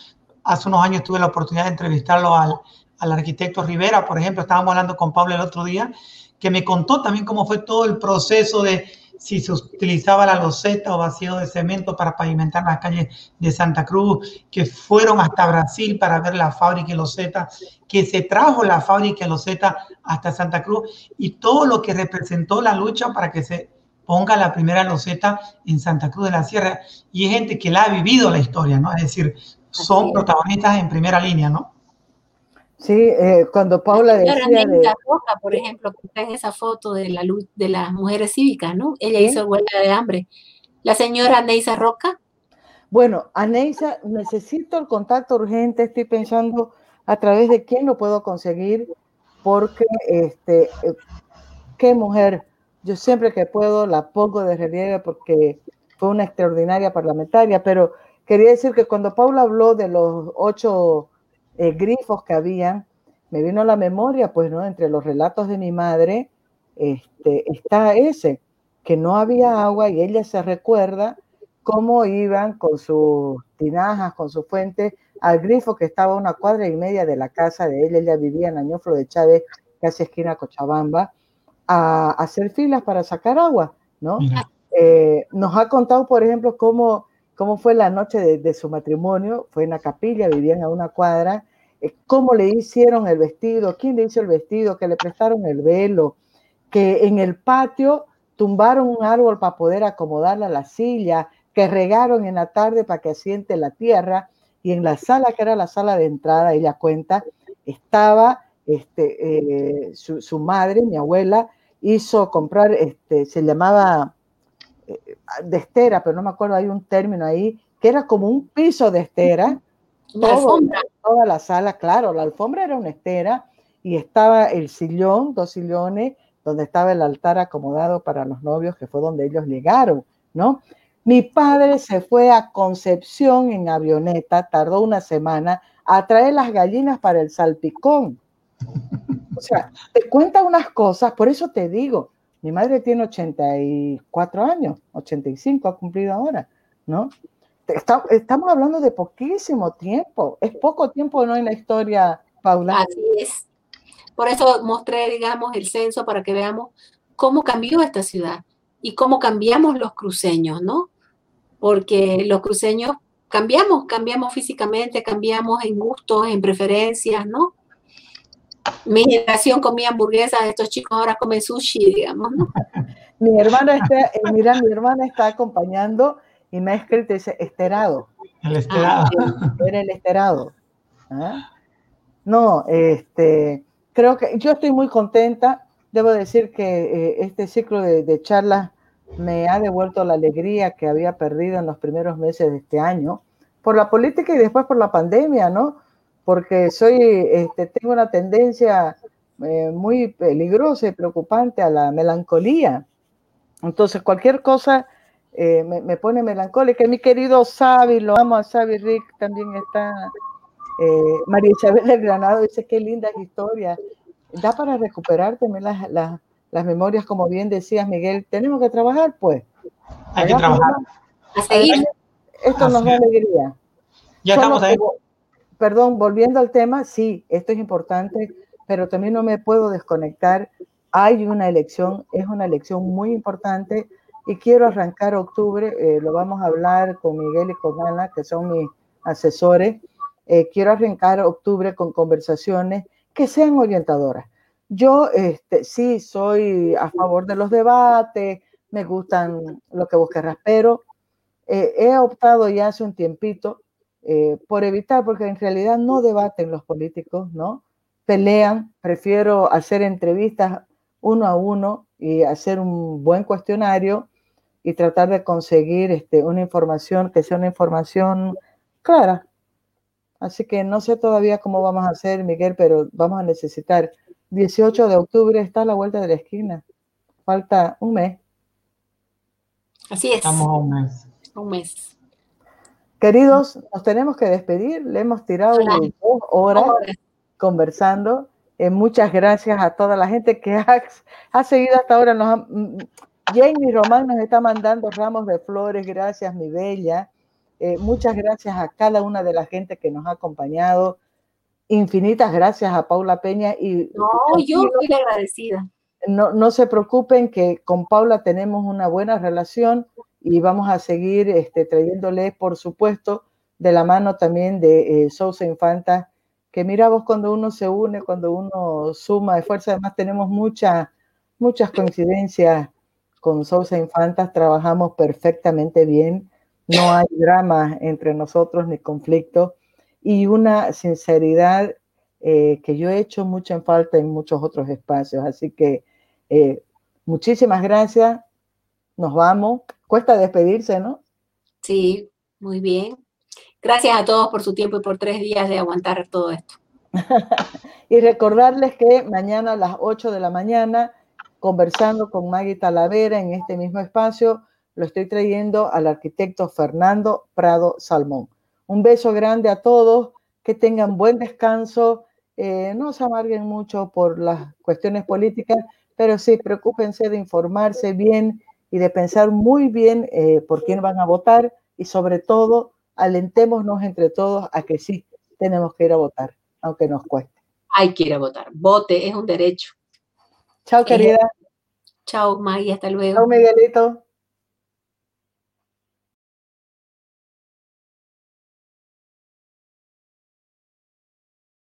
Hace unos años tuve la oportunidad de entrevistarlo al, al arquitecto Rivera, por ejemplo, estábamos hablando con Pablo el otro día, que me contó también cómo fue todo el proceso de si se utilizaba la loseta o vacío de cemento para pavimentar las calles de Santa Cruz, que fueron hasta Brasil para ver la fábrica de loseta, que se trajo la fábrica de loseta hasta Santa Cruz y todo lo que representó la lucha para que se ponga la primera loseta en Santa Cruz de la Sierra. Y es gente que la ha vivido la historia, ¿no? Es decir, son protagonistas en primera línea, ¿no? Sí, eh, cuando Paula decía de... Roca, por ejemplo, que está en esa foto de la luz de las mujeres cívicas, ¿no? Ella hizo huelga de hambre. La señora Neisa Roca. Bueno, Aneisa, necesito el contacto urgente, estoy pensando a través de quién lo puedo conseguir, porque este, eh, qué mujer, yo siempre que puedo la pongo de relieve porque fue una extraordinaria parlamentaria, pero Quería decir que cuando Paula habló de los ocho eh, grifos que había, me vino a la memoria, pues, ¿no? Entre los relatos de mi madre, este, está ese, que no había agua y ella se recuerda cómo iban con sus tinajas, con sus fuentes, al grifo que estaba a una cuadra y media de la casa de ella, ella vivía en Añoflo de Chávez, casi esquina Cochabamba, a, hacer filas para sacar agua, ¿no? Eh, nos ha contado, por ejemplo, cómo, cómo fue la noche de, su matrimonio, fue en la capilla, vivían a una cuadra, eh, cómo le hicieron el vestido, quién le hizo el vestido, que le prestaron el velo, que en el patio tumbaron un árbol para poder acomodarla a la silla, que regaron en la tarde para que asiente la tierra, y en la sala, que era la sala de entrada, ella cuenta, estaba este, eh, su, madre, mi abuela, hizo comprar, este, se llamaba de estera, pero no me acuerdo, hay un término ahí, que era como un piso de estera. Toda la sala, claro, la alfombra era una estera y estaba el sillón, dos sillones, donde estaba el altar acomodado para los novios, que fue donde ellos llegaron, ¿no? Mi padre se fue a Concepción en avioneta, tardó una semana, a traer las gallinas para el salpicón. O sea, te cuenta unas cosas, por eso te digo, mi madre tiene 84 años, 85 ha cumplido ahora, ¿no? estamos hablando de poquísimo tiempo, es poco tiempo, ¿no? En la historia, Paula. Así es. Por eso mostré, digamos, el censo para que veamos cómo cambió esta ciudad y cómo cambiamos los cruceños, ¿no? Porque los cruceños cambiamos, cambiamos físicamente, cambiamos en gustos, en preferencias, ¿no? Mi generación comía hamburguesas, estos chicos ahora comen sushi, digamos, ¿no? mi hermana está, eh, mira, mi hermana está acompañando y me ha escrito, dice, esterado. El esterado. Ah, era el esterado. ¿Ah? No, este, creo que yo estoy muy contenta Debo decir que eh, este ciclo de, charlas me ha devuelto la alegría que había perdido en los primeros meses de este año, por la política y después por la pandemia, ¿no? Porque soy, este, tengo una tendencia eh, muy peligrosa y preocupante a la melancolía. Entonces, cualquier cosa eh, me, pone melancólica. Mi querido Xavi, lo amo a Xavi Rick, también está. María Isabel del Granado dice, qué lindas historias da para recuperar también las, las, memorias, como bien decías, Miguel. Tenemos que trabajar, pues. Hay que trabajar. Esto nos da alegría. Ya estamos ahí. Perdón, volviendo al tema, sí, esto es importante, pero también no me puedo desconectar. Hay una elección, es una elección muy importante y quiero arrancar octubre, eh, lo vamos a hablar con Miguel y con Ana, que son mis asesores. Eh, quiero arrancar octubre con conversaciones que sean orientadoras. Yo este, sí soy a favor de los debates, me gustan lo que vos querrás, pero eh, he optado ya hace un tiempito eh, por evitar, porque en realidad no debaten los políticos, ¿no? Pelean, prefiero hacer entrevistas uno a uno y hacer un buen cuestionario y tratar de conseguir este, una información que sea una información clara, Así que no sé todavía cómo vamos a hacer, Miguel, pero vamos a necesitar. 18 de octubre está a la vuelta de la esquina. Falta un mes. Así es. Estamos a un mes. Un mes. Queridos, nos tenemos que despedir. Le hemos tirado dos horas conversando. Eh, muchas gracias a toda la gente que ha, seguido hasta ahora. Nos mm, Jamie Román nos está mandando ramos de flores. Gracias, mi bella. Eh, muchas gracias a cada una de la gente que nos ha acompañado. Infinitas gracias a Paula Peña. Y no, yo estoy agradecida. No, no se preocupen que con Paula tenemos una buena relación y vamos a seguir este, trayéndole, por supuesto, de la mano también de eh, Sousa Infanta, que mira vos cuando uno se une, cuando uno suma esfuerzo, además tenemos muchas, muchas coincidencias con Sousa Infantas, trabajamos perfectamente bien no hay drama entre nosotros ni conflicto y una sinceridad eh, que yo he hecho mucho en falta en muchos otros espacios. Así que eh, muchísimas gracias. Nos vamos. Cuesta despedirse, ¿no? Sí, muy bien. Gracias a todos por su tiempo y por tres días de aguantar todo esto. y recordarles que mañana a las 8 de la mañana, conversando con Maggie Talavera en este mismo espacio, lo estoy trayendo al arquitecto Fernando Prado Salmón. Un beso grande a todos, que tengan buen descanso, eh, no se amarguen mucho por las cuestiones políticas, pero sí, preocúpense de informarse bien y de pensar muy bien eh, por quién van a votar y sobre todo alentémonos entre todos a que sí, tenemos que ir a votar, aunque nos cueste. Hay que ir a votar. Vote, es un derecho. Chao, querida. Chao, Maggie, hasta luego. Chao, Miguelito.